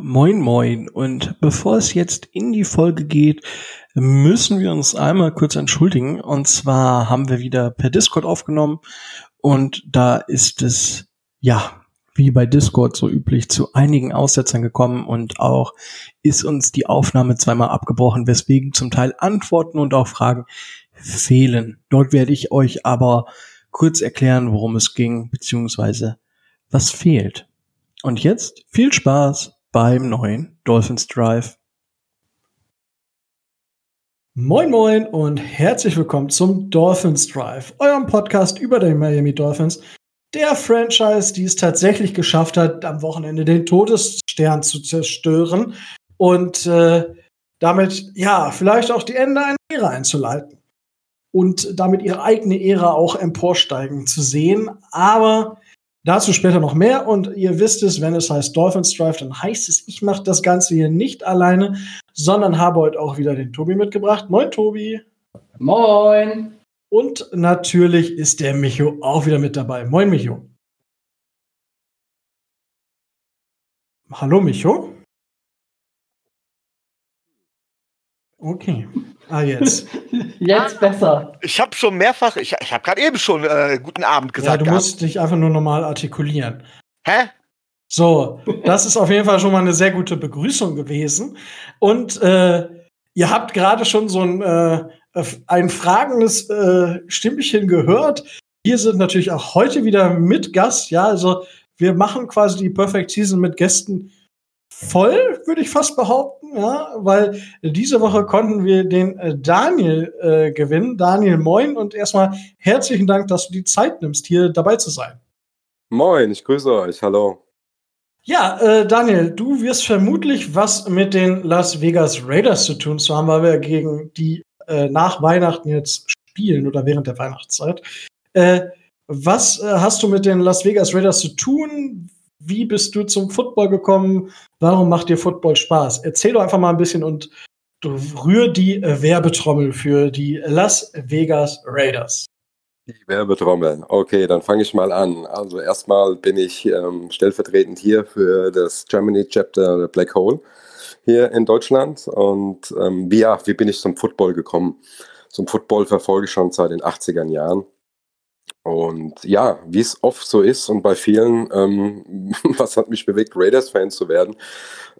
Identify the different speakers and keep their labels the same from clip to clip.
Speaker 1: Moin moin. Und bevor es jetzt in die Folge geht, müssen wir uns einmal kurz entschuldigen. Und zwar haben wir wieder per Discord aufgenommen. Und da ist es ja wie bei Discord so üblich zu einigen Aussetzern gekommen. Und auch ist uns die Aufnahme zweimal abgebrochen, weswegen zum Teil Antworten und auch Fragen fehlen. Dort werde ich euch aber kurz erklären, worum es ging, beziehungsweise was fehlt. Und jetzt viel Spaß beim neuen Dolphins Drive.
Speaker 2: Moin Moin und herzlich willkommen zum Dolphins Drive, eurem Podcast über die Miami Dolphins, der Franchise, die es tatsächlich geschafft hat, am Wochenende den Todesstern zu zerstören und äh, damit ja vielleicht auch die Ende einer Ära einzuleiten und damit ihre eigene Ära auch emporsteigen zu sehen. Aber Dazu später noch mehr und ihr wisst es, wenn es heißt Dolphins Drive, dann heißt es, ich mache das Ganze hier nicht alleine, sondern habe heute auch wieder den Tobi mitgebracht. Moin Tobi.
Speaker 3: Moin.
Speaker 2: Und natürlich ist der Micho auch wieder mit dabei. Moin Micho. Hallo Micho. Okay. Ah, jetzt.
Speaker 3: jetzt besser.
Speaker 4: Ich habe schon mehrfach, ich, ich habe gerade eben schon äh, guten Abend gesagt.
Speaker 2: Ja, du musst dich einfach nur normal artikulieren.
Speaker 4: Hä?
Speaker 2: So, das ist auf jeden Fall schon mal eine sehr gute Begrüßung gewesen. Und äh, ihr habt gerade schon so ein, äh, ein fragendes äh, Stimmchen gehört. Wir sind natürlich auch heute wieder mit Gast. Ja, also wir machen quasi die Perfect Season mit Gästen voll, würde ich fast behaupten, ja, weil diese Woche konnten wir den äh, Daniel äh, gewinnen. Daniel, moin und erstmal herzlichen Dank, dass du die Zeit nimmst, hier dabei zu sein.
Speaker 5: Moin, ich grüße euch, hallo.
Speaker 2: Ja, äh, Daniel, du wirst vermutlich was mit den Las Vegas Raiders zu tun zu haben, weil wir gegen die äh, nach Weihnachten jetzt spielen oder während der Weihnachtszeit. Äh, was äh, hast du mit den Las Vegas Raiders zu tun? Wie bist du zum Football gekommen? Warum macht dir Football Spaß? Erzähl doch einfach mal ein bisschen und rühr die Werbetrommel für die Las Vegas Raiders.
Speaker 5: Die Werbetrommel. Okay, dann fange ich mal an. Also erstmal bin ich ähm, stellvertretend hier für das Germany Chapter Black Hole hier in Deutschland. Und ähm, wie, ja, wie bin ich zum Football gekommen? Zum Football verfolge ich schon seit den 80er Jahren. Und ja, wie es oft so ist und bei vielen, ähm, was hat mich bewegt, Raiders-Fan zu werden?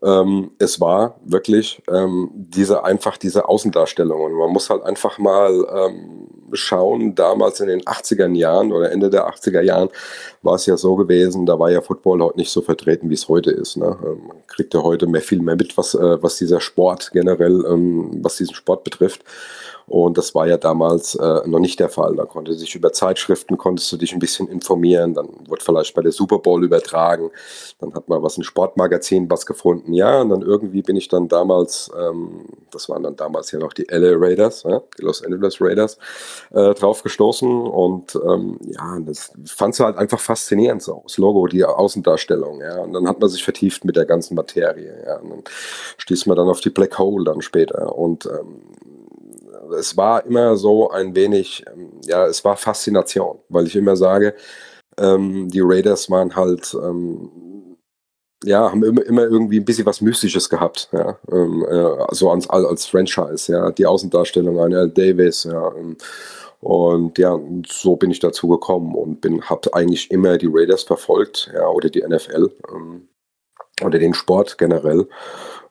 Speaker 5: Ähm, es war wirklich ähm, diese einfach diese Außendarstellung. Und man muss halt einfach mal ähm, schauen, damals in den 80er Jahren oder Ende der 80er Jahren war es ja so gewesen, da war ja Football heute nicht so vertreten, wie es heute ist. Ne? Ähm, man kriegt ja heute mehr, viel mehr mit, was, äh, was dieser Sport generell, ähm, was diesen Sport betrifft. Und das war ja damals äh, noch nicht der Fall. Da konnte sich über Zeitschriften konntest du dich ein bisschen informieren. Dann wurde vielleicht bei der Super Bowl übertragen. Dann hat man was ein Sportmagazin was gefunden. Ja, und dann irgendwie bin ich dann damals, ähm, das waren dann damals ja noch die LA Raiders, ja, die Los Angeles Raiders, äh, drauf gestoßen. Und ähm, ja, das fand du halt einfach faszinierend so. Das Logo, die Außendarstellung. Ja, und dann hat man sich vertieft mit der ganzen Materie. Ja, und dann stieß man dann auf die Black Hole dann später. Und ähm, es war immer so ein wenig, ähm, ja, es war Faszination, weil ich immer sage, ähm, die Raiders waren halt, ähm, ja, haben immer, immer irgendwie ein bisschen was Mystisches gehabt, ja, ähm, äh, so als, als Franchise, ja, die Außendarstellung an Al Davis, ja, ähm, und ja, so bin ich dazu gekommen und bin, habe eigentlich immer die Raiders verfolgt, ja, oder die NFL ähm, oder den Sport generell.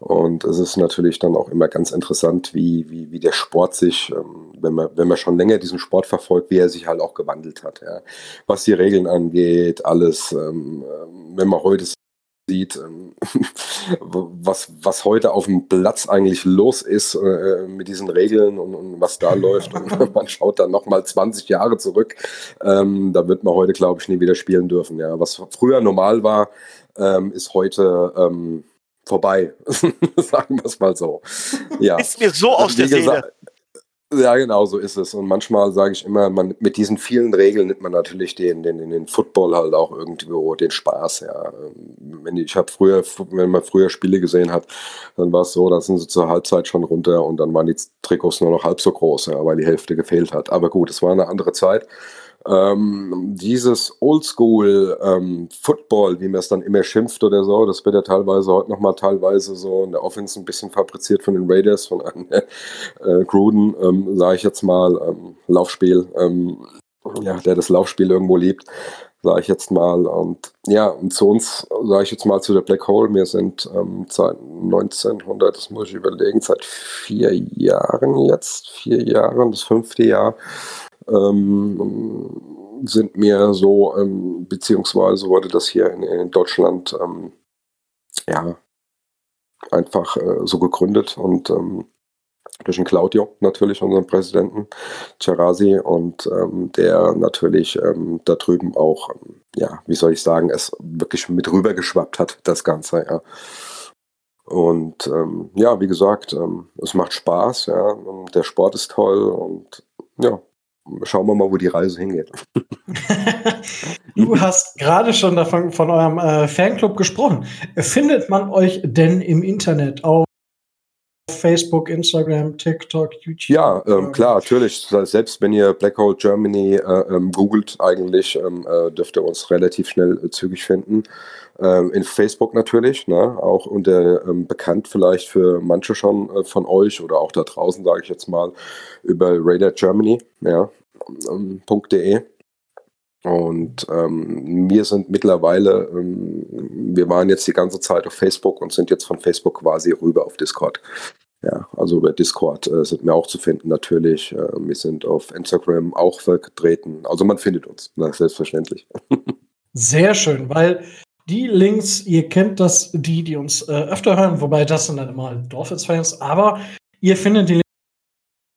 Speaker 5: Und es ist natürlich dann auch immer ganz interessant, wie, wie, wie der Sport sich, ähm, wenn, man, wenn man schon länger diesen Sport verfolgt, wie er sich halt auch gewandelt hat. Ja. Was die Regeln angeht, alles, ähm, ähm wenn man heute sieht, was, was heute auf dem Platz eigentlich los ist äh, mit diesen Regeln und, und was da läuft. Und man schaut dann nochmal 20 Jahre zurück. Ähm, da wird man heute, glaube ich, nie wieder spielen dürfen. Ja. Was früher normal war, ähm, ist heute ähm, vorbei. Sagen wir es mal so.
Speaker 4: Ja. Ist mir so aus der Seele.
Speaker 5: Ja, genau so ist es. Und manchmal sage ich immer, man, mit diesen vielen Regeln nimmt man natürlich den, den, den Football halt auch irgendwo den Spaß. Ja. Wenn ich habe früher, wenn man früher Spiele gesehen hat, dann war es so, da sind sie zur Halbzeit schon runter und dann waren die Trikots nur noch halb so groß, ja, weil die Hälfte gefehlt hat. Aber gut, es war eine andere Zeit. Ähm, dieses Oldschool ähm, wie man es dann immer schimpft oder so, das wird ja teilweise heute nochmal teilweise so in der Offense ein bisschen fabriziert von den Raiders, von einem äh, Gruden, ähm, sage ich jetzt mal, ähm, Laufspiel, ähm, ja, der das Laufspiel irgendwo liebt, sage ich jetzt mal. Und ja, und zu uns, sage ich jetzt mal, zu der Black Hole, wir sind ähm, seit 1900, das muss ich überlegen, seit vier Jahren jetzt, vier Jahren, das fünfte Jahr, ähm, sind mir so, ähm, beziehungsweise wurde das hier in, in Deutschland ähm, ja einfach äh, so gegründet und ähm, durch den Claudio natürlich, unseren Präsidenten, Cerasi, und ähm, der natürlich ähm, da drüben auch, ja, wie soll ich sagen, es wirklich mit rübergeschwappt hat, das Ganze, ja. Und ähm, ja, wie gesagt, ähm, es macht Spaß, ja, der Sport ist toll und ja, schauen wir mal, wo die Reise hingeht.
Speaker 2: du hast gerade schon davon von eurem äh, Fanclub gesprochen. Findet man euch denn im Internet auf Facebook, Instagram, TikTok, YouTube?
Speaker 5: Ja, ähm, klar, natürlich. Selbst wenn ihr Black Hole Germany äh, ähm, googelt, eigentlich ähm, äh, dürft ihr uns relativ schnell äh, zügig finden. Ähm, in Facebook natürlich, ne? auch unter ähm, bekannt vielleicht für manche schon äh, von euch oder auch da draußen, sage ich jetzt mal, über Radar Germany, ja, ähm, .de. Und ähm, wir sind mittlerweile, ähm, wir waren jetzt die ganze Zeit auf Facebook und sind jetzt von Facebook quasi rüber auf Discord. Ja, also über Discord äh, sind wir auch zu finden natürlich. Äh, wir sind auf Instagram auch vertreten. Also man findet uns, na, selbstverständlich.
Speaker 2: Sehr schön, weil die Links, ihr kennt das, die, die uns äh, öfter hören, wobei das sind dann immer Dolphins-Fans, aber ihr findet die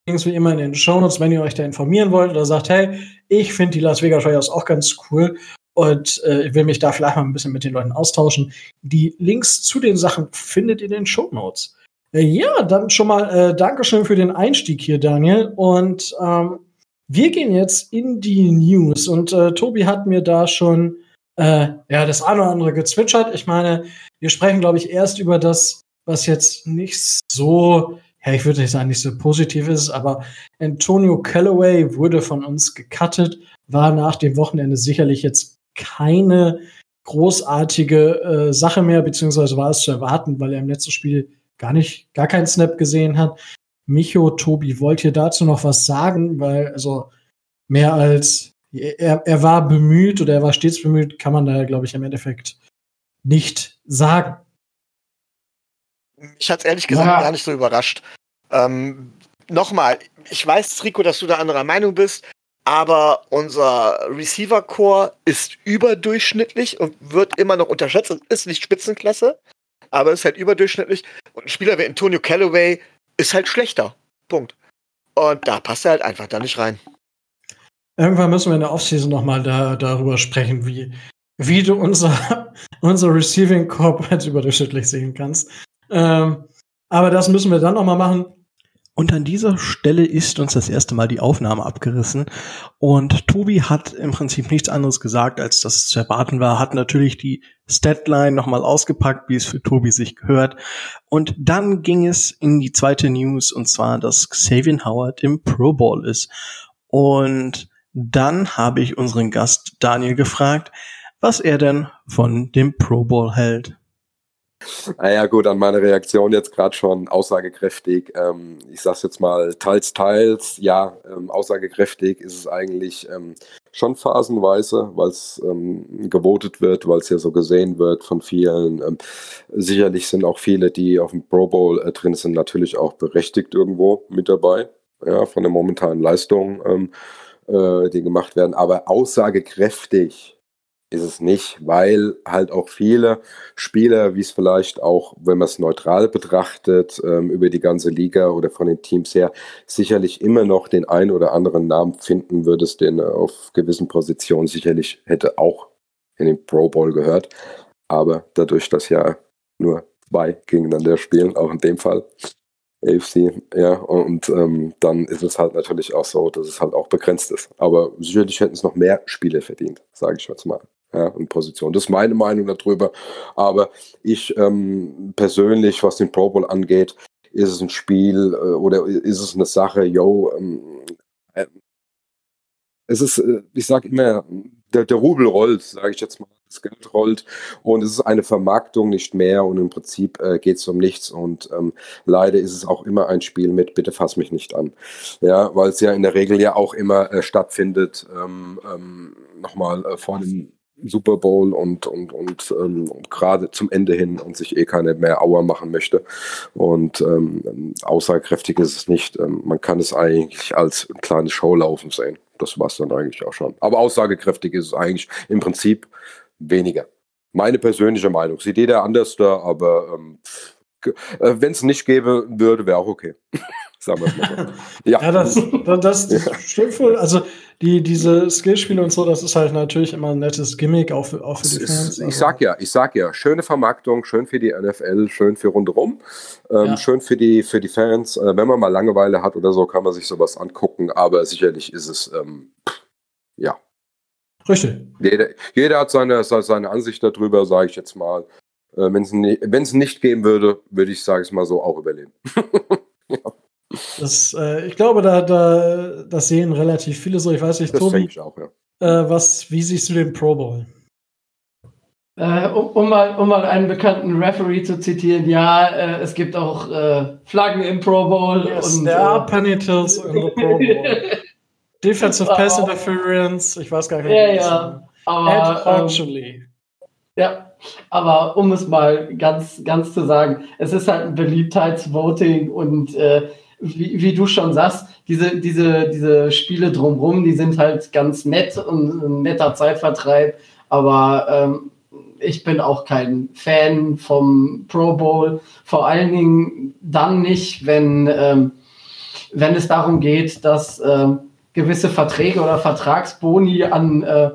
Speaker 2: Links wie immer in den Shownotes, wenn ihr euch da informieren wollt oder sagt, hey, ich finde die Las Vegas Raiders auch ganz cool und äh, will mich da vielleicht mal ein bisschen mit den Leuten austauschen. Die Links zu den Sachen findet ihr in den Shownotes. Äh, ja, dann schon mal äh, Dankeschön für den Einstieg hier, Daniel. Und ähm, wir gehen jetzt in die News. Und äh, Tobi hat mir da schon äh, ja, das eine oder andere gezwitschert. Ich meine, wir sprechen, glaube ich, erst über das, was jetzt nicht so ja, ich würde nicht sagen, nicht so positiv ist, aber Antonio Callaway wurde von uns gecuttet, war nach dem Wochenende sicherlich jetzt keine großartige äh, Sache mehr, beziehungsweise war es zu erwarten, weil er im letzten Spiel gar nicht, gar keinen Snap gesehen hat. Micho, Tobi, wollt ihr dazu noch was sagen? Weil, also, mehr als, er, er war bemüht oder er war stets bemüht, kann man da, glaube ich, im Endeffekt nicht sagen.
Speaker 4: Ich hatte ehrlich gesagt ja. gar nicht so überrascht. Ähm, Nochmal, ich weiß, Rico, dass du da anderer Meinung bist, aber unser Receiver-Core ist überdurchschnittlich und wird immer noch unterschätzt und ist nicht Spitzenklasse, aber ist halt überdurchschnittlich. Und ein Spieler wie Antonio Callaway ist halt schlechter. Punkt. Und da passt er halt einfach da nicht rein.
Speaker 2: Irgendwann müssen wir in der Offseason nochmal da, darüber sprechen, wie, wie du unser, unser Receiving Corp als überdurchschnittlich sehen kannst. Ähm, aber das müssen wir dann noch mal machen.
Speaker 1: Und an dieser Stelle ist uns das erste Mal die Aufnahme abgerissen. Und Tobi hat im Prinzip nichts anderes gesagt, als dass es zu erwarten war, hat natürlich die Statline nochmal ausgepackt, wie es für Tobi sich gehört. Und dann ging es in die zweite News, und zwar, dass Xavier Howard im Pro Bowl ist. Und dann habe ich unseren Gast Daniel gefragt, was er denn von dem Pro Bowl hält.
Speaker 5: Naja, gut, an meine Reaktion jetzt gerade schon aussagekräftig. Ähm, ich sag's jetzt mal teils, teils. Ja, ähm, aussagekräftig ist es eigentlich ähm, schon phasenweise, weil es ähm, gewotet wird, weil es ja so gesehen wird von vielen. Ähm, sicherlich sind auch viele, die auf dem Pro Bowl äh, drin sind, natürlich auch berechtigt irgendwo mit dabei. Ja, von der momentanen Leistung, ähm, äh, die gemacht werden. Aber aussagekräftig ist es nicht, weil halt auch viele Spieler, wie es vielleicht auch, wenn man es neutral betrachtet, ähm, über die ganze Liga oder von den Teams her, sicherlich immer noch den einen oder anderen Namen finden würdest, den auf gewissen Positionen sicherlich hätte auch in den Pro Bowl gehört. Aber dadurch, dass ja nur zwei gegeneinander spielen, auch in dem Fall, AFC, ja, und ähm, dann ist es halt natürlich auch so, dass es halt auch begrenzt ist. Aber sicherlich hätten es noch mehr Spiele verdient, sage ich jetzt mal ja, in Position. Das ist meine Meinung darüber. Aber ich ähm, persönlich, was den Pro Bowl angeht, ist es ein Spiel äh, oder ist es eine Sache, yo, ähm, äh, es ist, äh, ich sage immer, der, der Rubel rollt, sage ich jetzt mal, das Geld rollt und es ist eine Vermarktung nicht mehr und im Prinzip äh, geht es um nichts und ähm, leider ist es auch immer ein Spiel mit bitte fass mich nicht an, ja, weil es ja in der Regel ja auch immer äh, stattfindet, ähm, ähm, nochmal äh, vor dem Super Bowl und, und, und ähm, gerade zum Ende hin und sich eh keine mehr Auer machen möchte. Und ähm, aussagekräftig ist es nicht. Ähm, man kann es eigentlich als kleines Showlaufen sehen. Das war es dann eigentlich auch schon. Aber aussagekräftig ist es eigentlich im Prinzip weniger. Meine persönliche Meinung. Sieht jeder anders da, aber ähm, äh, wenn es nicht gäbe, würde, wäre auch okay.
Speaker 2: Sagen wir mal. Ja, ja das, das, das stimmt wohl. Also die, diese Skillspiele und so, das ist halt natürlich immer ein nettes Gimmick, auch für, auch für die Fans.
Speaker 5: Ist, ich sag ja, ich sag ja, schöne Vermarktung, schön für die NFL, schön für rundherum, ähm, ja. schön für die, für die Fans. Äh, wenn man mal Langeweile hat oder so, kann man sich sowas angucken, aber sicherlich ist es, ähm, ja.
Speaker 2: Richtig.
Speaker 5: Jeder, jeder hat seine, seine Ansicht darüber, sage ich jetzt mal. Äh, wenn es nicht geben würde, würde ich, sage ich mal so, auch überleben.
Speaker 2: ja. Das, äh, ich glaube, da, da das sehen relativ viele so. Ich weiß nicht, das Tobi, ich auch, ja. äh, was, wie siehst du den Pro Bowl?
Speaker 3: Äh, um, um, mal, um mal einen bekannten Referee zu zitieren, ja, äh, es gibt auch äh, Flaggen im Pro Bowl.
Speaker 2: Yes, und, there are äh, penalties in the Pro Bowl. Defensive Pass Interference, ich weiß gar nicht.
Speaker 3: Ja, ja. Aber, ähm, ja, aber um es mal ganz, ganz zu sagen, es ist halt ein Beliebtheitsvoting und äh, wie, wie, du schon sagst, diese, diese, diese Spiele drumherum, die sind halt ganz nett und ein netter Zeitvertreib, aber ähm, ich bin auch kein Fan vom Pro Bowl, vor allen Dingen dann nicht, wenn, ähm, wenn es darum geht, dass ähm, gewisse Verträge oder Vertragsboni an äh,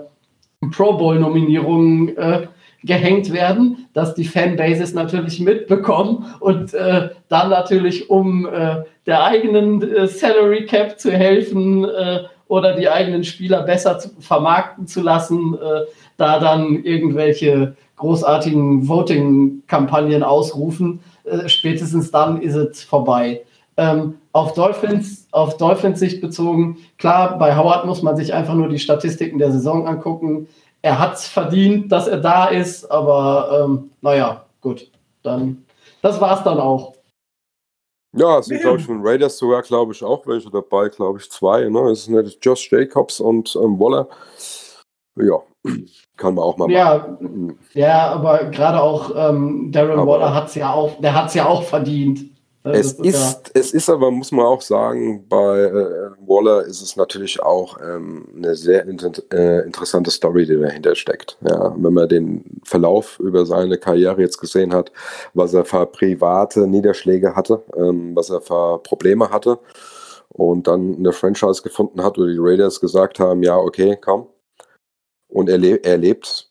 Speaker 3: Pro Bowl-Nominierungen äh, gehängt werden, dass die Fanbases natürlich mitbekommen und äh, dann natürlich, um äh, der eigenen äh, Salary Cap zu helfen äh, oder die eigenen Spieler besser zu, vermarkten zu lassen, äh, da dann irgendwelche großartigen Voting-Kampagnen ausrufen. Äh, spätestens dann ist es vorbei. Ähm, auf Dolphins, auf Dolphins Sicht bezogen, klar, bei Howard muss man sich einfach nur die Statistiken der Saison angucken er hat es verdient, dass er da ist, aber ähm, naja, gut, dann, das war's dann auch.
Speaker 5: Ja, es sind, glaube ich, von Raiders sogar, glaube ich, auch welche dabei, glaube ich, zwei. Ne? Es sind nicht Josh Jacobs und ähm, Waller. Ja, kann man auch mal
Speaker 3: ja, machen. Ja, aber gerade auch ähm, Darren aber Waller hat es ja auch, der hat es ja auch verdient.
Speaker 5: Es ist, ist, es ist aber, muss man auch sagen, bei äh, Waller ist es natürlich auch ähm, eine sehr inter äh, interessante Story, die dahinter steckt. Ja, wenn man den Verlauf über seine Karriere jetzt gesehen hat, was er für private Niederschläge hatte, ähm, was er für Probleme hatte und dann eine Franchise gefunden hat, wo die Raiders gesagt haben, ja, okay, komm. Und er, le er lebt,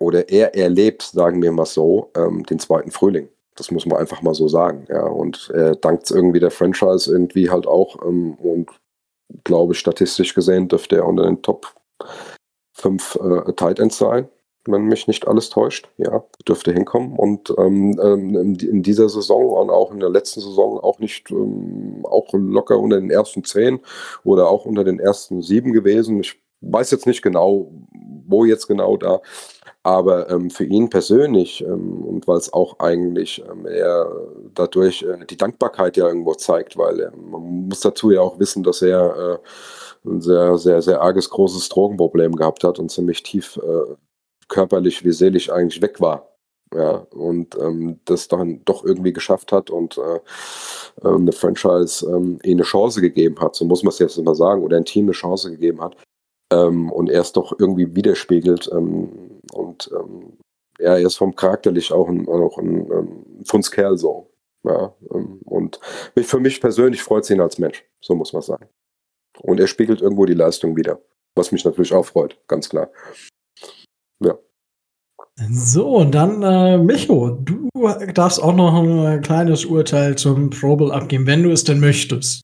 Speaker 5: oder er erlebt, sagen wir mal so, ähm, den zweiten Frühling. Das muss man einfach mal so sagen. Ja, und er dankt irgendwie der Franchise irgendwie halt auch. Ähm, und glaube ich, statistisch gesehen dürfte er unter den Top 5 äh, Tight Ends sein, wenn mich nicht alles täuscht. Ja, dürfte hinkommen. Und ähm, ähm in dieser Saison und auch in der letzten Saison auch nicht ähm, auch locker unter den ersten 10 oder auch unter den ersten 7 gewesen. Ich weiß jetzt nicht genau, wo jetzt genau da. Aber ähm, für ihn persönlich ähm, und weil es auch eigentlich ähm, er dadurch äh, die Dankbarkeit ja irgendwo zeigt, weil er, man muss dazu ja auch wissen, dass er äh, ein sehr, sehr, sehr arges, großes Drogenproblem gehabt hat und ziemlich tief äh, körperlich wie seelisch eigentlich weg war. Ja, und ähm, das dann doch irgendwie geschafft hat und äh, ähm, eine Franchise ähm, ihm eine Chance gegeben hat, so muss man es jetzt mal sagen, oder ein Team eine Chance gegeben hat, ähm, und er es doch irgendwie widerspiegelt. Ähm, und ähm, ja, er ist vom charakterlich auch ein, auch ein, ein Fundskerl so. Ja, ähm, und für mich persönlich freut es ihn als Mensch, so muss man sagen. Und er spiegelt irgendwo die Leistung wieder, was mich natürlich auch freut, ganz klar. Ja.
Speaker 2: So, und dann, äh, Micho, du darfst auch noch ein kleines Urteil zum Probel abgeben, wenn du es denn möchtest.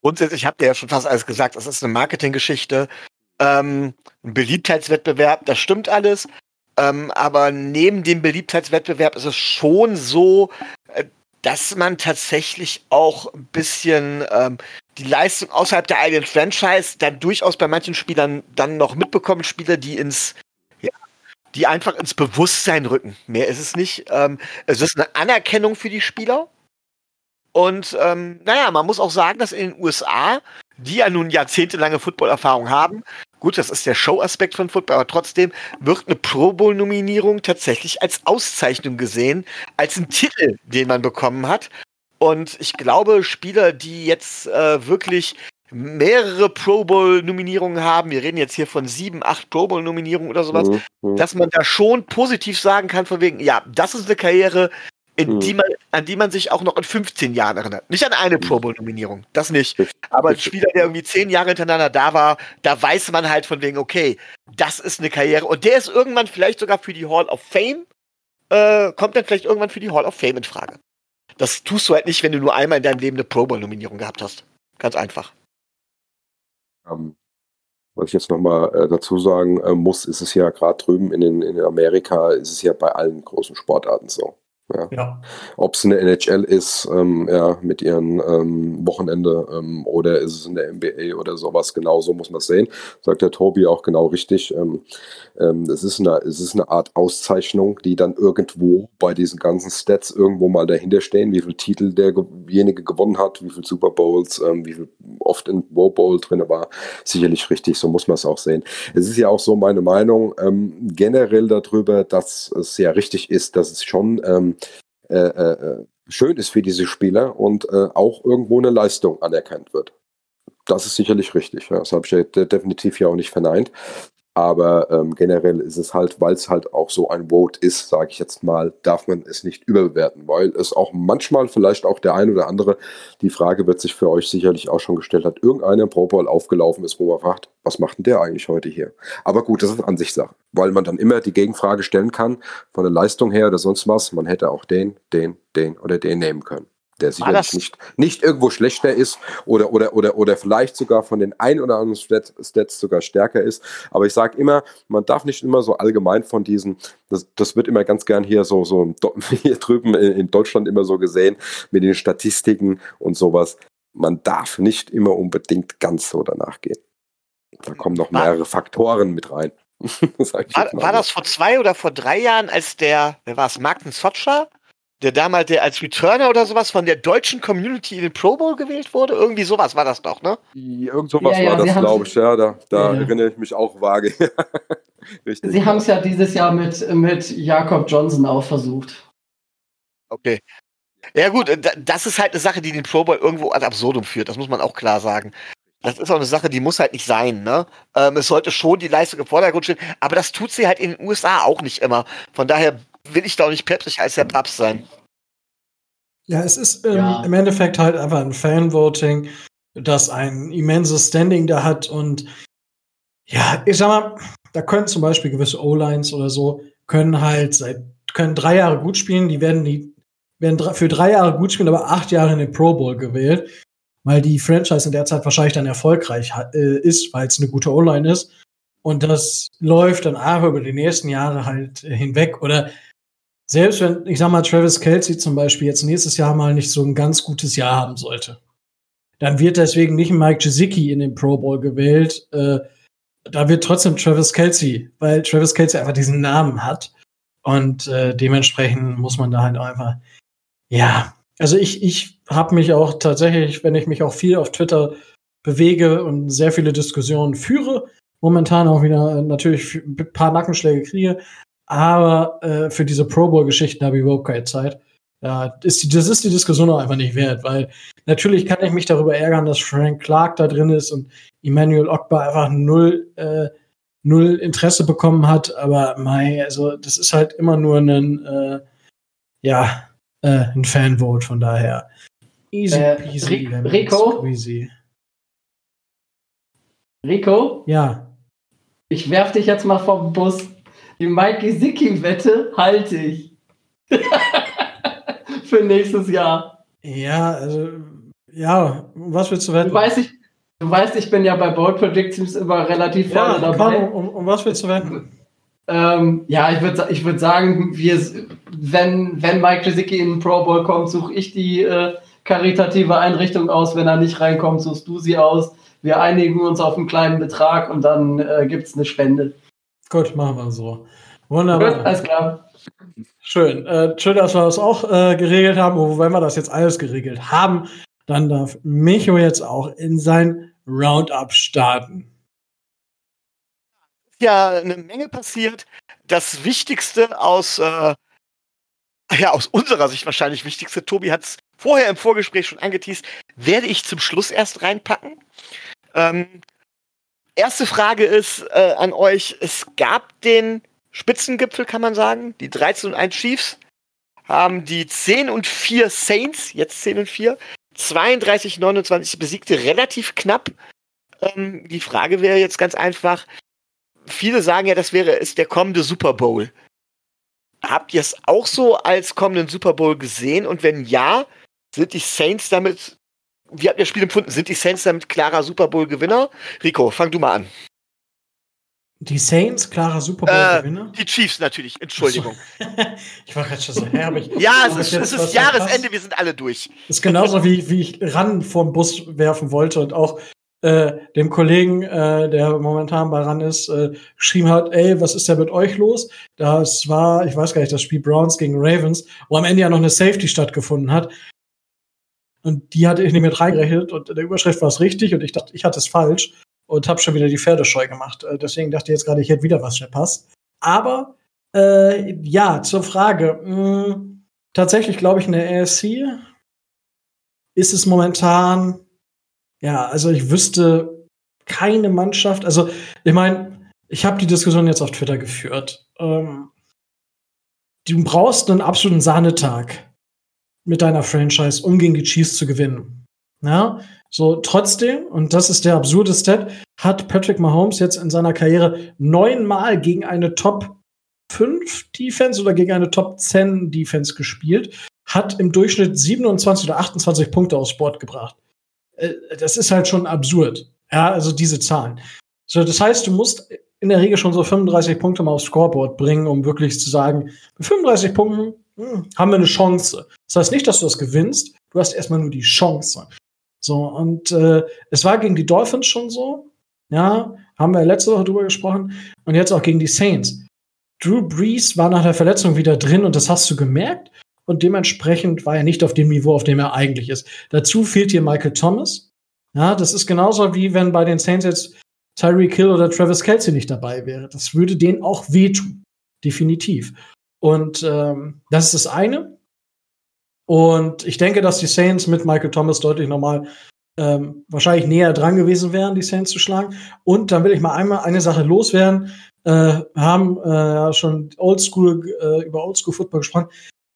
Speaker 4: Grundsätzlich habt ihr ja schon fast alles gesagt, das ist eine Marketinggeschichte ähm, ein Beliebtheitswettbewerb, das stimmt alles. Ähm, aber neben dem Beliebtheitswettbewerb ist es schon so, äh, dass man tatsächlich auch ein bisschen ähm, die Leistung außerhalb der eigenen Franchise dann durchaus bei manchen Spielern dann noch mitbekommen, Spieler, die ins ja, die einfach ins Bewusstsein rücken. Mehr ist es nicht. Ähm, es ist eine Anerkennung für die Spieler. Und ähm, naja, man muss auch sagen, dass in den USA, die ja nun jahrzehntelange Footballerfahrung haben, gut, das ist der Show-Aspekt von Football, aber trotzdem wird eine Pro Bowl-Nominierung tatsächlich als Auszeichnung gesehen, als ein Titel, den man bekommen hat. Und ich glaube, Spieler, die jetzt äh, wirklich mehrere Pro Bowl-Nominierungen haben, wir reden jetzt hier von sieben, acht Pro Bowl-Nominierungen oder sowas, mhm, mhm. dass man da schon positiv sagen kann, von wegen, ja, das ist eine Karriere, in mhm. die man, an die man sich auch noch in 15 Jahren erinnert. Nicht an eine. Pro Bowl-Nominierung, das nicht. Aber ein Spieler, der irgendwie zehn Jahre hintereinander da war, da weiß man halt von wegen, okay, das ist eine Karriere. Und der ist irgendwann vielleicht sogar für die Hall of Fame, äh, kommt dann vielleicht irgendwann für die Hall of Fame in Frage. Das tust du halt nicht, wenn du nur einmal in deinem Leben eine Pro Bowl-Nominierung gehabt hast. Ganz einfach.
Speaker 5: Ähm, was ich jetzt nochmal äh, dazu sagen äh, muss, ist es ja gerade drüben in, den, in Amerika, ist es ja bei allen großen Sportarten so. Ja. ja. Ob es eine NHL ist, ähm, ja, mit ihren ähm, Wochenende ähm, oder ist es in der NBA oder sowas, genau so muss man es sehen. Sagt der Tobi auch genau richtig. Ähm, ähm, es, ist eine, es ist eine Art Auszeichnung, die dann irgendwo bei diesen ganzen Stats irgendwo mal dahinter stehen, wie viel Titel derjenige gewonnen hat, wie viel Super Bowls, ähm, wie viel oft in Pro Bowl drin war. Sicherlich richtig, so muss man es auch sehen. Es ist ja auch so meine Meinung generell darüber, dass es ja richtig ist, dass es schon äh, äh, schön ist für diese Spieler und äh, auch irgendwo eine Leistung anerkannt wird. Das ist sicherlich richtig. Ja. Das habe ich ja definitiv ja auch nicht verneint. Aber ähm, generell ist es halt, weil es halt auch so ein Vote ist, sage ich jetzt mal, darf man es nicht überbewerten, weil es auch manchmal vielleicht auch der ein oder andere, die Frage wird sich für euch sicherlich auch schon gestellt hat, irgendeiner Pro Bowl aufgelaufen ist, wo man fragt, was macht denn der eigentlich heute hier? Aber gut, das ist Ansichtssache, weil man dann immer die Gegenfrage stellen kann, von der Leistung her oder sonst was, man hätte auch den, den, den oder den nehmen können der sicherlich nicht, nicht irgendwo schlechter ist oder, oder, oder, oder vielleicht sogar von den ein oder anderen Stats, Stats sogar stärker ist. Aber ich sage immer, man darf nicht immer so allgemein von diesen, das, das wird immer ganz gern hier so, so hier drüben in Deutschland immer so gesehen, mit den Statistiken und sowas. Man darf nicht immer unbedingt ganz so danach gehen. Da kommen noch mehrere Faktoren mit rein.
Speaker 4: war, war das vor zwei oder vor drei Jahren, als der, wer war es, Martin Sotscher der damals der als Returner oder sowas von der deutschen Community in den Pro Bowl gewählt wurde. Irgendwie sowas war das doch, ne?
Speaker 5: Irgend sowas ja, ja, war das, glaube ich, ja. Da, da ja, erinnere ich mich auch vage.
Speaker 3: Richtig. Sie haben es ja dieses Jahr mit, mit Jakob Johnson auch versucht.
Speaker 4: Okay. Ja gut, das ist halt eine Sache, die den Pro Bowl irgendwo ad absurdum führt, das muss man auch klar sagen. Das ist auch eine Sache, die muss halt nicht sein. Ne? Ähm, es sollte schon die Leistung im Vordergrund stehen, aber das tut sie halt in den USA auch nicht immer. Von daher will ich da auch nicht päpstlicher als der Papst sein.
Speaker 2: Ja, es ist ähm, ja. im Endeffekt halt einfach ein Fanvoting, das ein immenses Standing da hat und ja, ich sag mal, da können zum Beispiel gewisse O-Lines oder so, können halt seit, können drei Jahre gut spielen, die werden die, werden für drei Jahre gut spielen, aber acht Jahre in den Pro Bowl gewählt, weil die Franchise in der Zeit wahrscheinlich dann erfolgreich äh, ist, weil es eine gute O-Line ist. Und das läuft dann einfach über die nächsten Jahre halt hinweg oder selbst wenn, ich sag mal, Travis Kelsey zum Beispiel jetzt nächstes Jahr mal nicht so ein ganz gutes Jahr haben sollte, dann wird deswegen nicht Mike Gesicki in den Pro Bowl gewählt. Äh, da wird trotzdem Travis Kelsey, weil Travis Kelsey einfach diesen Namen hat. Und äh, dementsprechend muss man da halt einfach, ja, also ich, ich habe mich auch tatsächlich, wenn ich mich auch viel auf Twitter bewege und sehr viele Diskussionen führe, momentan auch wieder natürlich ein paar Nackenschläge kriege, aber äh, für diese Pro Bowl-Geschichten habe ich überhaupt keine Zeit. Ja, ist die, das ist die Diskussion auch einfach nicht wert, weil natürlich kann ich mich darüber ärgern, dass Frank Clark da drin ist und Emmanuel Ogba einfach null, äh, null Interesse bekommen hat, aber mei, also das ist halt immer nur ein, äh, ja, äh, ein Fanvote, von daher.
Speaker 3: Easy äh, peasy. Rico? Squeezy. Rico?
Speaker 2: Ja.
Speaker 3: Ich werf dich jetzt mal vom Bus. Die Mike Gesicki-Wette halte ich. Für nächstes Jahr.
Speaker 2: Ja, also, ja, was willst du wetten?
Speaker 3: Du weißt, ich, du weißt, ich bin ja bei Bold Predictions immer relativ
Speaker 2: vorne ja, dabei. Komm, um, um, was willst du wetten?
Speaker 3: Ähm, ja, ich würde ich würd sagen, wir, wenn, wenn Mike Gesicki in den Pro Bowl kommt, suche ich die äh, karitative Einrichtung aus. Wenn er nicht reinkommt, suchst du sie aus. Wir einigen uns auf einen kleinen Betrag und dann äh, gibt es eine Spende.
Speaker 2: Gut, machen wir so. Wunderbar.
Speaker 3: Gut, alles klar.
Speaker 2: Schön. Äh, schön, dass wir das auch äh, geregelt haben. Und wenn wir das jetzt alles geregelt haben, dann darf Micho jetzt auch in sein Roundup starten
Speaker 4: ja eine Menge passiert. Das Wichtigste aus, äh, ja, aus unserer Sicht wahrscheinlich Wichtigste, Tobi hat es vorher im Vorgespräch schon angeteased, werde ich zum Schluss erst reinpacken. Ähm, erste Frage ist äh, an euch, es gab den Spitzengipfel, kann man sagen, die 13 und 1 Chiefs haben die 10 und 4 Saints, jetzt 10 und 4, 32, 29 besiegte, relativ knapp. Ähm, die Frage wäre jetzt ganz einfach, viele sagen ja, das wäre ist der kommende Super Bowl. Habt ihr es auch so als kommenden Super Bowl gesehen? Und wenn ja, sind die Saints damit, wie habt ihr das Spiel empfunden? Sind die Saints damit klarer Super Bowl-Gewinner? Rico, fang du mal an.
Speaker 2: Die Saints, klarer Super Bowl-Gewinner?
Speaker 4: Äh, die Chiefs natürlich, Entschuldigung.
Speaker 2: ich war gerade schon so, ich.
Speaker 4: Ja, es ist, es ist Jahresende, wir sind alle durch.
Speaker 2: Das ist genauso wie, wie ich ran vom Bus werfen wollte und auch äh, dem Kollegen, äh, der momentan bei ran ist, äh, geschrieben hat, ey, was ist da mit euch los? Das war, ich weiß gar nicht, das Spiel Browns gegen Ravens, wo am Ende ja noch eine Safety stattgefunden hat. Und die hatte ich nicht mit reingerechnet und in der Überschrift war es richtig und ich dachte, ich hatte es falsch und habe schon wieder die Pferdescheu gemacht. Äh, deswegen dachte ich jetzt gerade, ich hätte wieder was verpasst. Aber äh, ja, zur Frage. Mh, hm, tatsächlich glaube ich, in der ASC ist es momentan ja, also ich wüsste keine Mannschaft. Also, ich meine, ich habe die Diskussion jetzt auf Twitter geführt. Ähm, du brauchst einen absoluten Sahnetag mit deiner Franchise, um gegen die Chiefs zu gewinnen. Ja, so trotzdem, und das ist der absurde Stat, hat Patrick Mahomes jetzt in seiner Karriere neunmal gegen eine Top 5 Defense oder gegen eine Top 10 Defense gespielt, hat im Durchschnitt 27 oder 28 Punkte aufs Board gebracht. Äh, das ist halt schon absurd. Ja, also diese Zahlen. So, das heißt, du musst in der Regel schon so 35 Punkte mal aufs Scoreboard bringen, um wirklich zu sagen, mit 35 Punkten haben wir eine Chance. Das heißt nicht, dass du das gewinnst, du hast erstmal nur die Chance. So, und äh, es war gegen die Dolphins schon so. Ja, haben wir letzte Woche drüber gesprochen. Und jetzt auch gegen die Saints. Drew Brees war nach der Verletzung wieder drin und das hast du gemerkt und dementsprechend war er nicht auf dem Niveau, auf dem er eigentlich ist. Dazu fehlt hier Michael Thomas. Ja, das ist genauso wie wenn bei den Saints jetzt Tyreek Hill oder Travis Kelsey nicht dabei wäre. Das würde denen auch wehtun. Definitiv. Und ähm, das ist das eine. Und ich denke, dass die Saints mit Michael Thomas deutlich nochmal ähm, wahrscheinlich näher dran gewesen wären, die Saints zu schlagen. Und dann will ich mal einmal eine Sache loswerden. Äh, haben äh, schon Oldschool äh, über Oldschool Football gesprochen.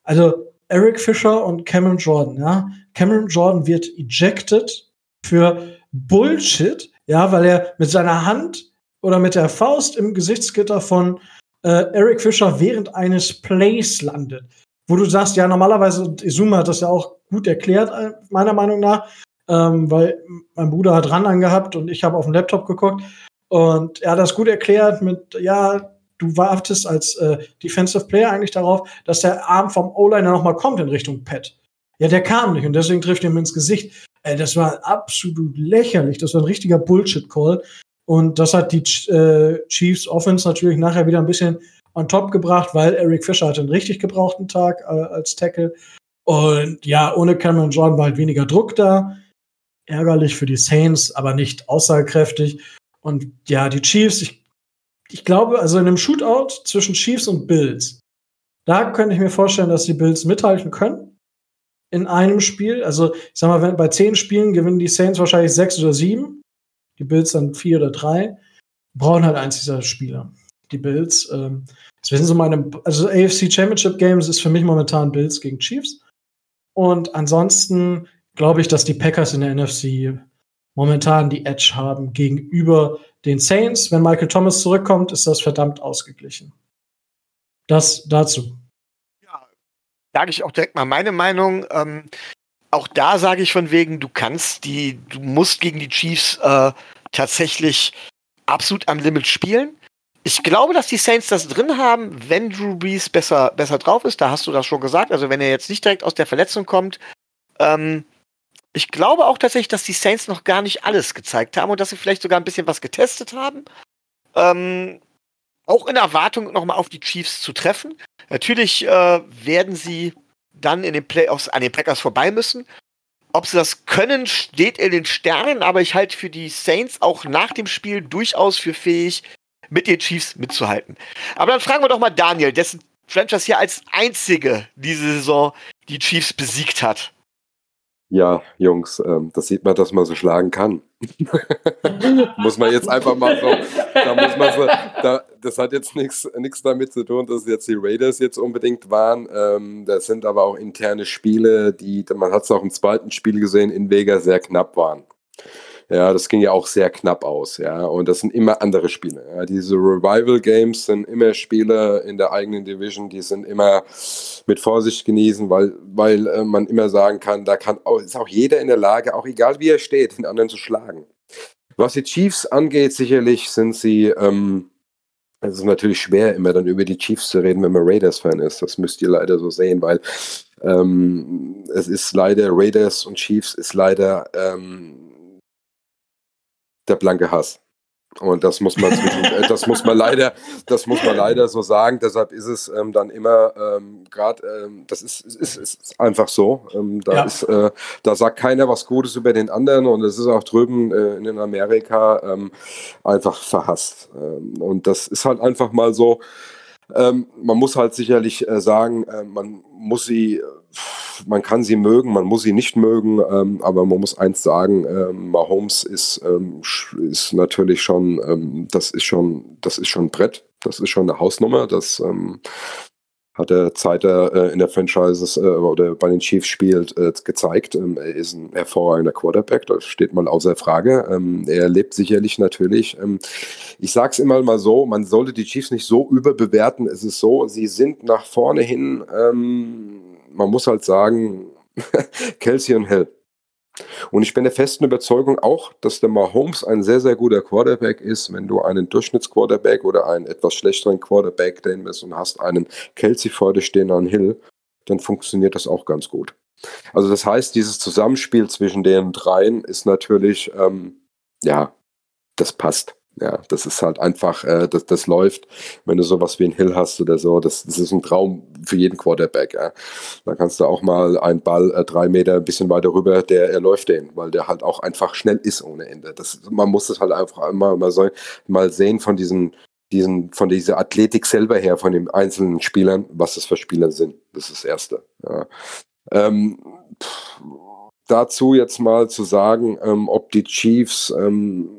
Speaker 2: Also Eric Fischer und Cameron Jordan, ja. Cameron Jordan wird ejected für Bullshit, ja, weil er mit seiner Hand oder mit der Faust im Gesichtsgitter von äh, Eric Fischer während eines Plays landet. Wo du sagst, ja, normalerweise, Izuma hat das ja auch gut erklärt, äh, meiner Meinung nach, ähm, weil mein Bruder hat ran angehabt und ich habe auf dem Laptop geguckt. Und er hat das gut erklärt mit, ja, du wartest als äh, Defensive Player eigentlich darauf, dass der Arm vom O-Liner nochmal kommt in Richtung Pad. Ja, der kam nicht und deswegen trifft er ihm ins Gesicht. Ey, das war absolut lächerlich. Das war ein richtiger Bullshit-Call. Und das hat die äh, Chiefs Offense natürlich nachher wieder ein bisschen on top gebracht, weil Eric Fischer hatte einen richtig gebrauchten Tag äh, als Tackle. Und ja, ohne Cameron Jordan war halt weniger Druck da. Ärgerlich für die Saints, aber nicht aussagekräftig. Und ja, die Chiefs, ich ich glaube, also in einem Shootout zwischen Chiefs und Bills, da könnte ich mir vorstellen, dass die Bills mithalten können in einem Spiel. Also, ich sag mal, wenn, bei zehn Spielen gewinnen die Saints wahrscheinlich sechs oder sieben, die Bills dann vier oder drei. Brauchen halt eins dieser Spieler. Die Bills, ähm, das wissen so meine, also AFC Championship Games ist für mich momentan Bills gegen Chiefs. Und ansonsten glaube ich, dass die Packers in der NFC momentan die Edge haben gegenüber den Saints. Wenn Michael Thomas zurückkommt, ist das verdammt ausgeglichen. Das dazu.
Speaker 4: Ja, sage ich auch direkt mal meine Meinung. Ähm, auch da sage ich von wegen, du kannst die, du musst gegen die Chiefs äh, tatsächlich absolut am Limit spielen. ich glaube, dass die Saints das drin haben, wenn Drew Brees besser, besser drauf ist. Da hast du das schon gesagt. Also wenn er jetzt nicht direkt aus der Verletzung kommt. Ähm, ich glaube auch tatsächlich, dass die Saints noch gar nicht alles gezeigt haben und dass sie vielleicht sogar ein bisschen was getestet haben. Ähm, auch in Erwartung nochmal auf die Chiefs zu treffen. Natürlich äh, werden sie dann in den Playoffs an den Packers vorbei müssen. Ob sie das können, steht in den Sternen, aber ich halte für die Saints auch nach dem Spiel durchaus für fähig, mit den Chiefs mitzuhalten. Aber dann fragen wir doch mal Daniel, dessen Franchise hier als einzige diese Saison die Chiefs besiegt hat.
Speaker 5: Ja, Jungs, ähm, das sieht man, dass man so schlagen kann. muss man jetzt einfach mal so, da muss man so, da, das hat jetzt nichts damit zu tun, dass jetzt die Raiders jetzt unbedingt waren. Ähm, das sind aber auch interne Spiele, die, man hat es auch im zweiten Spiel gesehen, in Vega sehr knapp waren. Ja, das ging ja auch sehr knapp aus, ja. Und das sind immer andere Spiele. Ja. Diese Revival Games sind immer Spiele in der eigenen Division, die sind immer mit Vorsicht genießen, weil, weil äh, man immer sagen kann, da kann auch, ist auch jeder in der Lage, auch egal wie er steht, den anderen zu schlagen. Was die Chiefs angeht, sicherlich sind sie, ähm, es ist natürlich schwer, immer dann über die Chiefs zu reden, wenn man Raiders-Fan ist. Das müsst ihr leider so sehen, weil ähm, es ist leider, Raiders und Chiefs ist leider ähm, der blanke Hass. Und das muss man zwischen, äh, das muss man leider, das muss man leider so sagen. Deshalb ist es ähm, dann immer ähm, gerade, ähm, das ist, ist, ist einfach so. Ähm, da ja. ist, äh, da sagt keiner was Gutes über den anderen und es ist auch drüben äh, in Amerika ähm, einfach verhasst. Ähm, und das ist halt einfach mal so. Man muss halt sicherlich äh, sagen, äh, man muss sie man kann sie mögen, man muss sie nicht mögen, ähm, aber man muss eins sagen, ähm, Mahomes ist, ähm, ist natürlich schon, ähm, das ist schon, das ist schon Brett, das ist schon eine Hausnummer, das ähm, hat er seit er äh, in der Franchise äh, oder bei den Chiefs spielt, äh, gezeigt. Ähm, er ist ein hervorragender Quarterback, das steht mal außer Frage. Ähm, er lebt sicherlich natürlich. Ähm, ich sage es immer mal so, man sollte die Chiefs nicht so überbewerten. Es ist so, sie sind nach vorne hin ähm, man muss halt sagen, Kelsey und Hill. Und ich bin der festen Überzeugung auch, dass der Mahomes ein sehr, sehr guter Quarterback ist. Wenn du einen Durchschnittsquarterback oder einen etwas schlechteren Quarterback den und hast einen Kelsey vor dir stehen an Hill, dann funktioniert das auch ganz gut. Also das heißt, dieses Zusammenspiel zwischen den dreien ist natürlich, ähm, ja, das passt. Ja, das ist halt einfach, äh, das, das läuft, wenn du sowas wie ein Hill hast oder so, das, das ist ein Traum für jeden Quarterback. Ja. Da kannst du auch mal einen Ball äh, drei Meter ein bisschen weiter rüber, der er läuft den, weil der halt auch einfach schnell ist ohne Ende. Das, man muss es halt einfach mal, mal, so, mal sehen von diesen, diesen, von dieser Athletik selber her, von den einzelnen Spielern, was das für Spieler sind. Das ist das Erste. Ja. Ähm, pff, dazu jetzt mal zu sagen, ähm, ob die Chiefs ähm,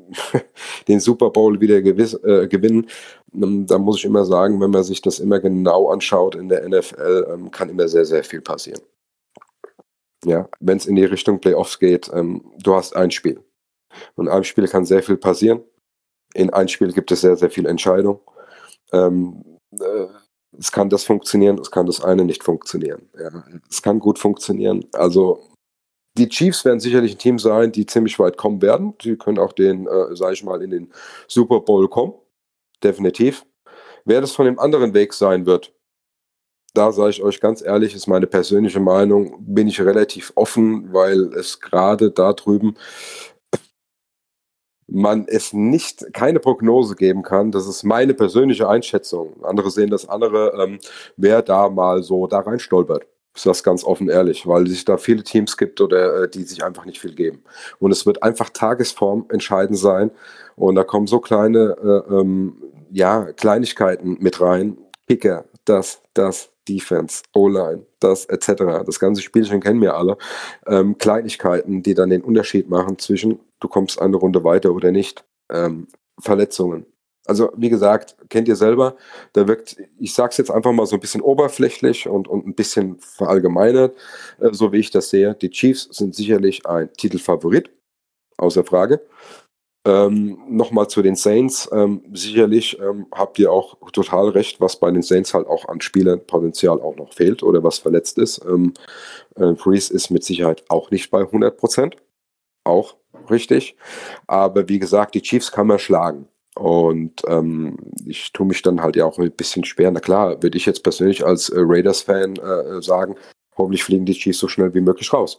Speaker 5: den Super Bowl wieder gewiss, äh, gewinnen, ähm, da muss ich immer sagen, wenn man sich das immer genau anschaut in der NFL, ähm, kann immer sehr, sehr viel passieren. Ja, wenn es in die Richtung Playoffs geht, ähm, du hast ein Spiel. Und in einem Spiel kann sehr viel passieren. In einem Spiel gibt es sehr, sehr viel Entscheidung. Ähm, äh, es kann das funktionieren, es kann das eine nicht funktionieren. Ja, es kann gut funktionieren. Also die Chiefs werden sicherlich ein Team sein, die ziemlich weit kommen werden. Sie können auch den, äh, sage ich mal, in den Super Bowl kommen. Definitiv. Wer das von dem anderen Weg sein wird, da sage ich euch ganz ehrlich, ist meine persönliche Meinung, bin ich relativ offen, weil es gerade da drüben man es nicht, keine Prognose geben kann. Das ist meine persönliche Einschätzung. Andere sehen das andere, ähm, wer da mal so da rein stolpert. Ist das ganz offen ehrlich, weil es da viele Teams gibt oder äh, die sich einfach nicht viel geben. Und es wird einfach Tagesform entscheidend sein. Und da kommen so kleine, äh, ähm, ja, Kleinigkeiten mit rein. Kicker, das, das, Defense, O-Line, das etc. Das ganze Spielchen kennen wir alle. Ähm, Kleinigkeiten, die dann den Unterschied machen zwischen, du kommst eine Runde weiter oder nicht. Ähm, Verletzungen, also wie gesagt, kennt ihr selber, da wirkt, ich sage es jetzt einfach mal so ein bisschen oberflächlich und, und ein bisschen verallgemeinert, äh, so wie ich das sehe. Die Chiefs sind sicherlich ein Titelfavorit, außer Frage. Ähm, Nochmal zu den Saints. Ähm, sicherlich ähm, habt ihr auch total recht, was bei den Saints halt auch an Spielerpotenzial auch noch fehlt oder was verletzt ist. Ähm, äh, Freeze ist mit Sicherheit auch nicht bei 100 Prozent. Auch richtig. Aber wie gesagt, die Chiefs kann man schlagen. Und ähm, ich tue mich dann halt ja auch ein bisschen schwer. Na klar, würde ich jetzt persönlich als äh, Raiders-Fan äh, sagen, hoffentlich fliegen die Chiefs so schnell wie möglich raus.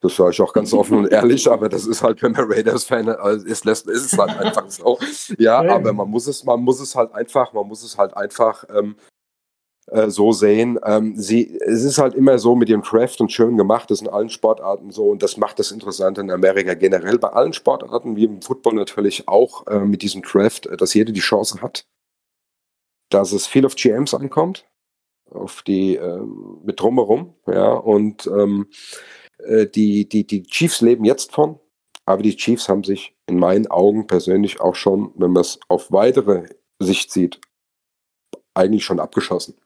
Speaker 5: Das sage ich auch ganz offen und ehrlich, aber das ist halt, wenn man Raiders-Fan ist, lässt, ist es halt einfach so. Ja, aber man muss es, man muss es halt einfach, man muss es halt einfach ähm, äh, so sehen. Ähm, sie, es ist halt immer so mit dem Craft und schön gemacht, das in allen Sportarten so und das macht das interessant in Amerika generell bei allen Sportarten, wie im Football natürlich auch äh, mit diesem Craft, äh, dass jeder die Chance hat, dass es viel auf GMs ankommt, auf die äh, mit drumherum, ja und ähm, äh, die, die, die Chiefs leben jetzt von, aber die Chiefs haben sich in meinen Augen persönlich auch schon, wenn man es auf weitere Sicht sieht, eigentlich schon abgeschossen.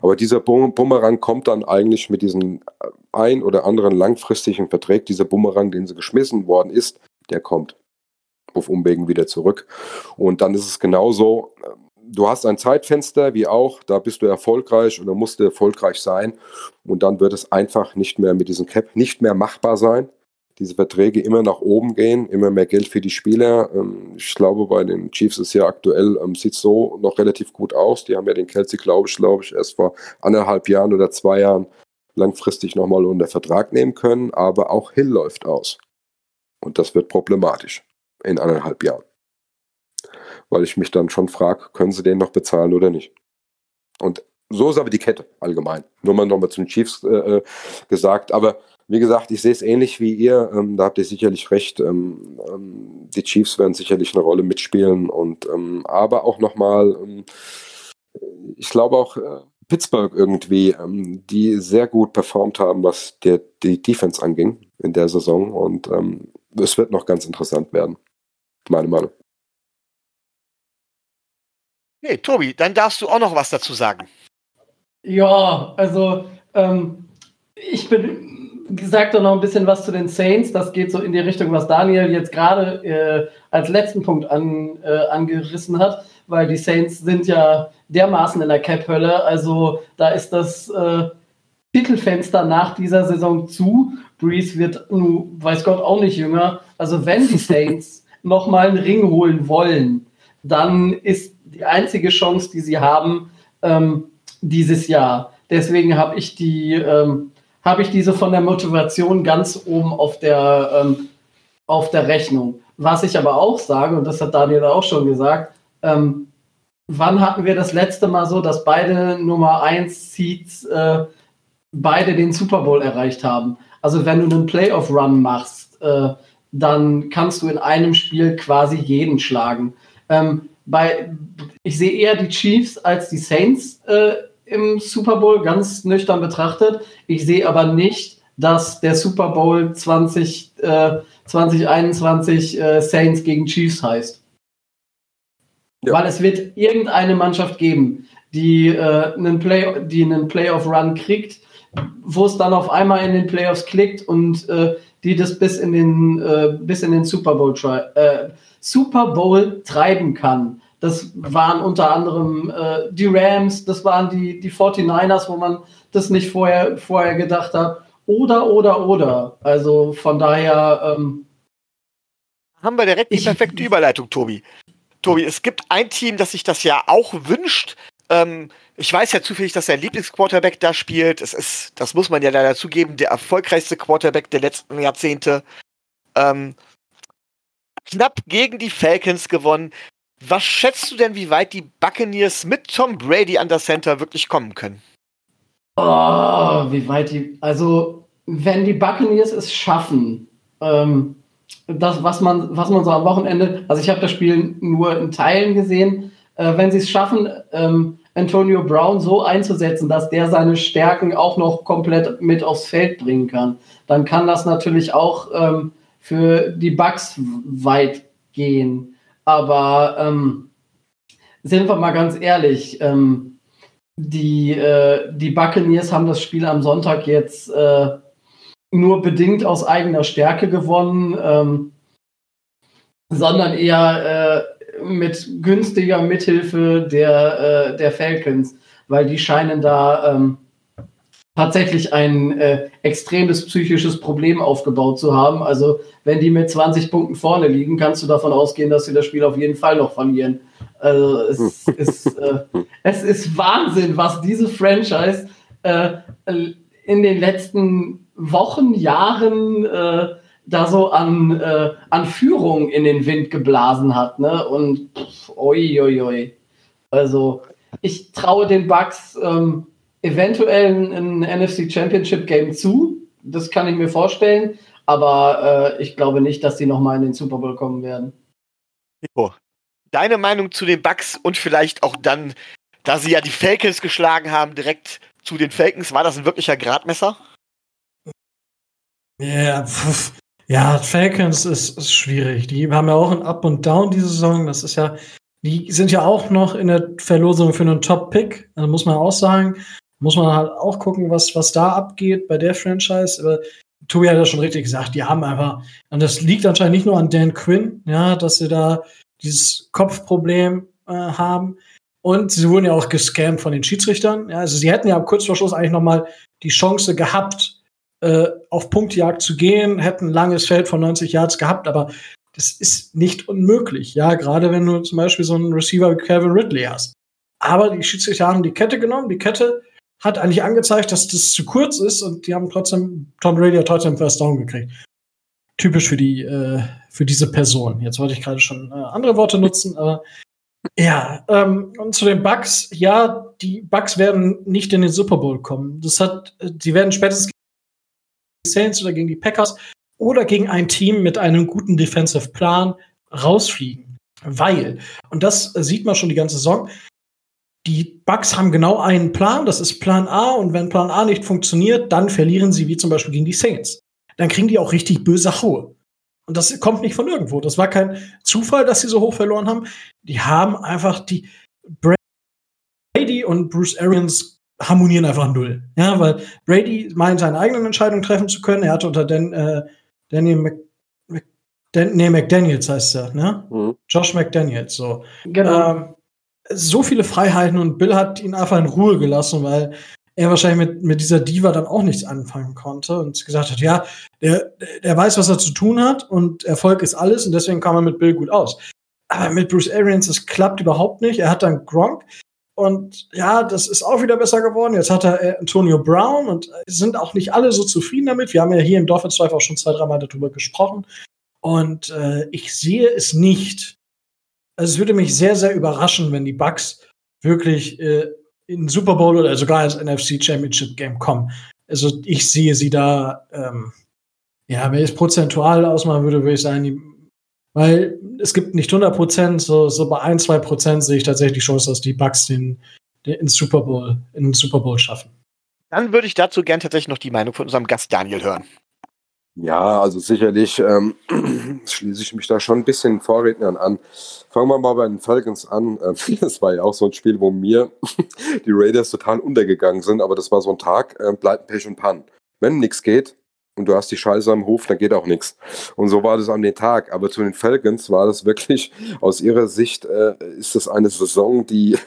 Speaker 5: Aber dieser Bumerang kommt dann eigentlich mit diesem äh, ein oder anderen langfristigen Vertrag, dieser Bumerang, den sie geschmissen worden ist, der kommt auf Umwegen wieder zurück. Und dann ist es genauso, du hast ein Zeitfenster, wie auch, da bist du erfolgreich und da musst du erfolgreich sein. Und dann wird es einfach nicht mehr mit diesem Cap nicht mehr machbar sein. Diese Verträge immer nach oben gehen, immer mehr Geld für die Spieler. Ähm, ich glaube, bei den Chiefs ist ja aktuell, ähm, sieht so noch relativ gut aus. Die haben ja den Kelsey, glaube ich, glaube ich, erst vor anderthalb Jahren oder zwei Jahren langfristig nochmal unter Vertrag nehmen können. Aber auch Hill läuft aus. Und das wird problematisch in anderthalb Jahren weil ich mich dann schon frage, können sie den noch bezahlen oder nicht? Und so ist aber die Kette allgemein. Nur mal nochmal zu den Chiefs äh, äh, gesagt. Aber wie gesagt, ich sehe es ähnlich wie ihr. Ähm, da habt ihr sicherlich recht. Ähm, ähm, die Chiefs werden sicherlich eine Rolle mitspielen. Und ähm, aber auch nochmal, ähm, ich glaube auch äh, Pittsburgh irgendwie, ähm, die sehr gut performt haben, was der, die Defense anging in der Saison. Und es wird noch ganz interessant werden. Meine Meinung.
Speaker 4: Okay, Tobi, dann darfst du auch noch was dazu sagen.
Speaker 3: Ja, also ähm, ich bin gesagt noch ein bisschen was zu den Saints. Das geht so in die Richtung, was Daniel jetzt gerade äh, als letzten Punkt an, äh, angerissen hat, weil die Saints sind ja dermaßen in der Cap-Hölle. Also da ist das äh, Titelfenster nach dieser Saison zu. Breeze wird, nun, weiß Gott, auch nicht jünger. Also wenn die Saints nochmal einen Ring holen wollen, dann ist die einzige Chance, die sie haben ähm, dieses Jahr. Deswegen habe ich die, ähm, habe ich diese von der Motivation ganz oben auf der, ähm, auf der Rechnung. Was ich aber auch sage, und das hat Daniel auch schon gesagt, ähm, wann hatten wir das letzte Mal so, dass beide Nummer 1 Seeds äh, beide den Super Bowl erreicht haben? Also wenn du einen Playoff-Run machst, äh, dann kannst du in einem Spiel quasi jeden schlagen. Ähm, bei, ich sehe eher die Chiefs als die Saints äh, im Super Bowl, ganz nüchtern betrachtet. Ich sehe aber nicht, dass der Super Bowl 20, äh, 2021 äh, Saints gegen Chiefs heißt. Ja. Weil es wird irgendeine Mannschaft geben, die, äh, einen, Play die einen Playoff-Run kriegt, wo es dann auf einmal in den Playoffs klickt und äh, die das bis in den, äh, bis in den Super Bowl äh, Super Bowl treiben kann. Das waren unter anderem äh, die Rams, das waren die, die 49ers, wo man das nicht vorher, vorher gedacht hat. Oder, oder, oder. Also von daher. Ähm,
Speaker 4: Haben wir direkt die perfekte Überleitung, Tobi. Tobi, es gibt ein Team, das sich das ja auch wünscht. Ähm, ich weiß ja zufällig, dass sein Lieblingsquarterback da spielt. Es ist, das muss man ja leider zugeben, der erfolgreichste Quarterback der letzten Jahrzehnte. Ähm, knapp gegen die Falcons gewonnen. Was schätzt du denn, wie weit die Buccaneers mit Tom Brady an der Center wirklich kommen können?
Speaker 3: Oh, wie weit die. Also, wenn die Buccaneers es schaffen, ähm, das, was man, was man so am Wochenende, also ich habe das Spiel nur in Teilen gesehen, äh, wenn sie es schaffen, ähm, Antonio Brown so einzusetzen, dass der seine Stärken auch noch komplett mit aufs Feld bringen kann, dann kann das natürlich auch ähm, für die Bucks weit gehen. Aber ähm, sind wir mal ganz ehrlich, ähm, die, äh, die Buccaneers haben das Spiel am Sonntag jetzt äh, nur bedingt aus eigener Stärke gewonnen, ähm, sondern eher äh, mit günstiger Mithilfe der, äh, der Falcons, weil die scheinen da ähm, tatsächlich ein äh, extremes psychisches Problem aufgebaut zu haben. Also wenn die mit 20 Punkten vorne liegen, kannst du davon ausgehen, dass sie das Spiel auf jeden Fall noch verlieren. Also es, ist, äh, es ist Wahnsinn, was diese Franchise äh, in den letzten Wochen, Jahren äh, da so an, äh, an Führung in den Wind geblasen hat. Ne? Und pff, oi, oi, oi. Also ich traue den Bucks ähm, eventuell ein, NFC Championship Game zu. Das kann ich mir vorstellen. Aber äh, ich glaube nicht, dass sie nochmal in den Super Bowl kommen werden.
Speaker 4: Nico, deine Meinung zu den Bucks und vielleicht auch dann, da sie ja die Falcons geschlagen haben, direkt zu den Falcons, war das ein wirklicher Gradmesser?
Speaker 2: Ja, ja, Falcons ist, ist schwierig. Die haben ja auch ein Up und Down diese Saison. Das ist ja, die sind ja auch noch in der Verlosung für einen Top-Pick. Also muss man auch sagen muss man halt auch gucken, was, was da abgeht bei der Franchise. Aber Tobi hat ja schon richtig gesagt, die haben einfach, und das liegt anscheinend nicht nur an Dan Quinn, ja, dass sie da dieses Kopfproblem äh, haben. Und sie wurden ja auch gescammt von den Schiedsrichtern. Ja, also sie hätten ja kurz vor Schluss eigentlich noch mal die Chance gehabt, äh, auf Punktjagd zu gehen, hätten ein langes Feld von 90 Yards gehabt, aber das ist nicht unmöglich. Ja, gerade wenn du zum Beispiel so einen Receiver wie Kevin Ridley hast. Aber die Schiedsrichter haben die Kette genommen, die Kette hat eigentlich angezeigt, dass das zu kurz ist und die haben trotzdem, Tom Brady hat trotzdem First Down gekriegt. Typisch für die, äh, für diese Person. Jetzt wollte ich gerade schon äh, andere Worte nutzen, aber ja, ähm, und zu den Bucks, ja, die Bucks werden nicht in den Super Bowl kommen. Das hat, sie werden spätestens gegen die Saints oder gegen die Packers oder gegen ein Team mit einem guten Defensive Plan rausfliegen. Weil, und das sieht man schon die ganze Saison, die Bugs haben genau einen Plan, das ist Plan A, und wenn Plan A nicht funktioniert, dann verlieren sie, wie zum Beispiel gegen die Saints. Dann kriegen die auch richtig böse Haue. Und das kommt nicht von irgendwo. Das war kein Zufall, dass sie so hoch verloren haben. Die haben einfach die Brady und Bruce Arians harmonieren einfach null. Ja, weil Brady meint, seine eigenen Entscheidungen treffen zu können. Er hatte unter Dan, äh, Daniel Mc, Mc, Dan, nee, McDaniels heißt er, ne? Mhm. Josh McDaniels, so. Genau. Ähm, so viele Freiheiten und Bill hat ihn einfach in Ruhe gelassen, weil er wahrscheinlich mit, mit dieser Diva dann auch nichts anfangen konnte und gesagt hat, ja, der, der weiß, was er zu tun hat und Erfolg ist alles und deswegen kam er mit Bill gut aus. Aber mit Bruce Arians, das klappt überhaupt nicht. Er hat dann Gronk und ja, das ist auch wieder besser geworden. Jetzt hat er äh, Antonio Brown und sind auch nicht alle so zufrieden damit. Wir haben ja hier im Dolphins Drive auch schon zwei, dreimal darüber gesprochen. Und äh, ich sehe es nicht, also es würde mich sehr, sehr überraschen, wenn die Bucks wirklich äh, in den Super Bowl oder sogar ins NFC Championship Game kommen. Also ich sehe sie da, ähm, ja, wenn ich es prozentual ausmachen würde, würde ich sagen, die, weil es gibt nicht 100 Prozent, so, so bei ein, zwei Prozent sehe ich tatsächlich die Chance, dass die Bucks den, den ins Super Bowl, in den Super Bowl schaffen.
Speaker 4: Dann würde ich dazu gern tatsächlich noch die Meinung von unserem Gast Daniel hören.
Speaker 5: Ja, also sicherlich ähm, schließe ich mich da schon ein bisschen Vorrednern an. Fangen wir mal bei den Falcons an. Ähm, das war ja auch so ein Spiel, wo mir die Raiders total untergegangen sind, aber das war so ein Tag, äh, bleibt Pech und Pan. Wenn nichts geht und du hast die Scheiße am Hof, dann geht auch nichts. Und so war das an dem Tag. Aber zu den Falcons war das wirklich, aus ihrer Sicht, äh, ist das eine Saison, die,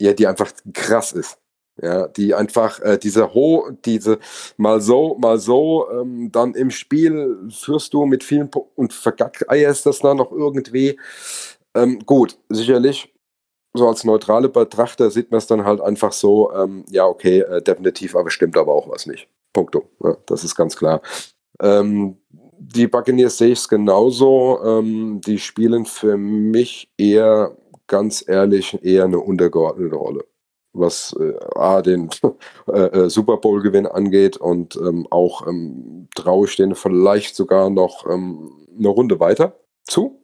Speaker 5: ja, die einfach krass ist. Ja, die einfach äh, diese ho, diese mal so, mal so, ähm, dann im Spiel führst du mit vielen po und vergackeierst das dann noch irgendwie. Ähm, gut, sicherlich, so als neutrale Betrachter sieht man es dann halt einfach so, ähm, ja, okay, äh, definitiv, aber stimmt aber auch was nicht. Punkto. Ja, das ist ganz klar. Ähm, die Buccaneers sehe ich es genauso. Ähm, die spielen für mich eher, ganz ehrlich, eher eine untergeordnete Rolle was äh, A, den äh, äh, Super Bowl-Gewinn angeht und ähm, auch ähm, traue ich denen vielleicht sogar noch ähm, eine Runde weiter zu.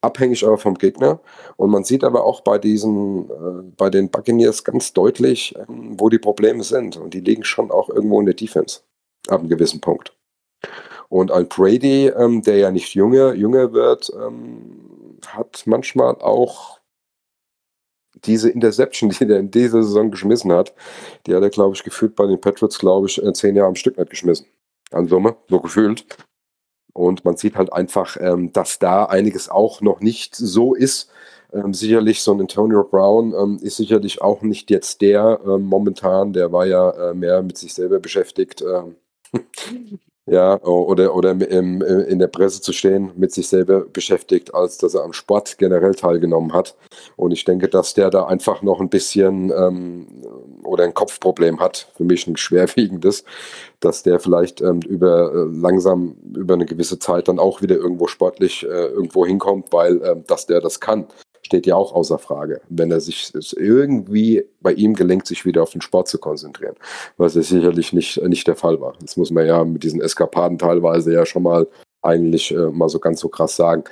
Speaker 5: Abhängig aber vom Gegner. Und man sieht aber auch bei diesen, äh, bei den Buccaneers ganz deutlich, ähm, wo die Probleme sind. Und die liegen schon auch irgendwo in der Defense. Ab einem gewissen Punkt. Und ein Brady, ähm, der ja nicht jünger, jünger wird, ähm, hat manchmal auch diese Interception, die er in dieser Saison geschmissen hat, die hat er, glaube ich, gefühlt bei den Patriots, glaube ich, äh, zehn Jahre am Stück nicht geschmissen. An Summe, so gefühlt. Und man sieht halt einfach, ähm, dass da einiges auch noch nicht so ist, Ähm, sicherlich so ein Antonio Brown ähm, ist sicherlich auch nicht jetzt der ähm, momentan, der war ja äh, mehr mit sich selber beschäftigt. Ähm, ja, oder, oder im, in der Presse zu stehen, mit sich selber beschäftigt, als dass er am Sport generell teilgenommen hat. Und ich denke, dass der da einfach noch ein bisschen ähm, oder ein Kopfproblem hat, für mich ein schwerwiegendes, dass der vielleicht ähm, über äh, langsam über eine gewisse Zeit dann auch wieder irgendwo sportlich äh, irgendwo hinkommt, weil äh, dass der das kann steht ja auch außer Frage, wenn er sich irgendwie bei ihm gelingt, sich wieder auf den Sport zu konzentrieren, was ja sicherlich nicht, nicht der Fall war. Das muss man ja mit diesen Eskapaden teilweise ja schon mal eigentlich äh, mal so ganz so krass sagen.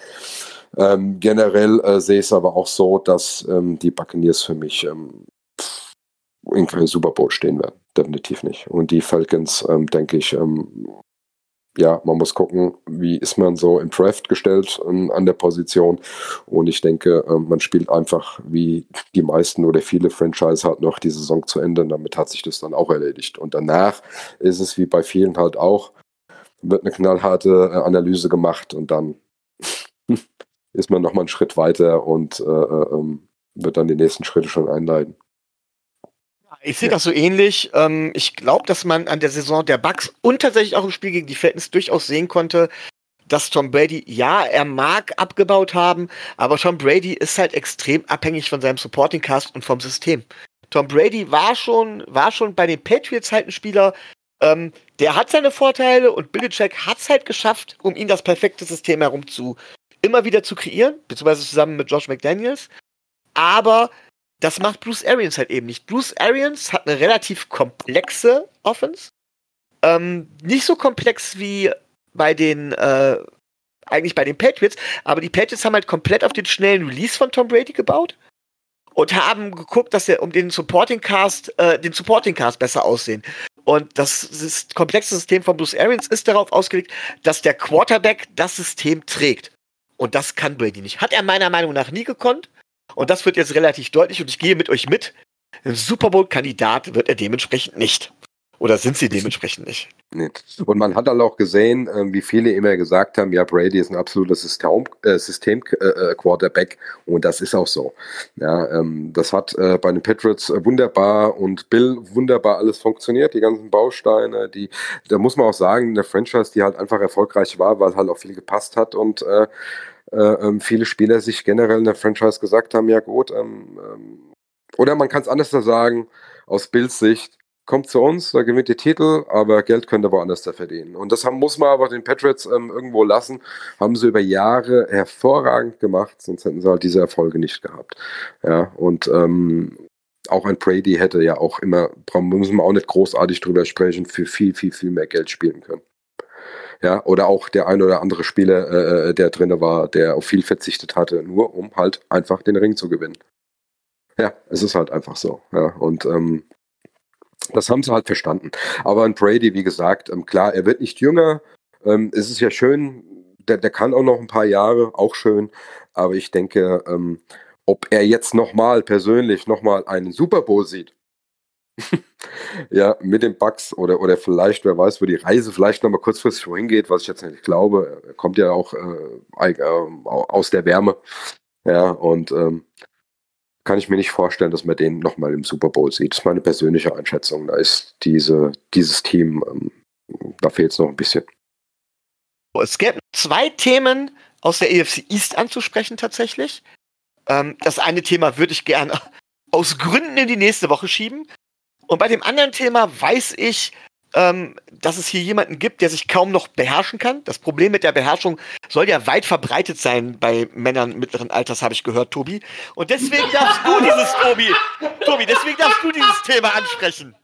Speaker 5: Ähm, generell äh, sehe ich es aber auch so, dass ähm, die Buccaneers für mich ähm, in keinem Super Bowl stehen werden. Definitiv nicht. Und die Falcons, ähm, denke ich, ähm, ja, man muss gucken, wie ist man so im Draft gestellt ähm, an der Position. Und ich denke, ähm, man spielt einfach wie die meisten oder viele Franchise halt noch die Saison zu Ende. Und damit hat sich das dann auch erledigt. Und danach ist es wie bei vielen halt auch, wird eine knallharte äh, Analyse gemacht und dann ist man nochmal einen Schritt weiter und äh, äh, ähm, wird dann die nächsten Schritte schon einleiten.
Speaker 4: Ich sehe das so ähnlich. Ähm, ich glaube, dass man an der Saison der Bucks und tatsächlich auch im Spiel gegen die Falcons durchaus sehen konnte, dass Tom Brady, ja, er mag abgebaut haben, aber Tom Brady ist halt extrem abhängig von seinem Supporting Cast und vom System. Tom Brady war schon, war schon bei den Patriots halt ein Spieler, ähm, der hat seine Vorteile und Belichick hat es halt geschafft, um ihn das perfekte System herum zu immer wieder zu kreieren, beziehungsweise zusammen mit Josh McDaniels. Aber das macht Bruce Arians halt eben nicht. Bruce Arians hat eine relativ komplexe Offense. Ähm, nicht so komplex wie bei den, äh, eigentlich bei den Patriots, aber die Patriots haben halt komplett auf den schnellen Release von Tom Brady gebaut und haben geguckt, dass er um den Supporting Cast, äh, den Supporting Cast besser aussehen. Und das, das komplexe System von Bruce Arians ist darauf ausgelegt, dass der Quarterback das System trägt. Und das kann Brady nicht. Hat er meiner Meinung nach nie gekonnt. Und das wird jetzt relativ deutlich und ich gehe mit euch mit. Ein Super Bowl-Kandidat wird er dementsprechend nicht. Oder sind sie dementsprechend nicht?
Speaker 5: Und man hat dann auch gesehen, ähm, wie viele immer gesagt haben, ja, Brady ist ein absoluter System-Quarterback äh, System, und das ist auch so. Ja, ähm, das hat äh, bei den Patriots wunderbar und Bill wunderbar alles funktioniert, die ganzen Bausteine, die, da muss man auch sagen, eine Franchise, die halt einfach erfolgreich war, weil halt auch viel gepasst hat und äh, äh, ähm, viele Spieler sich generell in der Franchise gesagt haben, ja gut, ähm, ähm, oder man kann es anders sagen, aus Bills Sicht, kommt zu uns, da gewinnt ihr Titel, aber Geld könnt ihr woanders da verdienen. Und das haben, muss man aber den Patriots ähm, irgendwo lassen, haben sie über Jahre hervorragend gemacht, sonst hätten sie halt diese Erfolge nicht gehabt. Ja, und ähm, auch ein Brady hätte ja auch immer, müssen wir auch nicht großartig drüber sprechen, für viel, viel, viel mehr Geld spielen können. Ja, oder auch der ein oder andere Spieler, äh, äh der drin war, der auf viel verzichtet hatte, nur um halt einfach den Ring zu gewinnen. Ja, es ist halt einfach so. Ja, und ähm, das haben sie halt verstanden. Aber ein Brady, wie gesagt, ähm, klar, er wird nicht jünger. Ähm, es ist ja schön, der, der kann auch noch ein paar Jahre, auch schön. Aber ich denke, ähm, ob er jetzt nochmal persönlich nochmal einen Super Bowl sieht, ja, mit den Bugs oder, oder vielleicht, wer weiß, wo die Reise vielleicht nochmal kurzfristig wohin geht, was ich jetzt nicht glaube. Er kommt ja auch äh, äh, aus der Wärme. Ja, und ähm, kann ich mir nicht vorstellen, dass man den nochmal im Super Bowl sieht. Das ist meine persönliche Einschätzung. Da ist diese, dieses Team, ähm, da fehlt es noch ein bisschen.
Speaker 4: Es gäbe zwei Themen aus der EFC East anzusprechen tatsächlich. Ähm, das eine Thema würde ich gerne aus Gründen in die nächste Woche schieben. Und bei dem anderen Thema weiß ich, ähm, dass es hier jemanden gibt, der sich kaum noch beherrschen kann. Das Problem mit der Beherrschung soll ja weit verbreitet sein bei Männern mittleren Alters, habe ich gehört, Tobi. Und deswegen darfst du dieses, Tobi, Tobi, deswegen darfst du dieses Thema ansprechen.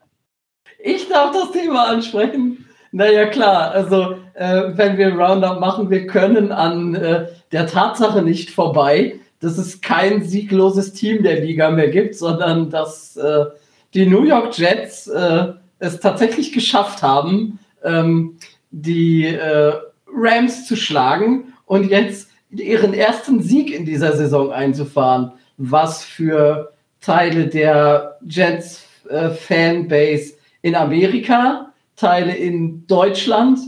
Speaker 3: Ich darf das Thema ansprechen. Naja, klar, also äh, wenn wir Roundup machen, wir können an äh, der Tatsache nicht vorbei, dass es kein siegloses Team der Liga mehr gibt, sondern dass äh, die New York Jets äh, es tatsächlich geschafft haben, ähm, die äh, Rams zu schlagen und jetzt ihren ersten Sieg in dieser Saison einzufahren, was für Teile der Jets äh, Fanbase in Amerika, Teile in Deutschland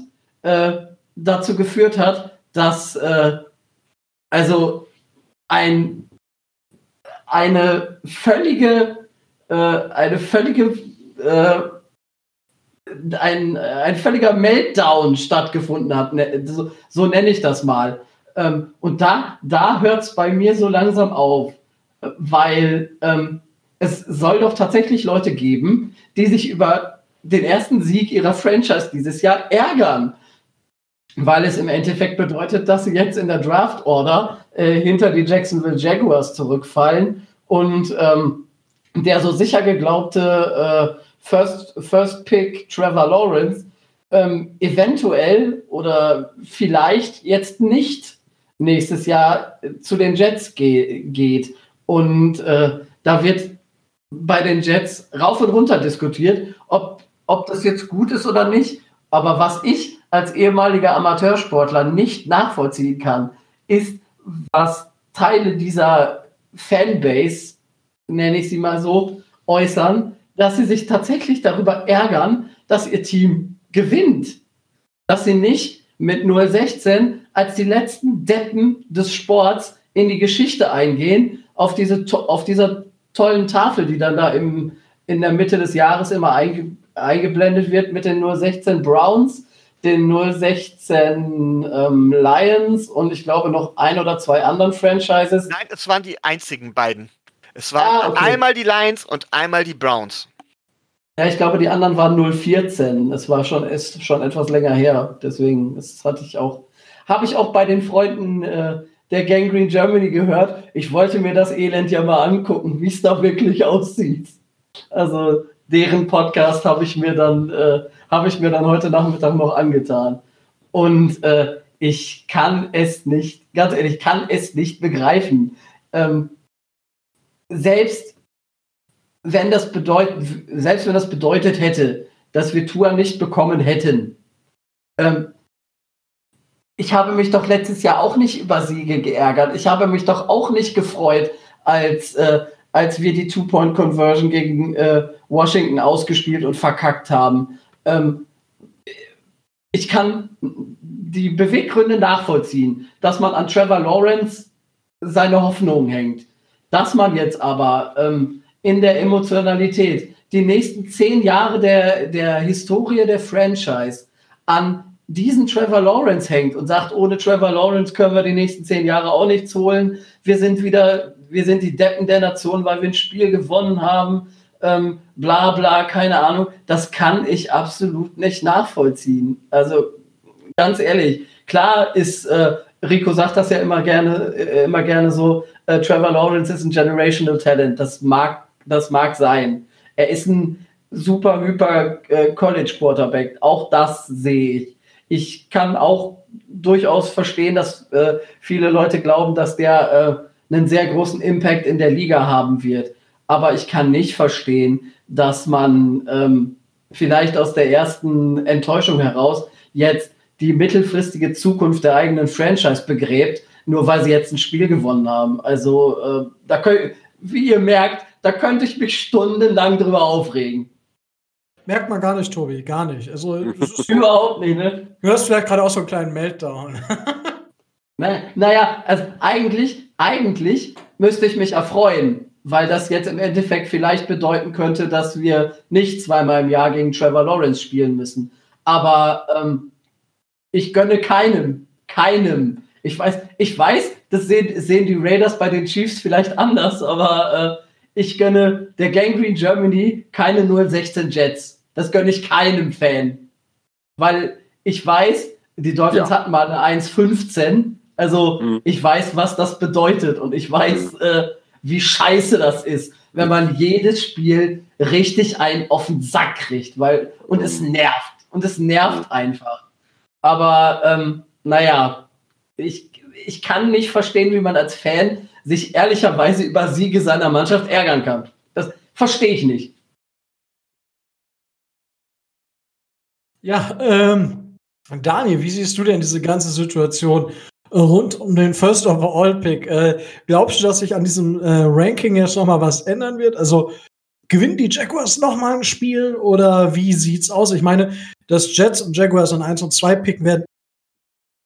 Speaker 3: äh, dazu geführt hat, dass äh, also ein eine völlige, äh, eine völlige, äh, ein, ein völliger Meltdown stattgefunden hat. Ne, so, so nenne ich das mal. Ähm, und da, da hört es bei mir so langsam auf, weil ähm, es soll doch tatsächlich Leute geben, die sich über den ersten Sieg ihrer Franchise dieses Jahr ärgern weil es im Endeffekt bedeutet, dass sie jetzt in der Draft Order äh, hinter die Jacksonville Jaguars zurückfallen und ähm, der so sicher geglaubte äh, First, First Pick Trevor Lawrence ähm, eventuell oder vielleicht jetzt nicht nächstes Jahr zu den Jets ge geht. Und äh, da wird bei den Jets rauf und runter diskutiert, ob, ob das jetzt gut ist oder nicht. Aber was ich als ehemaliger Amateursportler nicht nachvollziehen kann, ist, was Teile dieser Fanbase, nenne ich sie mal so, äußern, dass sie sich tatsächlich darüber ärgern, dass ihr Team gewinnt. Dass sie nicht mit 016 als die letzten Deppen des Sports in die Geschichte eingehen, auf, diese, auf dieser tollen Tafel, die dann da im, in der Mitte des Jahres immer einge, eingeblendet wird mit den 016 Browns den 016 ähm, Lions und ich glaube noch ein oder zwei anderen Franchises.
Speaker 4: Nein, es waren die einzigen beiden. Es waren ah, okay. einmal die Lions und einmal die Browns.
Speaker 3: Ja, ich glaube, die anderen waren 014. Es war schon, ist schon etwas länger her. Deswegen, das hatte ich auch, habe ich auch bei den Freunden äh, der Gangrene Germany gehört. Ich wollte mir das Elend ja mal angucken, wie es da wirklich aussieht. Also deren Podcast habe ich mir dann äh, habe ich mir dann heute Nachmittag noch angetan. Und äh, ich kann es nicht, ganz ehrlich, kann es nicht begreifen. Ähm, selbst wenn das bedeutet, selbst wenn das bedeutet hätte, dass wir Tour nicht bekommen hätten, ähm, ich habe mich doch letztes Jahr auch nicht über Siege geärgert. Ich habe mich doch auch nicht gefreut, als, äh, als wir die Two-Point-Conversion gegen äh, Washington ausgespielt und verkackt haben ähm, ich kann die Beweggründe nachvollziehen, dass man an Trevor Lawrence seine Hoffnung hängt. Dass man jetzt aber ähm, in der Emotionalität die nächsten zehn Jahre der, der Historie der Franchise an diesen Trevor Lawrence hängt und sagt, ohne Trevor Lawrence können wir die nächsten zehn Jahre auch nichts holen. Wir sind wieder, wir sind die Deppen der Nation, weil wir ein Spiel gewonnen haben ähm, bla bla, keine Ahnung, das kann ich absolut nicht nachvollziehen. Also ganz ehrlich, klar ist, äh, Rico sagt das ja immer gerne, äh, immer gerne so, äh, Trevor Lawrence ist ein generational Talent, das mag, das mag sein. Er ist ein super hyper äh, College Quarterback, auch das sehe ich. Ich kann auch durchaus verstehen, dass äh, viele Leute glauben, dass der äh, einen sehr großen Impact in der Liga haben wird aber ich kann nicht verstehen, dass man ähm, vielleicht aus der ersten Enttäuschung heraus jetzt die mittelfristige Zukunft der eigenen Franchise begräbt, nur weil sie jetzt ein Spiel gewonnen haben. Also, äh, da könnt, wie ihr merkt, da könnte ich mich stundenlang drüber aufregen.
Speaker 2: Merkt man gar nicht, Tobi, gar nicht. Also,
Speaker 3: Überhaupt nicht, ne?
Speaker 2: Du hast vielleicht gerade auch so einen kleinen Meltdown.
Speaker 3: Na, naja, also eigentlich, eigentlich müsste ich mich erfreuen, weil das jetzt im Endeffekt vielleicht bedeuten könnte, dass wir nicht zweimal im Jahr gegen Trevor Lawrence spielen müssen. Aber ähm, ich gönne keinem, keinem. Ich weiß, ich weiß, das sehen, sehen die Raiders bei den Chiefs vielleicht anders, aber äh, ich gönne der Gangrene Germany keine 016 Jets. Das gönne ich keinem Fan. Weil ich weiß, die Dolphins ja. hatten mal eine 1,15. Also mhm. ich weiß, was das bedeutet und ich weiß, mhm. äh, wie scheiße das ist, wenn man jedes Spiel richtig einen auf den Sack kriegt, weil, und es nervt. Und es nervt einfach. Aber, ähm, naja, ich, ich kann nicht verstehen, wie man als Fan sich ehrlicherweise über Siege seiner Mannschaft ärgern kann. Das verstehe ich nicht.
Speaker 2: Ja, ähm, Daniel, wie siehst du denn diese ganze Situation rund um den First Overall Pick. Äh, glaubst du, dass sich an diesem äh, Ranking jetzt noch mal was ändern wird? Also gewinnen die Jaguars noch mal ein Spiel oder wie sieht's aus? Ich meine, dass Jets und Jaguars an 1 und 2 picken werden,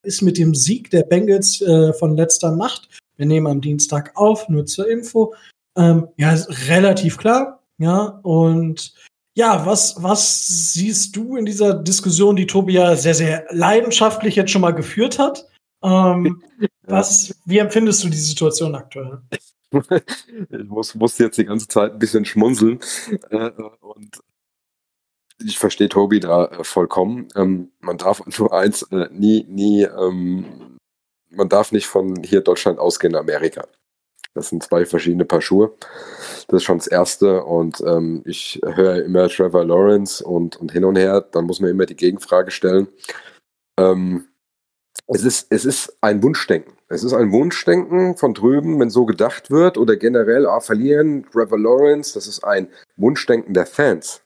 Speaker 2: ist mit dem Sieg der Bengals äh, von letzter Nacht. Wir nehmen am Dienstag auf, nur zur Info. Ähm, ja, relativ klar. Ja, und ja, was, was siehst du in dieser Diskussion, die Tobi ja sehr, sehr leidenschaftlich jetzt schon mal geführt hat? Ähm, was, wie empfindest du die Situation aktuell?
Speaker 5: ich muss, musste jetzt die ganze Zeit ein bisschen schmunzeln. Äh, und ich verstehe Tobi da äh, vollkommen. Ähm, man darf nur eins äh, nie, nie, ähm, man darf nicht von hier Deutschland ausgehen, Amerika. Das sind zwei verschiedene Paar Schuhe. Das ist schon das Erste. Und ähm, ich höre immer Trevor Lawrence und, und hin und her. Dann muss man immer die Gegenfrage stellen. Ähm, es, ist, es ist ein Wunschdenken. Es ist ein Wunschdenken von drüben, wenn so gedacht wird. Oder generell, ah, verlieren, Trevor Lawrence. Das ist ein Wunschdenken der Fans.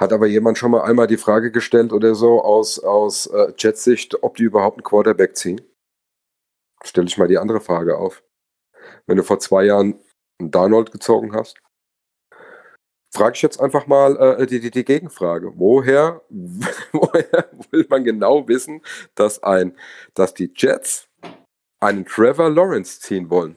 Speaker 5: Hat aber jemand schon mal einmal die Frage gestellt oder so aus, aus äh, Jetsicht, ob die überhaupt einen Quarterback ziehen? Stelle ich mal die andere Frage auf wenn du vor zwei Jahren einen Darnold gezogen hast? Frage ich jetzt einfach mal äh, die, die, die, Gegenfrage. Woher, woher will man genau wissen, dass, ein, dass die Jets einen Trevor Lawrence ziehen wollen?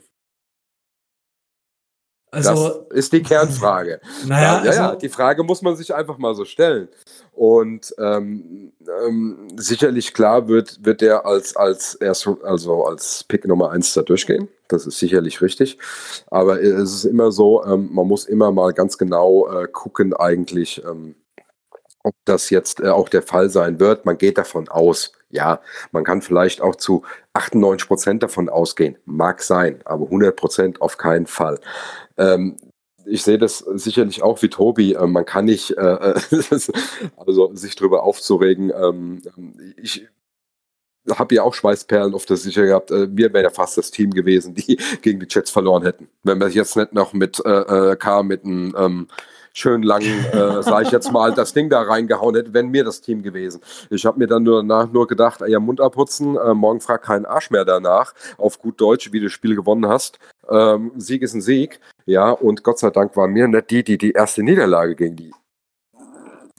Speaker 5: Also, das ist die Kernfrage. Naja, ja, ja, also, die Frage muss man sich einfach mal so stellen. Und ähm, ähm, sicherlich klar wird, wird der als, als, erst, also als Pick Nummer 1 da durchgehen. Das ist sicherlich richtig. Aber es ist immer so, ähm, man muss immer mal ganz genau äh, gucken, eigentlich, ähm, ob das jetzt äh, auch der Fall sein wird. Man geht davon aus. Ja, man kann vielleicht auch zu 98 Prozent davon ausgehen. Mag sein, aber 100 Prozent auf keinen Fall. Ähm, ich sehe das sicherlich auch wie Tobi. Ähm, man kann nicht, äh, also sich darüber aufzuregen. Ähm, ich habe ja auch Schweißperlen auf der Sicher gehabt. Äh, wir wären ja fast das Team gewesen, die gegen die Jets verloren hätten. Wenn wir jetzt nicht noch mit äh, äh K mit einem ähm, schön langen, äh, sage ich jetzt mal, das Ding da reingehauen hätte, wären mir das Team gewesen. Ich habe mir dann nur danach nur gedacht, ja, Mund abputzen, äh, morgen frag keinen Arsch mehr danach, auf gut Deutsch, wie du das Spiel gewonnen hast. Ähm, Sieg ist ein Sieg, ja, und Gott sei Dank waren mir nicht die, die die erste Niederlage gegen die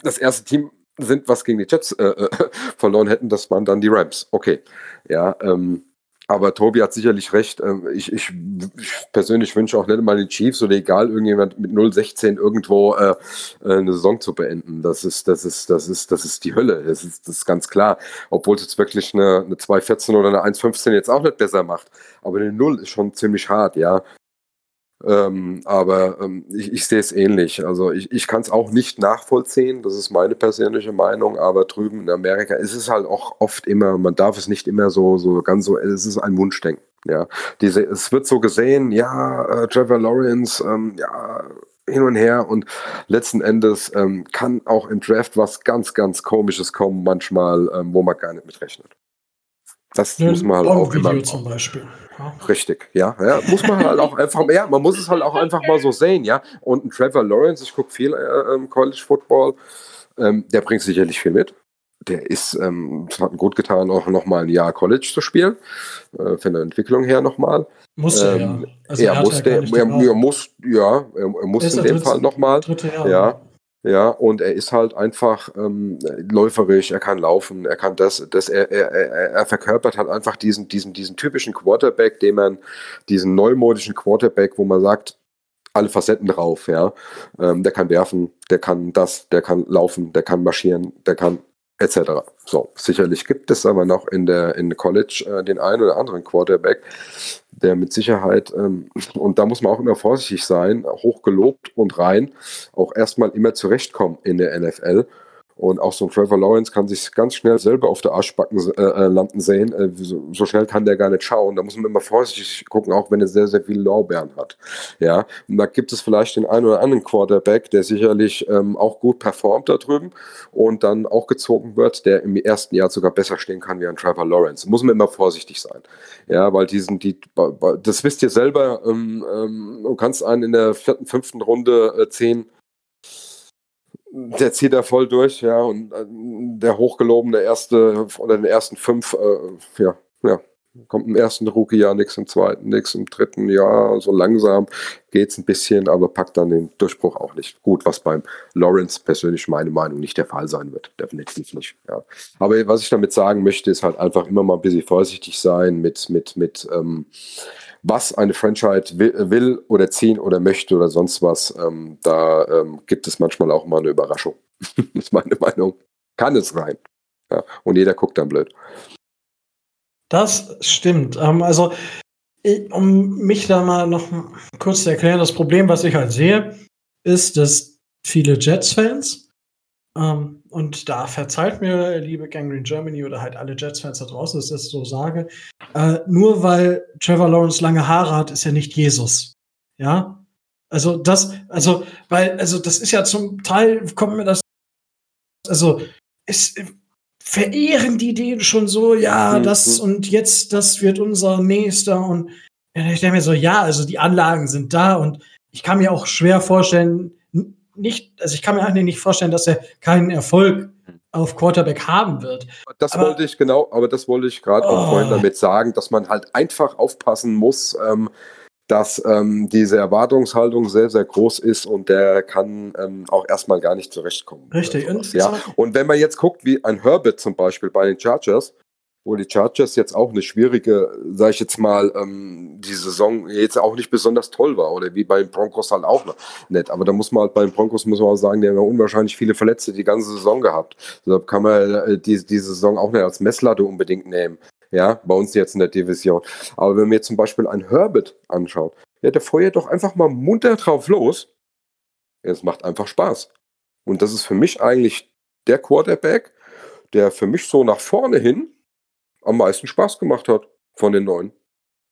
Speaker 5: das erste Team sind, was gegen die Jets äh, äh, verloren hätten, das waren dann die Rams. Okay, ja, ähm, aber Tobi hat sicherlich recht. Ähm, ich, ich, ich, persönlich wünsche auch nicht mal den Chiefs oder egal irgendjemand mit 0-16 irgendwo äh, äh, eine Saison zu beenden. Das ist, das ist, das ist, das ist die Hölle. Das ist, das ist ganz klar. Obwohl es jetzt wirklich eine, eine 2-14 oder eine 1-15 jetzt auch nicht besser macht. Aber eine 0 ist schon ziemlich hart, ja. Ähm, aber ähm, ich, ich sehe es ähnlich. Also ich, ich kann es auch nicht nachvollziehen, das ist meine persönliche Meinung, aber drüben in Amerika ist es halt auch oft immer, man darf es nicht immer so, so ganz so, es ist ein Wunschdenken. Ja, diese, es wird so gesehen, ja, äh, Trevor Lawrence, ähm, ja, hin und her und letzten Endes ähm, kann auch im Draft was ganz, ganz Komisches kommen, manchmal, ähm, wo man gar nicht mitrechnet. Das ja, muss man halt auch immer. Zum Beispiel. Richtig, ja, ja. Muss man halt auch einfach, ja, man muss es halt auch einfach mal so sehen, ja. Und ein Trevor Lawrence, ich gucke viel äh, ähm, College Football, ähm, der bringt sicherlich viel mit. Der ist, ähm, es hat ihm gut getan, auch nochmal ein Jahr College zu spielen, äh, von der Entwicklung her nochmal. Muss er, ähm, ja. Also er, er, musste, er, er, muss, ja, er, er muss in dem Fall nochmal. Ja, ja, und er ist halt einfach ähm, läuferisch, er kann laufen, er kann das, das er, er, er verkörpert halt einfach diesen, diesen, diesen typischen Quarterback, den man, diesen neumodischen Quarterback, wo man sagt, alle Facetten drauf, ja. Ähm, der kann werfen, der kann das, der kann laufen, der kann marschieren, der kann etc. So, sicherlich gibt es aber noch in der in College äh, den einen oder anderen Quarterback, der mit Sicherheit, ähm, und da muss man auch immer vorsichtig sein, hochgelobt und rein, auch erstmal immer zurechtkommen in der NFL und auch so ein Trevor Lawrence kann sich ganz schnell selber auf der Arschbacken äh, äh, landen sehen. Äh, so, so, schnell kann der gar nicht schauen. Da muss man immer vorsichtig gucken, auch wenn er sehr, sehr viele Lorbeeren hat. Ja, und da gibt es vielleicht den einen oder anderen Quarterback, der sicherlich ähm, auch gut performt da drüben und dann auch gezogen wird, der im ersten Jahr sogar besser stehen kann wie ein Trevor Lawrence. Da muss man immer vorsichtig sein. Ja, weil diesen, die, das wisst ihr selber, ähm, ähm, du kannst einen in der vierten, fünften Runde äh, zehn der zieht da voll durch, ja, und äh, der hochgelobene erste oder den ersten fünf, äh, ja, ja, kommt im ersten Rookie-Jahr nichts, im zweiten nichts, im dritten Jahr so langsam geht's ein bisschen, aber packt dann den Durchbruch auch nicht. Gut, was beim Lawrence persönlich meine Meinung nicht der Fall sein wird, definitiv nicht. Ja. Aber was ich damit sagen möchte, ist halt einfach immer mal ein bisschen vorsichtig sein mit mit mit ähm, was eine Franchise will, oder ziehen oder möchte oder sonst was, ähm, da ähm, gibt es manchmal auch mal eine Überraschung. ist meine Meinung. Kann es rein. Ja, und jeder guckt dann blöd.
Speaker 2: Das stimmt. Ähm, also, um mich da mal noch kurz zu erklären, das Problem, was ich halt sehe, ist, dass viele Jets-Fans, ähm, und da verzeiht mir, liebe Gangrene Germany oder halt alle Jets-Fans da draußen, dass ich das so sage, äh, nur weil Trevor Lawrence lange Haare hat, ist er nicht Jesus. Ja? Also das, also, weil, also das ist ja zum Teil, kommt mir das, also, ist, verehren die den schon so, ja, mhm. das und jetzt, das wird unser nächster und ich denke mir so, ja, also die Anlagen sind da und ich kann mir auch schwer vorstellen, nicht, also ich kann mir eigentlich nicht vorstellen, dass er keinen Erfolg auf Quarterback haben wird.
Speaker 5: Das aber, wollte ich genau, aber das wollte ich gerade oh. auch vorhin damit sagen, dass man halt einfach aufpassen muss, ähm, dass ähm, diese Erwartungshaltung sehr, sehr groß ist und der kann ähm, auch erstmal gar nicht zurechtkommen.
Speaker 2: Richtig.
Speaker 5: Und, ja. und wenn man jetzt guckt, wie ein Herbert zum Beispiel bei den Chargers, wo die Chargers jetzt auch eine schwierige, sag ich jetzt mal, ähm, die Saison jetzt auch nicht besonders toll war oder wie bei den Broncos halt auch nicht. Aber da muss man halt bei den Broncos muss man auch sagen, die haben ja unwahrscheinlich viele Verletzte die ganze Saison gehabt. Deshalb kann man äh, die, diese Saison auch nicht als Messlatte unbedingt nehmen. Ja, bei uns jetzt in der Division. Aber wenn man jetzt zum Beispiel einen Herbert anschaut, ja, der feuert doch einfach mal munter drauf los. Es macht einfach Spaß. Und das ist für mich eigentlich der Quarterback, der für mich so nach vorne hin am meisten Spaß gemacht hat von den neuen.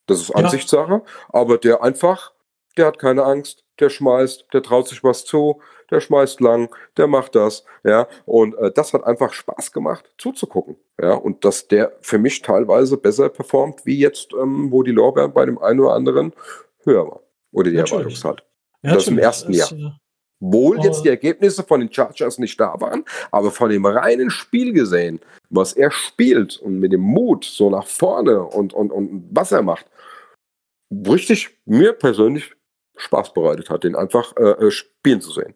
Speaker 5: Das ist Ansichtssache, ja. aber der einfach, der hat keine Angst, der schmeißt, der traut sich was zu, der schmeißt lang, der macht das, ja, und äh, das hat einfach Spaß gemacht zuzugucken, ja, und dass der für mich teilweise besser performt, wie jetzt, ähm, wo die Lorbeeren bei dem einen oder anderen höher war, oder die Erwartungshaltung. Ja, das im ersten Jahr. Wohl oh. jetzt die Ergebnisse von den Chargers nicht da waren, aber von dem reinen Spiel gesehen, was er spielt und mit dem Mut so nach vorne und, und, und was er macht, richtig mir persönlich Spaß bereitet hat, den einfach äh, äh spielen zu sehen.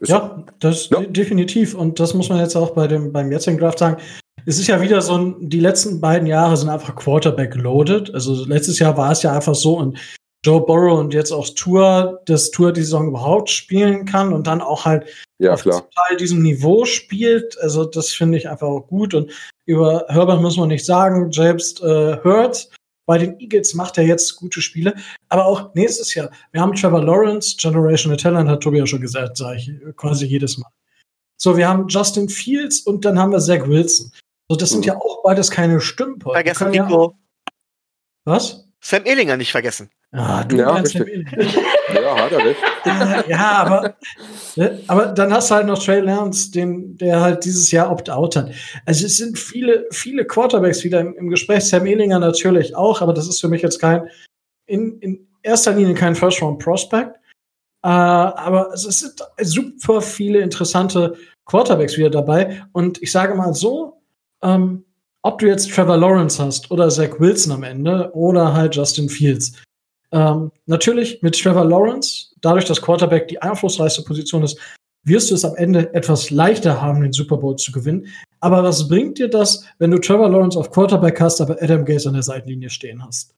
Speaker 2: Ist ja, das ja. definitiv. Und das muss man jetzt auch bei dem, beim jetzigen Draft sagen. Es ist ja wieder so ein, die letzten beiden Jahre sind einfach Quarterback loaded. Also letztes Jahr war es ja einfach so und Joe Burrow und jetzt auch Tour, das Tour die Saison überhaupt spielen kann und dann auch halt
Speaker 5: ja, auf.
Speaker 2: Teil diesem Niveau spielt. Also das finde ich einfach auch gut. Und über Herbert muss man nicht sagen, James äh, Hurt bei den Eagles macht er jetzt gute Spiele. Aber auch nächstes Jahr. Wir haben Trevor Lawrence, Generational Talent, hat Tobi ja schon gesagt, sage ich quasi jedes Mal. So, wir haben Justin Fields und dann haben wir Zach Wilson. So, das sind mhm. ja auch beides keine Stümper.
Speaker 4: Vergessen Nico. Ja
Speaker 2: Was?
Speaker 4: Sam Ehlinger nicht vergessen.
Speaker 2: Ah, du ja,
Speaker 5: Ehlinger. ja, hat er recht.
Speaker 2: ja, aber, ne, aber dann hast du halt noch Trey Lance, den, der halt dieses Jahr opt-out hat. Also es sind viele, viele Quarterbacks wieder im, im Gespräch. Sam Ehlinger natürlich auch, aber das ist für mich jetzt kein, in, in erster Linie kein First-Round-Prospect. Äh, aber es sind super viele interessante Quarterbacks wieder dabei. Und ich sage mal so, ähm, ob du jetzt Trevor Lawrence hast oder Zach Wilson am Ende oder halt Justin Fields. Ähm, natürlich mit Trevor Lawrence, dadurch, dass Quarterback die einflussreichste Position ist, wirst du es am Ende etwas leichter haben, den Super Bowl zu gewinnen. Aber was bringt dir das, wenn du Trevor Lawrence auf Quarterback hast, aber Adam Gaze an der Seitenlinie stehen hast?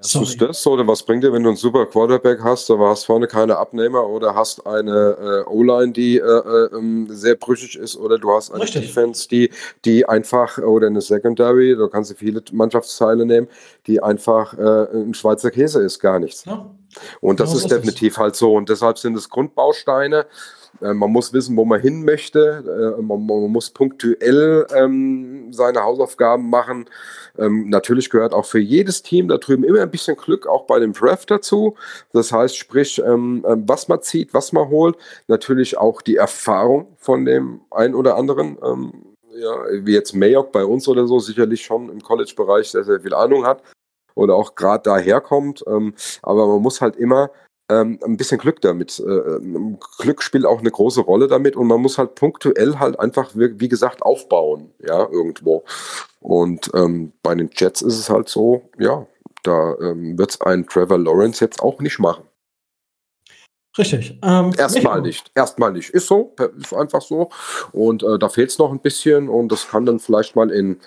Speaker 5: Sorry. Ist das oder was bringt dir, wenn du einen super Quarterback hast, aber hast vorne keine Abnehmer oder hast eine äh, O-Line, die äh, äh, ähm, sehr brüchig ist oder du hast eine Richtig. Defense, die, die einfach oder eine Secondary, da kannst du viele Mannschaftsteile nehmen, die einfach äh, ein Schweizer Käse ist, gar nichts. Ja. Und das genau ist definitiv ist. halt so und deshalb sind es Grundbausteine äh, man muss wissen, wo man hin möchte. Äh, man, man muss punktuell ähm, seine Hausaufgaben machen. Ähm, natürlich gehört auch für jedes Team da drüben immer ein bisschen Glück auch bei dem Draft dazu. Das heißt, sprich, ähm, ähm was man zieht, was man holt. Natürlich auch die Erfahrung von dem einen oder anderen. Ähm, ja, wie jetzt Mayock bei uns oder so, sicherlich schon im College-Bereich sehr, sehr viel Ahnung hat oder auch gerade daherkommt. Ähm, aber man muss halt immer ähm, ein bisschen Glück damit. Äh, ähm, Glück spielt auch eine große Rolle damit und man muss halt punktuell halt einfach, wie, wie gesagt, aufbauen, ja, irgendwo. Und ähm, bei den Jets ist es halt so, ja, da ähm, wird es ein Trevor Lawrence jetzt auch nicht machen.
Speaker 2: Richtig.
Speaker 5: Ähm, Erstmal nicht. Erstmal nicht. Ist so. Ist einfach so. Und äh, da fehlt es noch ein bisschen und das kann dann vielleicht mal in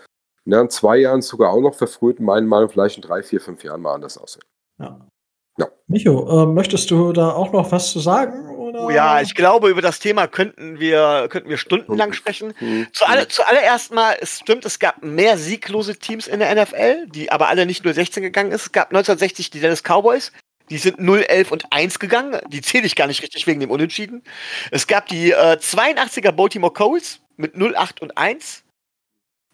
Speaker 5: Ja, in zwei Jahren sogar auch noch verfrüht, in meinen Meinung vielleicht in drei, vier, fünf Jahren mal anders aussehen.
Speaker 2: Ja. Ja. Micho, äh, möchtest du da auch noch was zu sagen? Oder?
Speaker 4: Oh ja, ich glaube, über das Thema könnten wir, könnten wir stundenlang sprechen. Mhm. Zu alle, zuallererst mal, es stimmt, es gab mehr sieglose Teams in der NFL, die aber alle nicht nur 16 gegangen ist. Es gab 1960 die Dallas Cowboys, die sind 0, 11 und 1 gegangen. Die zähle ich gar nicht richtig wegen dem Unentschieden. Es gab die äh, 82er Baltimore Colts mit 0, 8 und 1.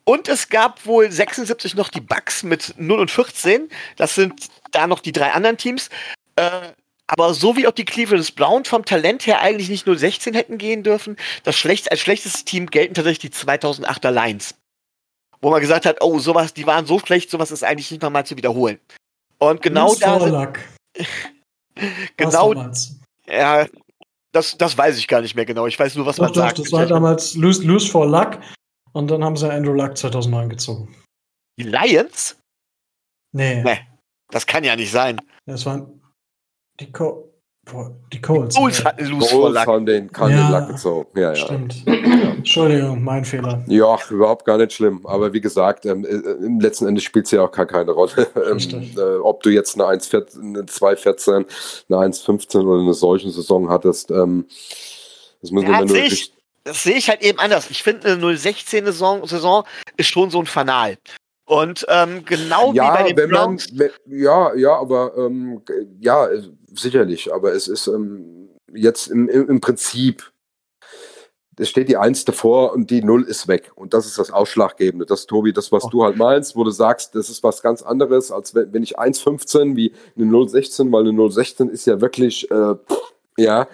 Speaker 4: Und es gab wohl 76 noch die Bucks mit 0 und 14. Das sind da noch die drei anderen Teams. Äh, aber so wie auch die Cleveland Browns vom Talent her eigentlich nicht 0-16 hätten gehen dürfen, das schlecht, als schlechtes Team gelten tatsächlich die 2008er Lions. Wo man gesagt hat, oh, sowas, die waren so schlecht, sowas ist eigentlich nicht nochmal zu wiederholen. Und genau da. Sind, genau. Ja, das, das weiß ich gar nicht mehr genau. Ich weiß nur, was doch, man doch, sagt.
Speaker 2: Das war damals Lose, lose for Luck. Und dann haben sie Andrew Luck 2009 gezogen.
Speaker 4: Die Lions?
Speaker 2: Nee.
Speaker 4: Nee, das kann ja nicht sein.
Speaker 2: Das waren die, Co die Colts.
Speaker 5: Colts hatten Loose Luck. haben den, kann ja, den Luck gezogen. Ja, ja.
Speaker 2: Stimmt. Entschuldigung, mein Fehler.
Speaker 5: Ja, überhaupt gar nicht schlimm. Aber wie gesagt, ähm, äh, im letzten Ende spielt es ja auch gar keine Rolle. Ähm, äh, ob du jetzt eine 1,14, eine 2,14, eine 1,15 oder eine solchen Saison hattest, ähm,
Speaker 4: das müssen wir nur das sehe ich halt eben anders. Ich finde, eine 016 Saison, ist schon so ein Fanal. Und ähm, genau
Speaker 5: ja,
Speaker 4: wie bei den
Speaker 5: wenn. Man, ja, ja, aber ähm, ja, sicherlich. Aber es ist ähm, jetzt im, im Prinzip, es steht die Eins davor und die Null ist weg. Und das ist das Ausschlaggebende. Das, Tobi, das, was oh. du halt meinst, wo du sagst, das ist was ganz anderes, als wenn, wenn ich 1,15 wie eine 0,16, weil eine 0,16 ist ja wirklich, äh, ja,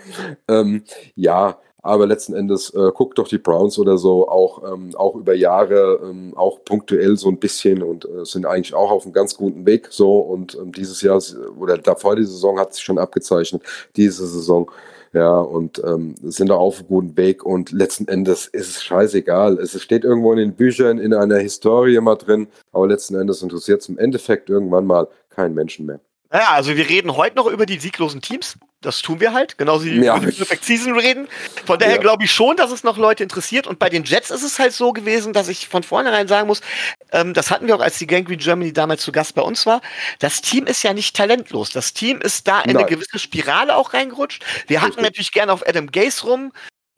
Speaker 5: ähm, ja, aber letzten Endes äh, guckt doch die Browns oder so auch, ähm, auch über Jahre, ähm, auch punktuell so ein bisschen und äh, sind eigentlich auch auf einem ganz guten Weg so. Und ähm, dieses Jahr oder davor die Saison hat sich schon abgezeichnet, diese Saison. Ja, und ähm, sind da auf einem guten Weg und letzten Endes ist es scheißegal. Es steht irgendwo in den Büchern, in einer Historie mal drin, aber letzten Endes interessiert es im Endeffekt irgendwann mal keinen Menschen mehr.
Speaker 4: Ja, also wir reden heute noch über die sieglosen Teams. Das tun wir halt, genauso wie ja. wir über die Perfect Season reden. Von daher ja. glaube ich schon, dass es noch Leute interessiert. Und bei den Jets ist es halt so gewesen, dass ich von vornherein sagen muss, ähm, das hatten wir auch, als die Gangrene Germany damals zu Gast bei uns war. Das Team ist ja nicht talentlos. Das Team ist da in Nein. eine gewisse Spirale auch reingerutscht. Wir hatten natürlich gerne auf Adam Gase rum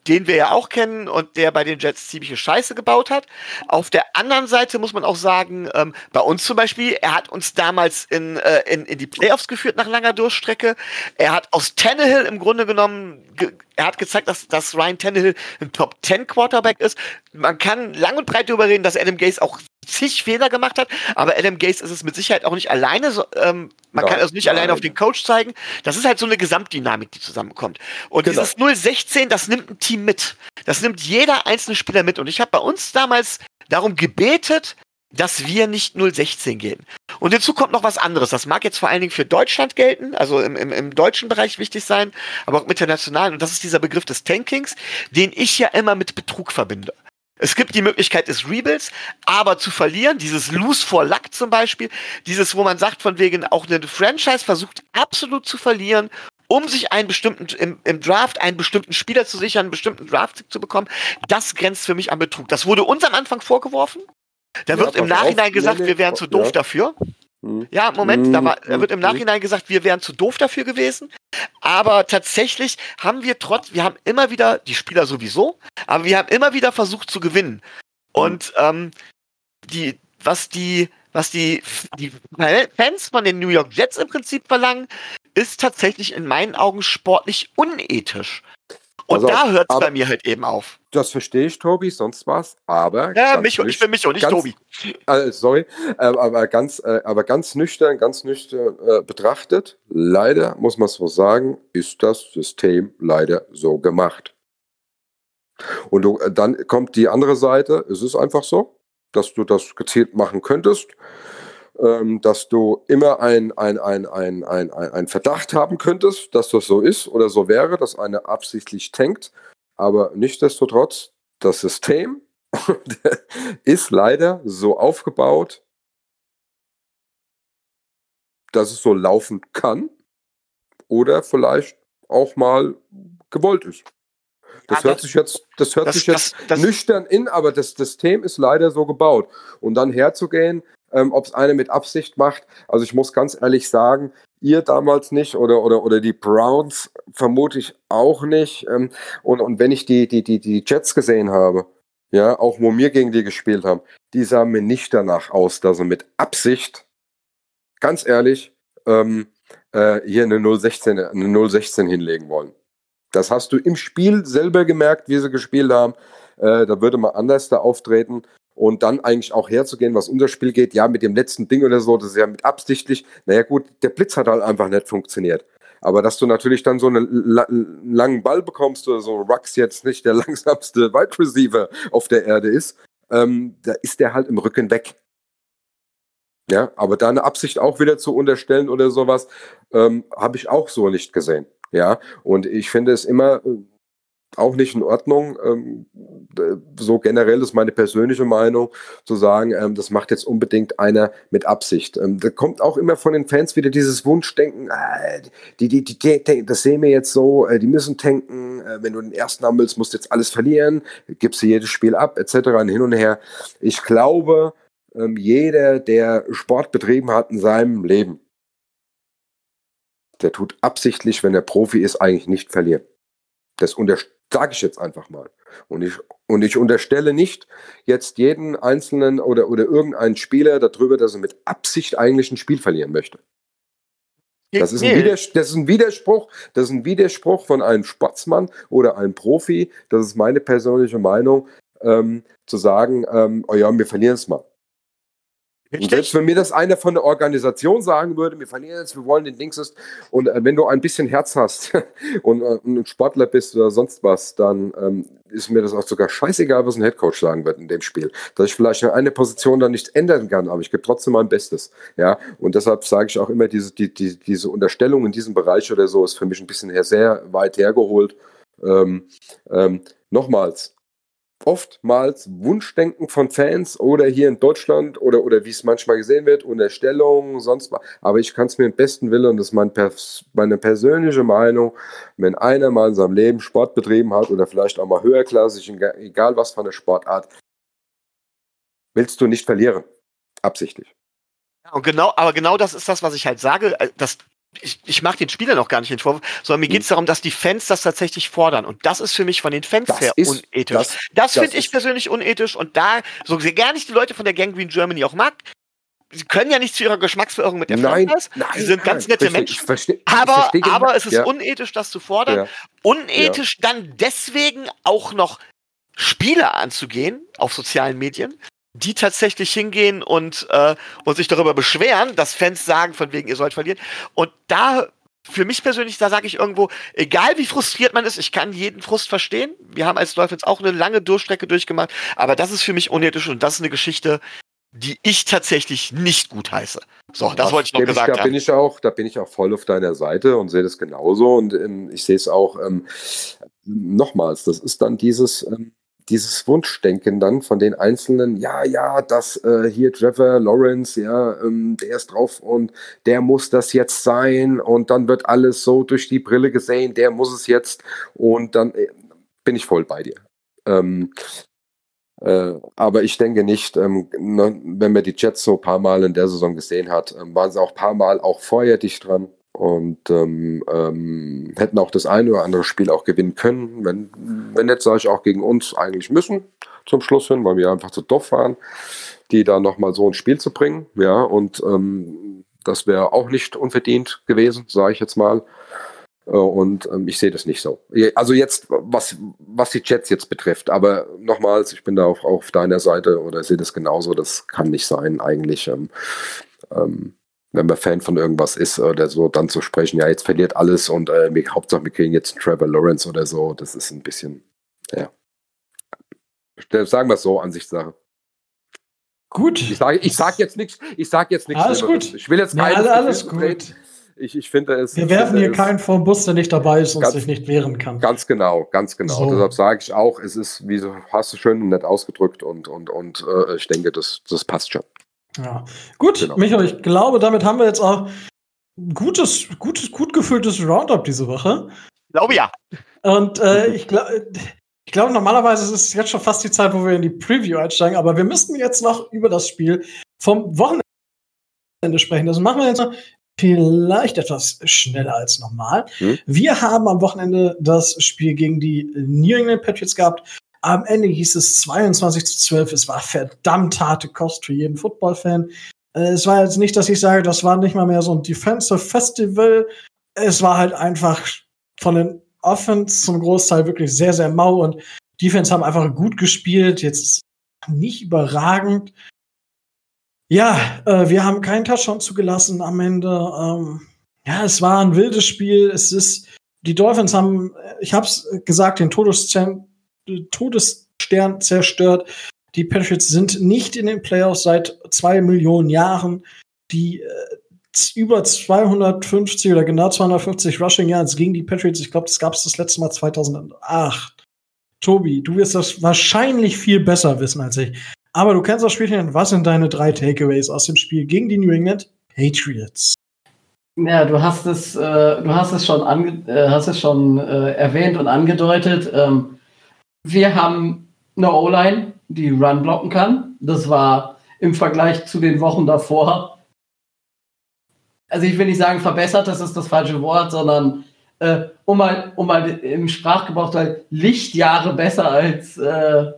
Speaker 4: den wir ja auch kennen und der bei den Jets ziemliche Scheiße gebaut hat. Auf der anderen Seite muss man auch sagen, ähm, bei uns zum Beispiel, er hat uns damals in, äh, in, in die Playoffs geführt nach langer Durchstrecke. Er hat aus Tannehill im Grunde genommen, ge er hat gezeigt, dass, dass Ryan Tannehill ein Top 10 Quarterback ist. Man kann lang und breit darüber reden, dass Adam Gase auch zig Fehler gemacht hat, aber Adam Gase ist es mit Sicherheit auch nicht alleine. So, ähm, man ja, kann es nicht alleine auf den Coach zeigen. Das ist halt so eine Gesamtdynamik, die zusammenkommt. Und genau. dieses 016, das nimmt ein Team mit. Das nimmt jeder einzelne Spieler mit. Und ich habe bei uns damals darum gebetet, dass wir nicht 016 gehen. Und hinzu kommt noch was anderes. Das mag jetzt vor allen Dingen für Deutschland gelten, also im, im, im deutschen Bereich wichtig sein, aber auch international. Und das ist dieser Begriff des Tankings, den ich ja immer mit Betrug verbinde. Es gibt die Möglichkeit des Rebuilds, aber zu verlieren, dieses Lose for Luck zum Beispiel, dieses, wo man sagt, von wegen auch eine Franchise versucht absolut zu verlieren, um sich einen bestimmten, im, im Draft einen bestimmten Spieler zu sichern, einen bestimmten Draft zu bekommen, das grenzt für mich an Betrug. Das wurde uns am Anfang vorgeworfen. Da wird ja, im Nachhinein auf, gesagt, wir wären zu doof ja. dafür. Hm. Ja, Moment, da, war, da wird im hm. Nachhinein gesagt, wir wären zu doof dafür gewesen. Aber tatsächlich haben wir trotz, wir haben immer wieder, die Spieler sowieso, aber wir haben immer wieder versucht zu gewinnen. Und ähm, die, was die, was die, die Fans von den New York Jets im Prinzip verlangen, ist tatsächlich in meinen Augen sportlich unethisch. Und also, da hört es bei mir halt eben auf.
Speaker 5: Das verstehe ich, Tobi, sonst was. Aber.
Speaker 4: Ja, mich und ich bin mich und nicht ganz, Tobi.
Speaker 5: Äh, sorry, äh, aber, ganz, äh, aber ganz nüchtern, ganz nüchtern äh, betrachtet, leider, muss man so sagen, ist das System leider so gemacht. Und du, äh, dann kommt die andere Seite, es ist einfach so, dass du das gezielt machen könntest ähm, dass du immer ein, ein, ein, ein, ein, ein Verdacht haben könntest, dass das so ist oder so wäre, dass einer absichtlich tankt. Aber nichtsdestotrotz, das System ist leider so aufgebaut, dass es so laufen kann oder vielleicht auch mal gewollt ist. Das hört sich jetzt, das hört das, sich jetzt das, nüchtern in, aber das System ist leider so gebaut. Und dann herzugehen, ähm, ob es eine mit Absicht macht. Also ich muss ganz ehrlich sagen, ihr damals nicht oder, oder, oder die Browns vermute ich auch nicht. Ähm, und, und wenn ich die, die, die, die Jets gesehen habe, ja, auch wo wir gegen die gespielt haben, die sahen mir nicht danach aus, dass sie mit Absicht, ganz ehrlich, ähm, äh, hier eine 016, eine 016 hinlegen wollen. Das hast du im Spiel selber gemerkt, wie sie gespielt haben. Äh, da würde man anders da auftreten und dann eigentlich auch herzugehen, was unser Spiel geht, ja, mit dem letzten Ding oder so, das ist ja mit absichtlich, naja gut, der Blitz hat halt einfach nicht funktioniert. Aber dass du natürlich dann so einen la langen Ball bekommst oder so, Rux jetzt nicht der langsamste Wide Receiver auf der Erde ist, ähm, da ist der halt im Rücken weg. Ja, aber da eine Absicht auch wieder zu unterstellen oder sowas, ähm, habe ich auch so nicht gesehen. Ja, und ich finde es immer äh, auch nicht in Ordnung. Ähm, so generell ist meine persönliche Meinung, zu sagen, ähm, das macht jetzt unbedingt einer mit Absicht. Ähm, da kommt auch immer von den Fans wieder dieses Wunschdenken, äh, die, die, die, die, das sehen wir jetzt so, äh, die müssen tanken, äh, wenn du den ersten haben willst, musst du jetzt alles verlieren, gibst du jedes Spiel ab, etc. hin und her. Ich glaube, jeder, der Sport betrieben hat in seinem Leben, der tut absichtlich, wenn er Profi ist, eigentlich nicht verlieren. Das sage ich jetzt einfach mal. Und ich, und ich unterstelle nicht jetzt jeden einzelnen oder, oder irgendeinen Spieler darüber, dass er mit Absicht eigentlich ein Spiel verlieren möchte. Das ist, ein das ist ein Widerspruch, das ist ein Widerspruch von einem Sportsmann oder einem Profi. Das ist meine persönliche Meinung, ähm, zu sagen, ähm, oh ja, wir verlieren es mal. Und selbst wenn mir das einer von der Organisation sagen würde, wir verlieren jetzt, wir wollen den Dings ist, und äh, wenn du ein bisschen Herz hast und äh, ein Sportler bist oder sonst was, dann ähm, ist mir das auch sogar scheißegal, was ein Headcoach sagen wird in dem Spiel. Dass ich vielleicht eine Position dann nicht ändern kann, aber ich gebe trotzdem mein Bestes. Ja, und deshalb sage ich auch immer, diese, die, die, diese Unterstellung in diesem Bereich oder so ist für mich ein bisschen sehr weit hergeholt. Ähm, ähm, nochmals, oftmals Wunschdenken von Fans oder hier in Deutschland oder, oder wie es manchmal gesehen wird, Unterstellungen, sonst was. Aber ich kann es mir im besten Willen, und das ist mein Pers meine persönliche Meinung, wenn einer mal in seinem Leben Sport betrieben hat oder vielleicht auch mal höherklassig, egal was von der Sportart, willst du nicht verlieren. Absichtlich.
Speaker 4: und genau, aber genau das ist das, was ich halt sage. Äh, das ich, ich mache den Spielern noch gar nicht den Vorwurf, sondern mir geht es darum, dass die Fans das tatsächlich fordern. Und das ist für mich von den Fans das her ist, unethisch. Das, das finde ich persönlich unethisch. Und da, so sehr gar nicht die Leute von der Gang Green Germany auch mag, sie können ja nicht zu ihrer Geschmacksverirrung mit der
Speaker 5: nein, Franchise.
Speaker 4: Nein, sie sind ganz nette Menschen. Verstehe, aber, aber es ist ja. unethisch, das zu fordern. Ja. Unethisch ja. dann deswegen auch noch Spiele anzugehen auf sozialen Medien, die tatsächlich hingehen und, äh, und sich darüber beschweren, dass Fans sagen, von wegen, ihr sollt verlieren. Und da, für mich persönlich, da sage ich irgendwo, egal wie frustriert man ist, ich kann jeden Frust verstehen. Wir haben als Dolphins auch eine lange Durchstrecke durchgemacht, aber das ist für mich unethisch und das ist eine Geschichte, die ich tatsächlich nicht gut heiße. So, das, das wollte ich noch gesagt
Speaker 5: ich, da
Speaker 4: haben.
Speaker 5: Bin ich auch, da bin ich auch voll auf deiner Seite und sehe das genauso. Und ähm, ich sehe es auch ähm, nochmals, das ist dann dieses, ähm, dieses Wunschdenken dann von den Einzelnen, ja, ja, das äh, hier Trevor Lawrence, ja, ähm, der ist drauf und der muss das jetzt sein und dann wird alles so durch die Brille gesehen, der muss es jetzt und dann äh, bin ich voll bei dir. Ähm, äh, aber ich denke nicht, ähm, ne, wenn man die Jets so ein paar Mal in der Saison gesehen hat, ähm, waren sie auch ein paar Mal auch vorher dicht dran und ähm, ähm, hätten auch das eine oder andere Spiel auch gewinnen können. Wenn, wenn nicht, sage ich auch gegen uns eigentlich müssen zum Schluss hin, weil wir einfach zu doof waren, die da nochmal so ein Spiel zu bringen. Ja, und ähm, das wäre auch nicht unverdient gewesen, sage ich jetzt mal. Äh, und ähm, ich sehe das nicht so. Also jetzt, was, was die Chats jetzt betrifft, aber nochmals, ich bin da auch auf deiner Seite oder sehe das genauso, das kann nicht sein eigentlich. Ähm, ähm, wenn man Fan von irgendwas ist oder so, dann zu sprechen, ja, jetzt verliert alles und äh, Hauptsache wir kriegen jetzt einen Trevor Lawrence oder so, das ist ein bisschen, ja. Sagen wir es so, Ansichtssache.
Speaker 2: Gut.
Speaker 5: Ich sage ich sag jetzt nichts, ich sage jetzt nichts.
Speaker 2: Alles gut.
Speaker 5: Ich will jetzt
Speaker 2: keine. Ja, alles gut.
Speaker 5: Ich, ich finde es.
Speaker 2: Wir werfen hier keinen vom Bus, der nicht dabei ist und ganz, sich nicht wehren kann.
Speaker 5: Ganz genau, ganz genau. So. Deshalb sage ich auch, es ist, wie so, hast du schön und nett ausgedrückt und, und, und äh, ich denke, das, das passt schon.
Speaker 2: Ja. Gut, genau. Michael, ich glaube, damit haben wir jetzt auch gutes, gutes, gut gefülltes Roundup diese Woche.
Speaker 4: Glaube ja.
Speaker 2: Und äh, ich glaube, ich glaube, normalerweise ist es jetzt schon fast die Zeit, wo wir in die Preview einsteigen, aber wir müssten jetzt noch über das Spiel vom Wochenende sprechen. Das machen wir jetzt vielleicht etwas schneller als normal. Hm? Wir haben am Wochenende das Spiel gegen die New England Patriots gehabt. Am Ende hieß es 22 zu 12. Es war verdammt harte Kost für jeden Football-Fan. Äh, es war jetzt nicht, dass ich sage, das war nicht mal mehr so ein Defensive Festival. Es war halt einfach von den Offense zum Großteil wirklich sehr, sehr mau und Defense haben einfach gut gespielt. Jetzt nicht überragend. Ja, äh, wir haben keinen Touchdown zugelassen am Ende. Ähm, ja, es war ein wildes Spiel. Es ist, die Dolphins haben, ich hab's gesagt, den Todesstern, Todesstern zerstört. Die Patriots sind nicht in den Playoffs seit zwei Millionen Jahren. Die äh, über 250 oder genau 250 Rushing Yards gegen die Patriots. Ich glaube, das gab es das letzte Mal 2008. Tobi, du wirst das wahrscheinlich viel besser wissen als ich. Aber du kennst das Spielchen. Was sind deine drei Takeaways aus dem Spiel gegen die New England Patriots?
Speaker 3: Ja, du hast es, äh, du hast es schon, ange äh, hast es schon äh, erwähnt und angedeutet. Ähm, wir haben eine O-Line, die Run blocken kann. Das war im Vergleich zu den Wochen davor also ich will nicht sagen verbessert, das ist das falsche Wort, sondern äh, um mal, um mal im Sprachgebrauch halt Lichtjahre besser als, äh,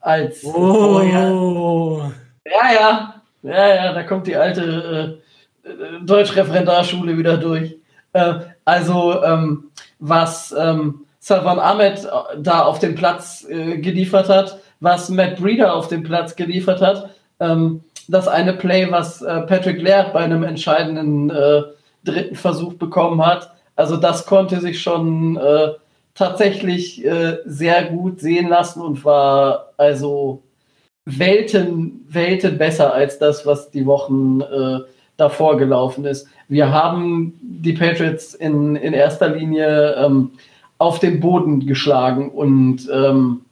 Speaker 3: als
Speaker 2: oh. vorher.
Speaker 3: Ja, ja, ja, ja, da kommt die alte äh, Deutschreferendarschule wieder durch. Äh, also, ähm, was ähm, Salvan Ahmed da auf dem Platz äh, geliefert hat, was Matt Breeder auf dem Platz geliefert hat, ähm, das eine Play, was äh, Patrick Laird bei einem entscheidenden äh, dritten Versuch bekommen hat. Also das konnte sich schon äh, tatsächlich äh, sehr gut sehen lassen und war also Welten, Welten besser als das, was die Wochen äh, davor gelaufen ist. Wir haben die Patriots in, in erster Linie ähm, auf den Boden geschlagen und ähm,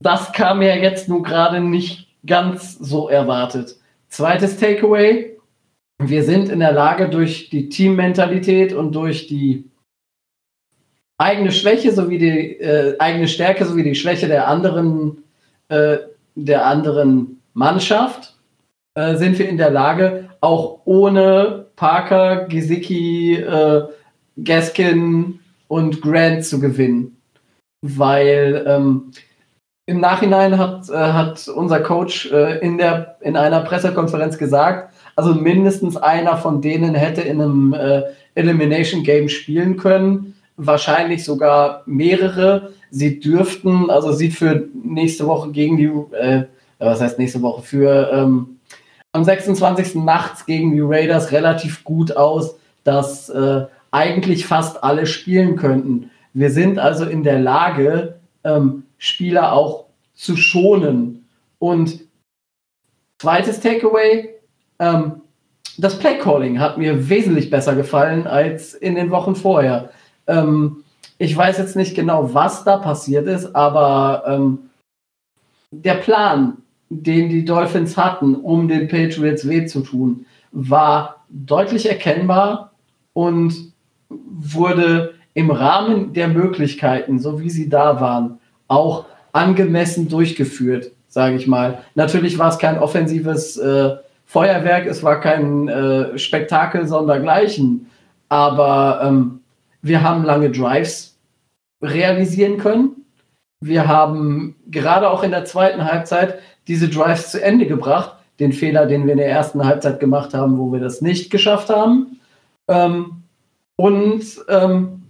Speaker 3: das kam ja jetzt nun gerade nicht ganz so erwartet. Zweites Takeaway. Wir sind in der Lage, durch die Teammentalität und durch die eigene Schwäche sowie die äh, eigene Stärke sowie die Schwäche der anderen, äh, der anderen Mannschaft, äh, sind wir in der Lage, auch ohne Parker, Gesicki, äh, Gaskin und Grant zu gewinnen. Weil ähm, im Nachhinein hat, äh, hat unser Coach äh, in, der, in einer Pressekonferenz gesagt, also mindestens einer von denen hätte in einem äh, Elimination Game spielen können, wahrscheinlich sogar mehrere. Sie dürften, also sieht für nächste Woche gegen die, äh, was heißt nächste Woche, für ähm, am 26. nachts gegen die Raiders relativ gut aus, dass äh, eigentlich fast alle spielen könnten. Wir sind also in der Lage, ähm, Spieler auch zu schonen. Und zweites Takeaway, ähm, das Playcalling hat mir wesentlich besser gefallen als in den Wochen vorher. Ähm, ich weiß jetzt nicht genau, was da passiert ist, aber ähm, der Plan, den die Dolphins hatten, um den Patriots weh zu tun, war deutlich erkennbar und wurde im Rahmen der Möglichkeiten, so wie sie da waren, auch angemessen durchgeführt, sage ich mal. Natürlich war es kein offensives äh, Feuerwerk, es war kein äh, Spektakel sondergleichen, aber ähm, wir haben lange Drives realisieren können. Wir haben gerade auch in der zweiten Halbzeit diese Drives zu Ende gebracht. Den Fehler, den wir in der ersten Halbzeit gemacht haben, wo wir das nicht geschafft haben. Ähm, und ähm,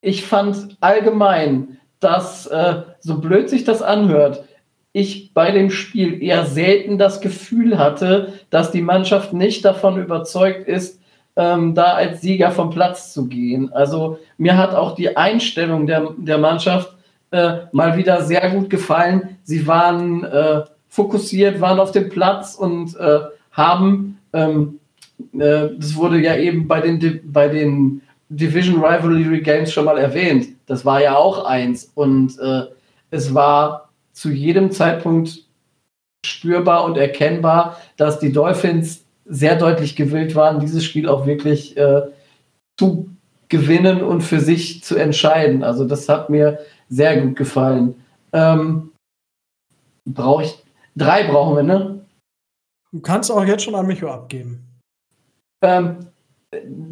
Speaker 3: ich fand allgemein, dass, äh, so blöd sich das anhört, ich bei dem Spiel eher selten das Gefühl hatte, dass die Mannschaft nicht davon überzeugt ist, ähm, da als Sieger vom Platz zu gehen. Also mir hat auch die Einstellung der, der Mannschaft äh, mal wieder sehr gut gefallen. Sie waren äh, fokussiert, waren auf dem Platz und äh, haben, ähm, äh, das wurde ja eben bei den, bei den Division Rivalry Games schon mal erwähnt. Das war ja auch eins. Und äh, es war zu jedem Zeitpunkt spürbar und erkennbar, dass die Dolphins sehr deutlich gewillt waren, dieses Spiel auch wirklich äh, zu gewinnen und für sich zu entscheiden. Also das hat mir sehr gut gefallen. Ähm, Brauche ich drei brauchen wir, ne?
Speaker 2: Du kannst auch jetzt schon an Micho abgeben.
Speaker 3: Ähm,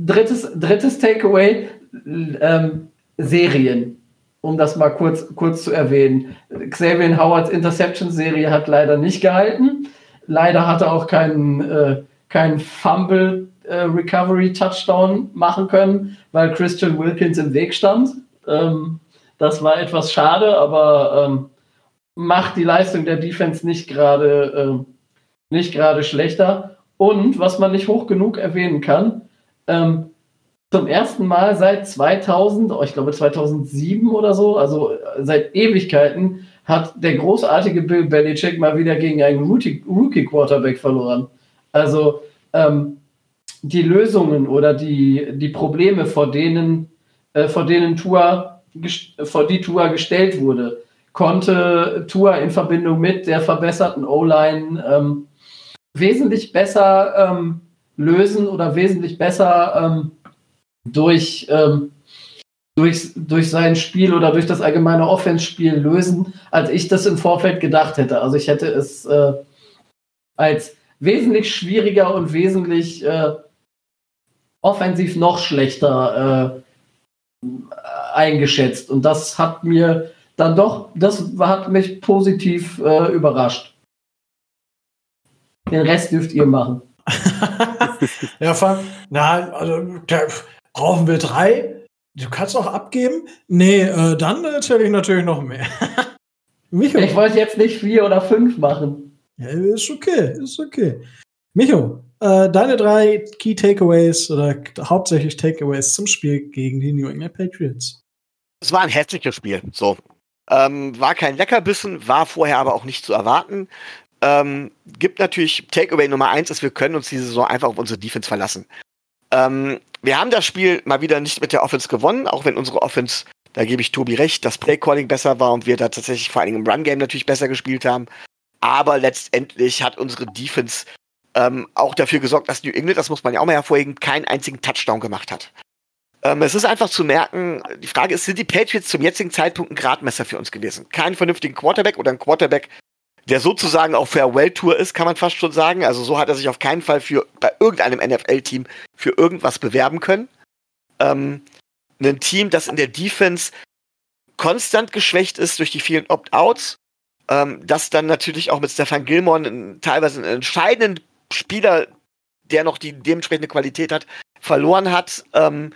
Speaker 3: drittes, drittes Takeaway, ähm, Serien. Um das mal kurz, kurz zu erwähnen. Xavier Howards Interception-Serie hat leider nicht gehalten. Leider hat er auch keinen, äh, keinen Fumble äh, Recovery Touchdown machen können, weil Christian Wilkins im Weg stand. Ähm, das war etwas schade, aber ähm, macht die Leistung der Defense nicht gerade äh, nicht gerade schlechter. Und was man nicht hoch genug erwähnen kann, ähm, zum ersten Mal seit 2000, oh, ich glaube 2007 oder so, also äh, seit Ewigkeiten, hat der großartige Bill Belichick mal wieder gegen einen Rookie-Quarterback verloren. Also ähm, die Lösungen oder die, die Probleme, vor denen, äh, vor denen Tua, vor die Tua gestellt wurde, konnte Tua in Verbindung mit der verbesserten O-Line ähm, wesentlich besser ähm, lösen oder wesentlich besser ähm, durch, ähm, durch, durch sein Spiel oder durch das allgemeine Offense-Spiel lösen, als ich das im Vorfeld gedacht hätte. Also ich hätte es äh, als wesentlich schwieriger und wesentlich äh, offensiv noch schlechter äh, eingeschätzt. Und das hat mir dann doch, das hat mich positiv äh, überrascht. Den Rest dürft ihr machen.
Speaker 2: ja, Frank, nein, also da brauchen wir drei. Du kannst auch abgeben. Nee, äh, dann erzähle ich natürlich noch mehr.
Speaker 3: Micho. Ich wollte jetzt nicht vier oder fünf machen.
Speaker 2: Ja, ist okay, ist okay. Micho, äh, deine drei Key Takeaways oder hauptsächlich Takeaways zum Spiel gegen die New England Patriots.
Speaker 4: Es war ein hässliches Spiel. So. Ähm, war kein Leckerbissen, war vorher aber auch nicht zu erwarten. Ähm, gibt natürlich Takeaway Nummer eins, ist, wir können uns diese Saison einfach auf unsere Defense verlassen. Ähm, wir haben das Spiel mal wieder nicht mit der Offense gewonnen, auch wenn unsere Offense, da gebe ich Tobi recht, das Playcalling besser war und wir da tatsächlich vor allen Dingen im Run-Game natürlich besser gespielt haben. Aber letztendlich hat unsere Defense ähm, auch dafür gesorgt, dass New England, das muss man ja auch mal hervorheben, keinen einzigen Touchdown gemacht hat. Ähm, es ist einfach zu merken, die Frage ist, sind die Patriots zum jetzigen Zeitpunkt ein Gradmesser für uns gewesen? Keinen vernünftigen Quarterback oder ein Quarterback, der sozusagen auf Farewell-Tour ist, kann man fast schon sagen. Also so hat er sich auf keinen Fall für bei irgendeinem NFL-Team für irgendwas bewerben können. Ähm, ein Team, das in der Defense konstant geschwächt ist durch die vielen Opt-outs, ähm, das dann natürlich auch mit Stefan Gilmore teilweise einen entscheidenden Spieler, der noch die dementsprechende Qualität hat, verloren hat. Ähm,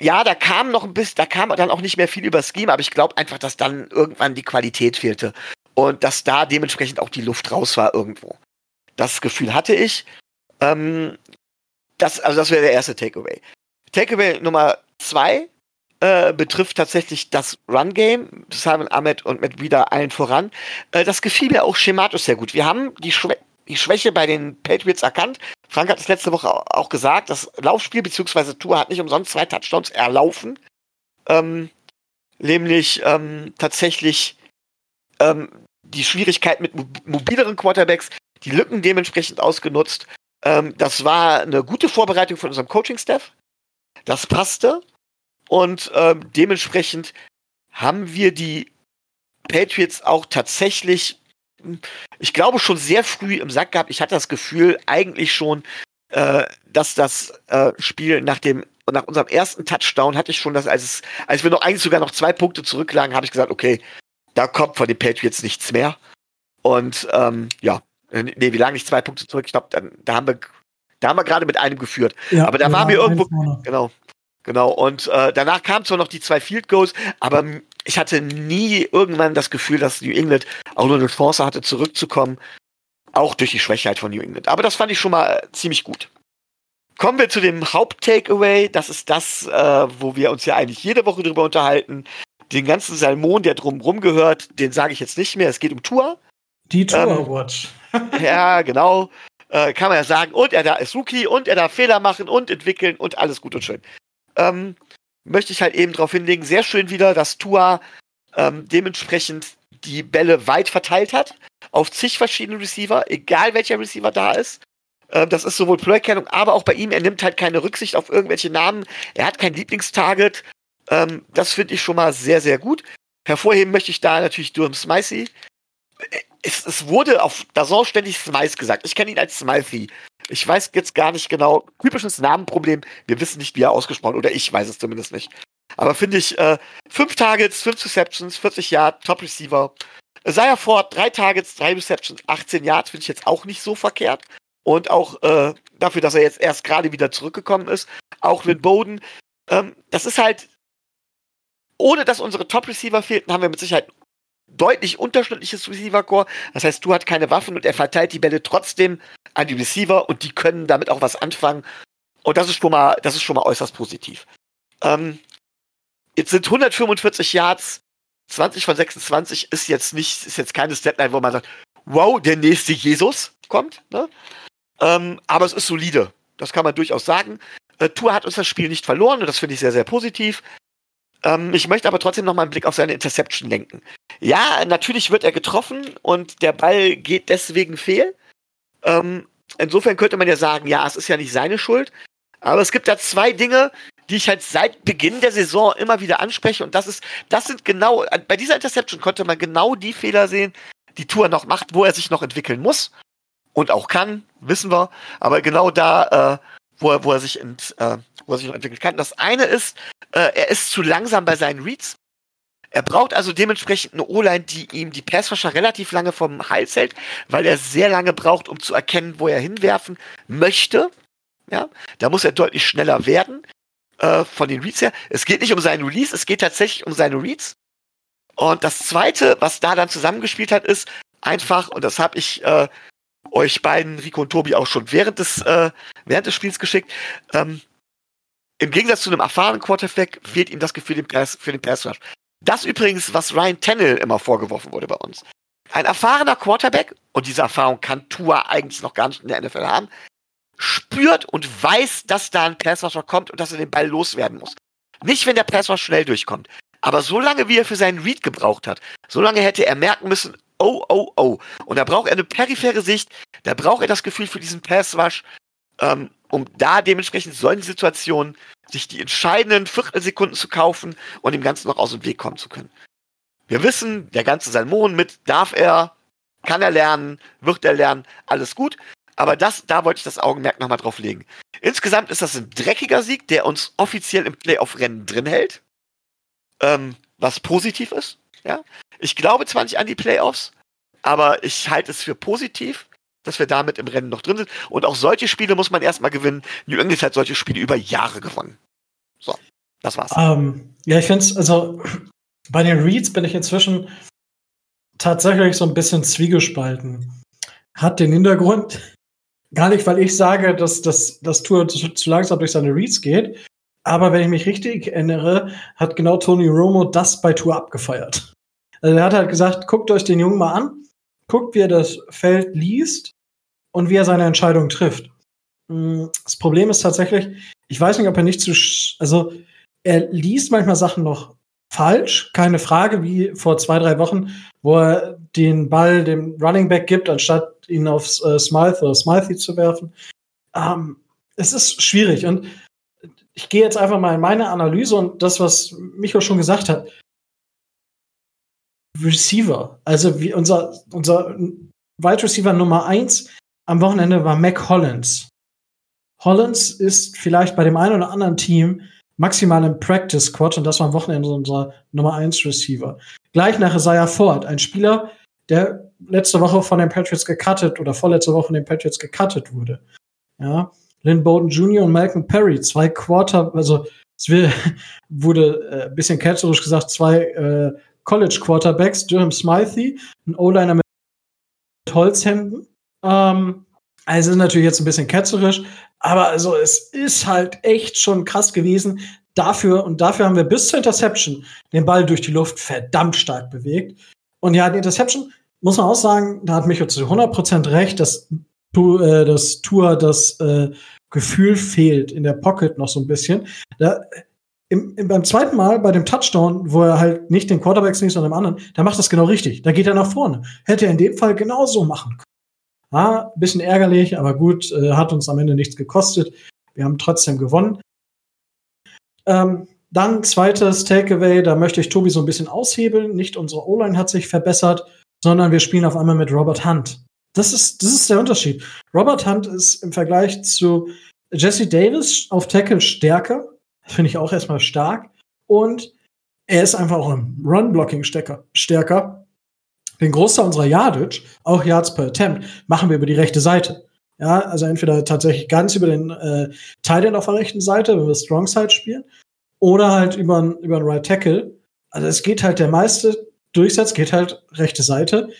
Speaker 4: ja, da kam noch ein bisschen, da kam dann auch nicht mehr viel über Scheme, aber ich glaube einfach, dass dann irgendwann die Qualität fehlte und dass da dementsprechend auch die Luft raus war irgendwo. Das Gefühl hatte ich. Ähm, das, also das wäre der erste Takeaway. Takeaway Nummer zwei äh, betrifft tatsächlich das Run-Game. Simon Ahmed und mit wieder allen voran. Äh, das gefiel mir auch schematisch sehr gut. Wir haben die, Schwä die Schwäche bei den Patriots erkannt. Frank hat es letzte Woche auch gesagt, das Laufspiel bzw. Tour hat nicht umsonst zwei Touchdowns erlaufen. Ähm, nämlich ähm, tatsächlich ähm, die Schwierigkeit mit mobileren Quarterbacks, die Lücken dementsprechend ausgenutzt. Ähm, das war eine gute Vorbereitung von unserem Coaching-Staff. Das passte. Und ähm, dementsprechend haben wir die Patriots auch tatsächlich, ich glaube, schon sehr früh im Sack gehabt. Ich hatte das Gefühl, eigentlich schon, äh, dass das äh, Spiel nach dem nach unserem ersten Touchdown hatte ich schon das, als es, als wir noch eigentlich sogar noch zwei Punkte zurücklagen, habe ich gesagt, okay, da kommt von den Patriots nichts mehr. Und ähm, ja, nee, wir lagen nicht zwei Punkte zurück. Ich glaube, da haben wir, da haben wir gerade mit einem geführt. Ja, aber da waren wir irgendwo, genau, genau. Und äh, danach kamen zwar noch die zwei Field Goals, aber ich hatte nie irgendwann das Gefühl, dass New England auch nur eine Chance hatte, zurückzukommen. Auch durch die Schwäche halt von New England. Aber das fand ich schon mal äh, ziemlich gut. Kommen wir zu dem Haupt-Takeaway. Das ist das, äh, wo wir uns ja eigentlich jede Woche drüber unterhalten den ganzen Salmon, der drumherum gehört, den sage ich jetzt nicht mehr. Es geht um Tour.
Speaker 2: Die Tour ähm, Watch.
Speaker 4: ja, genau. Äh, kann man ja sagen. Und er da ist Rookie und er darf Fehler machen und entwickeln und alles gut und schön. Ähm, möchte ich halt eben darauf hinlegen, sehr schön wieder, dass Tua ähm, dementsprechend die Bälle weit verteilt hat auf zig verschiedene Receiver, egal welcher Receiver da ist. Äh, das ist sowohl Playerkennung, aber auch bei ihm, er nimmt halt keine Rücksicht auf irgendwelche Namen. Er hat kein Lieblingstarget. Ähm, das finde ich schon mal sehr, sehr gut. Hervorheben möchte ich da natürlich Durham Smicey. Es, es wurde auf Dazon ständig Smice gesagt. Ich kenne ihn als Smiley. Ich weiß jetzt gar nicht genau. Typisches Namenproblem. Wir wissen nicht, wie er ausgesprochen oder ich weiß es zumindest nicht. Aber finde ich, äh, fünf Targets, fünf Receptions, 40 Yards, Top Receiver. Isaiah Ford, drei Targets, drei Receptions, 18 Yards, finde ich jetzt auch nicht so verkehrt. Und auch äh, dafür, dass er jetzt erst gerade wieder zurückgekommen ist. Auch Lynn Bowden. Ähm, das ist halt, ohne dass unsere Top-Receiver fehlten, haben wir mit Sicherheit deutlich unterschiedliches Receiver-Core. Das heißt, du hast keine Waffen und er verteilt die Bälle trotzdem an die Receiver und die können damit auch was anfangen. Und das ist schon mal, das ist schon mal äußerst positiv. Ähm, jetzt sind 145 Yards, 20 von 26 ist jetzt nicht, ist jetzt keine Statline, wo man sagt, wow, der nächste Jesus kommt. Ne? Ähm, aber es ist solide. Das kann man durchaus sagen. Äh, Tour hat uns das Spiel nicht verloren und das finde ich sehr, sehr positiv. Ähm, ich möchte aber trotzdem noch mal einen Blick auf seine Interception lenken. Ja, natürlich wird er getroffen und der Ball geht deswegen fehl. Ähm, insofern könnte man ja sagen, ja, es ist ja nicht seine Schuld. Aber es gibt da zwei Dinge, die ich halt seit Beginn der Saison immer wieder anspreche. Und das ist, das sind genau, bei dieser Interception konnte man genau die Fehler sehen, die Tour noch macht, wo er sich noch entwickeln muss. Und auch kann, wissen wir. Aber genau da, äh, wo, er, wo, er sich ent, äh, wo er sich noch entwickeln kann. Das eine ist, äh, er ist zu langsam bei seinen Reads. Er braucht also dementsprechend eine O-Line, die ihm die Passwasher relativ lange vom Hals hält, weil er sehr lange braucht, um zu erkennen, wo er hinwerfen möchte. Ja, da muss er deutlich schneller werden äh, von den Reads her. Es geht nicht um seinen Release, es geht tatsächlich um seine Reads. Und das Zweite, was da dann zusammengespielt hat, ist einfach, und das habe ich äh, euch beiden, Rico und Tobi, auch schon während des, äh, während des Spiels geschickt. Ähm, Im Gegensatz zu einem erfahrenen Quarterback fehlt ihm das Gefühl für den Pass Rush. Das übrigens, was Ryan Tannehill immer vorgeworfen wurde bei uns. Ein erfahrener Quarterback, und diese Erfahrung kann Tua eigentlich noch gar nicht in der NFL haben, spürt und weiß, dass da ein Passwasher kommt und dass er den Ball loswerden muss. Nicht, wenn der Passwasher schnell durchkommt. Aber so lange, wie er für seinen Read gebraucht hat, so lange hätte er merken müssen, oh, oh, oh. Und da braucht er eine periphere Sicht, da braucht er das Gefühl für diesen Passwash, ähm, um da dementsprechend solchen Situationen sich die entscheidenden Viertelsekunden zu kaufen und dem Ganzen noch aus dem Weg kommen zu können. Wir wissen, der ganze Salmon mit darf er, kann er lernen, wird er lernen, alles gut. Aber das, da wollte ich das Augenmerk nochmal drauf legen. Insgesamt ist das ein dreckiger Sieg, der uns offiziell im Playoff-Rennen drin hält. Ähm, was positiv ist. Ja? Ich glaube zwar nicht an die Playoffs, aber ich halte es für positiv, dass wir damit im Rennen noch drin sind. Und auch solche Spiele muss man erstmal gewinnen. New England hat solche Spiele über Jahre gewonnen. So, das war's.
Speaker 2: Um, ähm, ja, ich finde es, also bei den Reads bin ich inzwischen tatsächlich so ein bisschen zwiegespalten. Hat den Hintergrund, gar nicht, weil ich sage, dass das dass Tour zu, zu langsam durch seine Reads geht, aber wenn ich mich richtig erinnere, hat genau Tony Romo das bei Tour abgefeiert. Also er hat halt gesagt, guckt euch den Jungen mal an, guckt, wie er das Feld liest und wie er seine Entscheidung trifft. Mm, das Problem ist tatsächlich, ich weiß nicht, ob er nicht zu, also er liest manchmal Sachen noch falsch, keine Frage, wie vor zwei, drei Wochen, wo er den Ball dem Running Back gibt, anstatt ihn aufs äh, Smythe oder Smythe zu werfen. Ähm, es ist schwierig und ich gehe jetzt einfach mal in meine Analyse und das, was Micho schon gesagt hat. Receiver, also wie unser, unser Wide Receiver Nummer eins am Wochenende war Mac Hollins. Hollins ist vielleicht bei dem einen oder anderen Team maximal im Practice Squad und das war am Wochenende unser Nummer 1 Receiver. Gleich nach Isaiah Ford, ein Spieler, der letzte Woche von den Patriots gecuttet oder vorletzte Woche von den Patriots gecuttet wurde. Ja. Lynn Bowden Jr. und Malcolm Perry, zwei Quarter, also es wurde äh, ein bisschen ketzerisch gesagt, zwei äh, College Quarterbacks, Durham Smythe, ein O-Liner mit Holzhemden. Ähm, also natürlich jetzt ein bisschen ketzerisch, aber also es ist halt echt schon krass gewesen. Dafür und dafür haben wir bis zur Interception den Ball durch die Luft verdammt stark bewegt. Und ja, die Interception muss man auch sagen, da hat Micho zu 100% recht, dass, äh, das Tour das äh, Gefühl fehlt in der Pocket noch so ein bisschen. Da, im, im, beim zweiten Mal bei dem Touchdown, wo er halt nicht den Quarterback sieht, sondern dem anderen, da macht das genau richtig. Da geht er nach vorne. Hätte er in dem Fall genauso machen können. Ja, bisschen ärgerlich, aber gut, äh, hat uns am Ende nichts gekostet. Wir haben trotzdem gewonnen. Ähm, dann zweites Takeaway, da möchte ich Tobi so ein bisschen aushebeln. Nicht unsere O-Line hat sich verbessert, sondern wir spielen auf einmal mit Robert Hunt. Das ist, das ist der Unterschied. Robert Hunt ist im Vergleich zu Jesse Davis auf Tackle stärker. Finde ich auch erstmal stark. Und er ist einfach auch im Run-Blocking stärker. Den Großteil unserer Yardage, auch Yards per Attempt, machen wir über die rechte Seite. Ja, also entweder tatsächlich ganz über den äh, Tight auf der rechten Seite, wenn wir Strong Side spielen, oder halt über, über einen Right Tackle. Also es geht halt der meiste Durchsatz, geht halt rechte Seite.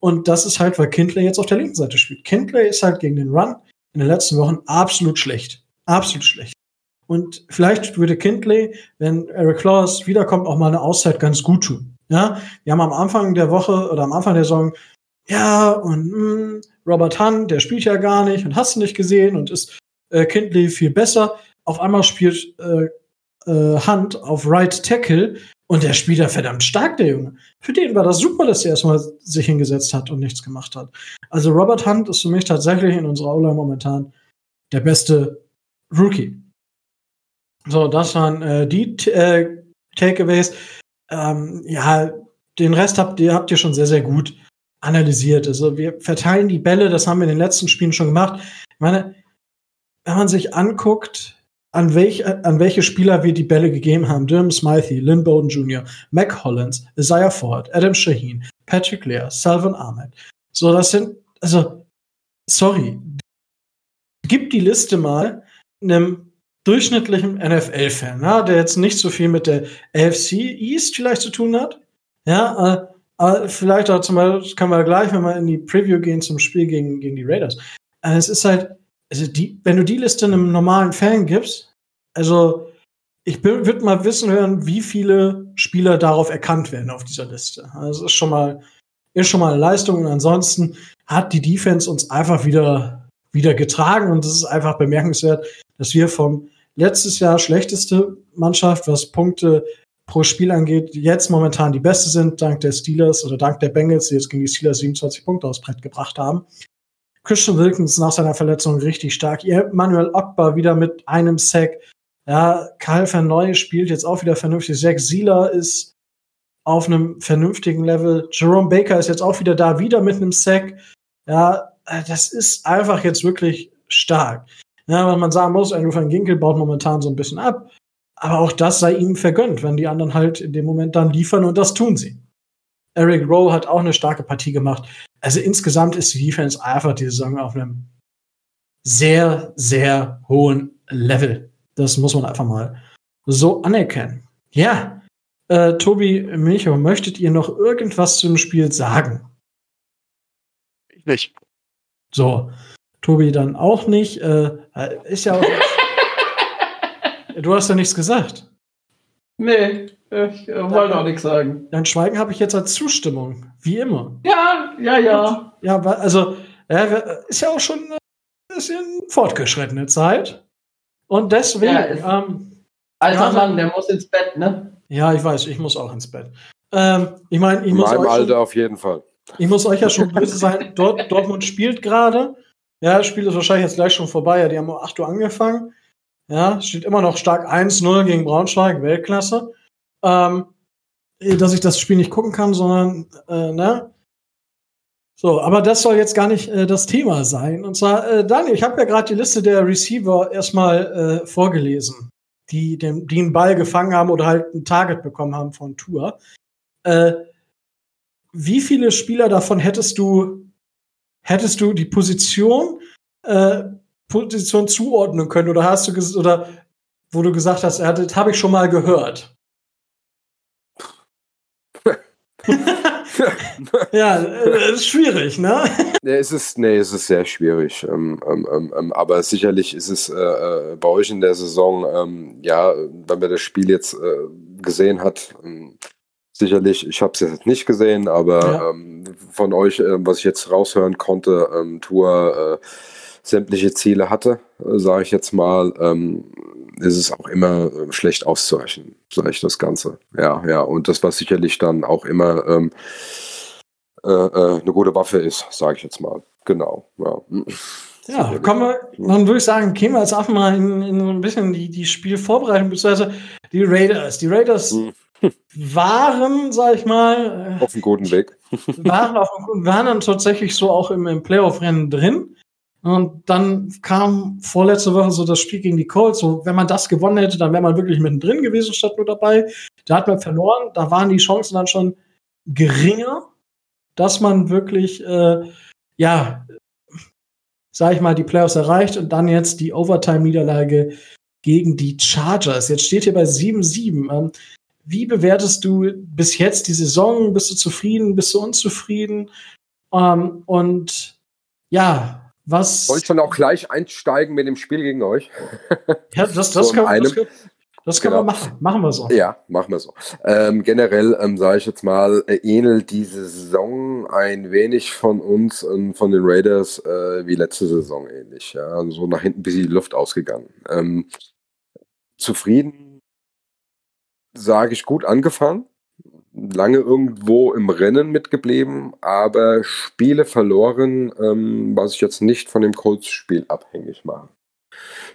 Speaker 2: Und das ist halt, weil Kindley jetzt auf der linken Seite spielt. Kindley ist halt gegen den Run in den letzten Wochen absolut schlecht. Absolut schlecht. Und vielleicht würde Kindley, wenn Eric Claus wiederkommt, auch mal eine Auszeit ganz gut tun. Ja, wir haben am Anfang der Woche oder am Anfang der Saison, ja, und mh, hm, Robert Hunt, der spielt ja gar nicht und hast du nicht gesehen und ist äh, Kindley viel besser. Auf einmal spielt äh, äh, Hunt auf Right Tackle und der spielt ja verdammt stark, der Junge. Für den war das super, dass er erstmal sich hingesetzt hat und nichts gemacht hat. Also Robert Hunt ist für mich tatsächlich in unserer Aula momentan der beste Rookie. So, das waren äh, die äh, Takeaways. Ähm, ja, den Rest habt ihr, habt ihr schon sehr, sehr gut analysiert. Also wir verteilen die Bälle, das haben wir in den letzten Spielen schon gemacht. Ich meine, wenn man sich anguckt, an, welch, an welche Spieler wir die Bälle gegeben haben, Durham Smythe, Lynn Bowden Jr., Mac Hollins, Isaiah Ford, Adam Shaheen, Patrick Lear, Salvan Ahmed. So, das sind, also, sorry, gib die Liste mal einem durchschnittlichen NFL-Fan, ja, der jetzt nicht so viel mit der AFC East vielleicht zu tun hat. Ja, äh, aber vielleicht auch zum Beispiel, kann man gleich, wenn wir in die Preview gehen zum Spiel gegen, gegen die Raiders. Also es ist halt, also die, wenn du die Liste einem normalen Fan gibst, also ich würde mal wissen hören, wie viele Spieler darauf erkannt werden auf dieser Liste. Also das ist schon mal, ist schon mal eine Leistung und ansonsten hat die Defense uns einfach wieder, wieder getragen und es ist einfach bemerkenswert, dass wir vom letztes Jahr schlechteste Mannschaft, was Punkte pro Spiel angeht, jetzt momentan die beste sind, dank der Steelers oder dank der Bengals, die jetzt gegen die Steelers 27 Punkte aufs Brett gebracht haben. Christian Wilkins nach seiner Verletzung richtig stark. Manuel Ogba wieder mit einem Sack. Ja, Karl Verneu spielt jetzt auch wieder vernünftig. Zach Sieler ist auf einem vernünftigen Level. Jerome Baker ist jetzt auch wieder da, wieder mit einem Sack. Ja, das ist einfach jetzt wirklich stark. Ja, was man sagen muss, Andrew van Ginkel baut momentan so ein bisschen ab. Aber auch das sei ihm vergönnt, wenn die anderen halt in dem Moment dann liefern und das tun sie. Eric Rowe hat auch eine starke Partie gemacht. Also insgesamt ist die Defense einfach die Saison auf einem sehr, sehr hohen Level. Das muss man einfach mal so anerkennen. Ja, äh, Tobi, Milcho, möchtet ihr noch irgendwas zum Spiel sagen?
Speaker 4: Ich nicht.
Speaker 2: So, Tobi dann auch nicht. Äh, ist ja auch. du hast ja nichts gesagt.
Speaker 3: Nee, ich äh, wollte auch nichts sagen.
Speaker 2: Dein Schweigen habe ich jetzt als Zustimmung, wie immer.
Speaker 3: Ja, ja, ja.
Speaker 2: Ja, also, ja, ist ja auch schon ein bisschen fortgeschrittene Zeit. Und deswegen. Ja, ähm,
Speaker 3: alter ja, Mann, der muss ins Bett, ne?
Speaker 2: Ja, ich weiß, ich muss auch ins Bett. Ähm, ich meine, ich
Speaker 5: In
Speaker 2: muss.
Speaker 5: In meinem
Speaker 2: euch
Speaker 5: Alter schon, auf jeden Fall.
Speaker 2: Ich muss euch ja schon böse sein. Dort, Dortmund spielt gerade. Ja, das Spiel ist wahrscheinlich jetzt gleich schon vorbei. Ja, die haben um 8 Uhr angefangen. Ja, steht immer noch stark 1-0 gegen Braunschweig, Weltklasse. Ähm, dass ich das Spiel nicht gucken kann, sondern, äh, ne? So, aber das soll jetzt gar nicht äh, das Thema sein. Und zwar, äh, Daniel, ich habe ja gerade die Liste der Receiver erstmal äh, vorgelesen, die den, die einen Ball gefangen haben oder halt ein Target bekommen haben von Tour. Äh, wie viele Spieler davon hättest du hättest du die Position, äh, Position zuordnen können oder hast du oder wo du gesagt hast, ja, das habe ich schon mal gehört? ja, äh, ist schwierig, ne?
Speaker 5: Nee, es ist, nee, es ist sehr schwierig. Ähm, ähm, ähm, ähm aber sicherlich ist es äh, äh, bei euch in der Saison, ähm, ja, wenn man das Spiel jetzt äh, gesehen hat, ähm, sicherlich, ich habe es jetzt nicht gesehen, aber ja. ähm, von euch, äh, was ich jetzt raushören konnte, ähm, Tour äh, sämtliche Ziele hatte, äh, sage ich jetzt mal, ähm, ist es auch immer äh, schlecht auszurechnen, sage ich das Ganze. Ja, ja, und das, was sicherlich dann auch immer ähm, äh, äh, eine gute Waffe ist, sage ich jetzt mal. Genau,
Speaker 2: ja. Ja, kommen wir, dann würde ich sagen, gehen wir jetzt einfach mal in, in so ein bisschen die, die Spielvorbereitung, beziehungsweise die Raiders. Die Raiders hm. Waren, sag ich mal,
Speaker 5: äh, auf einem guten Weg.
Speaker 2: waren, auf waren dann tatsächlich so auch im, im Playoff-Rennen drin. Und dann kam vorletzte Woche so das Spiel gegen die Colts. So, wenn man das gewonnen hätte, dann wäre man wirklich mittendrin gewesen, statt nur dabei. Da hat man verloren. Da waren die Chancen dann schon geringer, dass man wirklich, äh, ja, sag ich mal, die Playoffs erreicht und dann jetzt die Overtime-Niederlage gegen die Chargers. Jetzt steht hier bei 7-7. Ähm, wie bewertest du bis jetzt die Saison? Bist du zufrieden? Bist du unzufrieden? Ähm, und ja, was.
Speaker 5: Wollt schon auch gleich einsteigen mit dem Spiel gegen euch?
Speaker 2: Ja, das, das, so kann, das, das können genau. wir machen. Machen wir so.
Speaker 5: Ja, machen wir so. Ähm, generell ähm, sage ich jetzt mal, äh, ähnelt diese Saison ein wenig von uns und von den Raiders äh, wie letzte Saison ähnlich. Ja, also so nach hinten bis die Luft ausgegangen. Ähm, zufrieden, sage ich, gut angefangen lange irgendwo im Rennen mitgeblieben, aber Spiele verloren, ähm, was ich jetzt nicht von dem Colts-Spiel abhängig mache.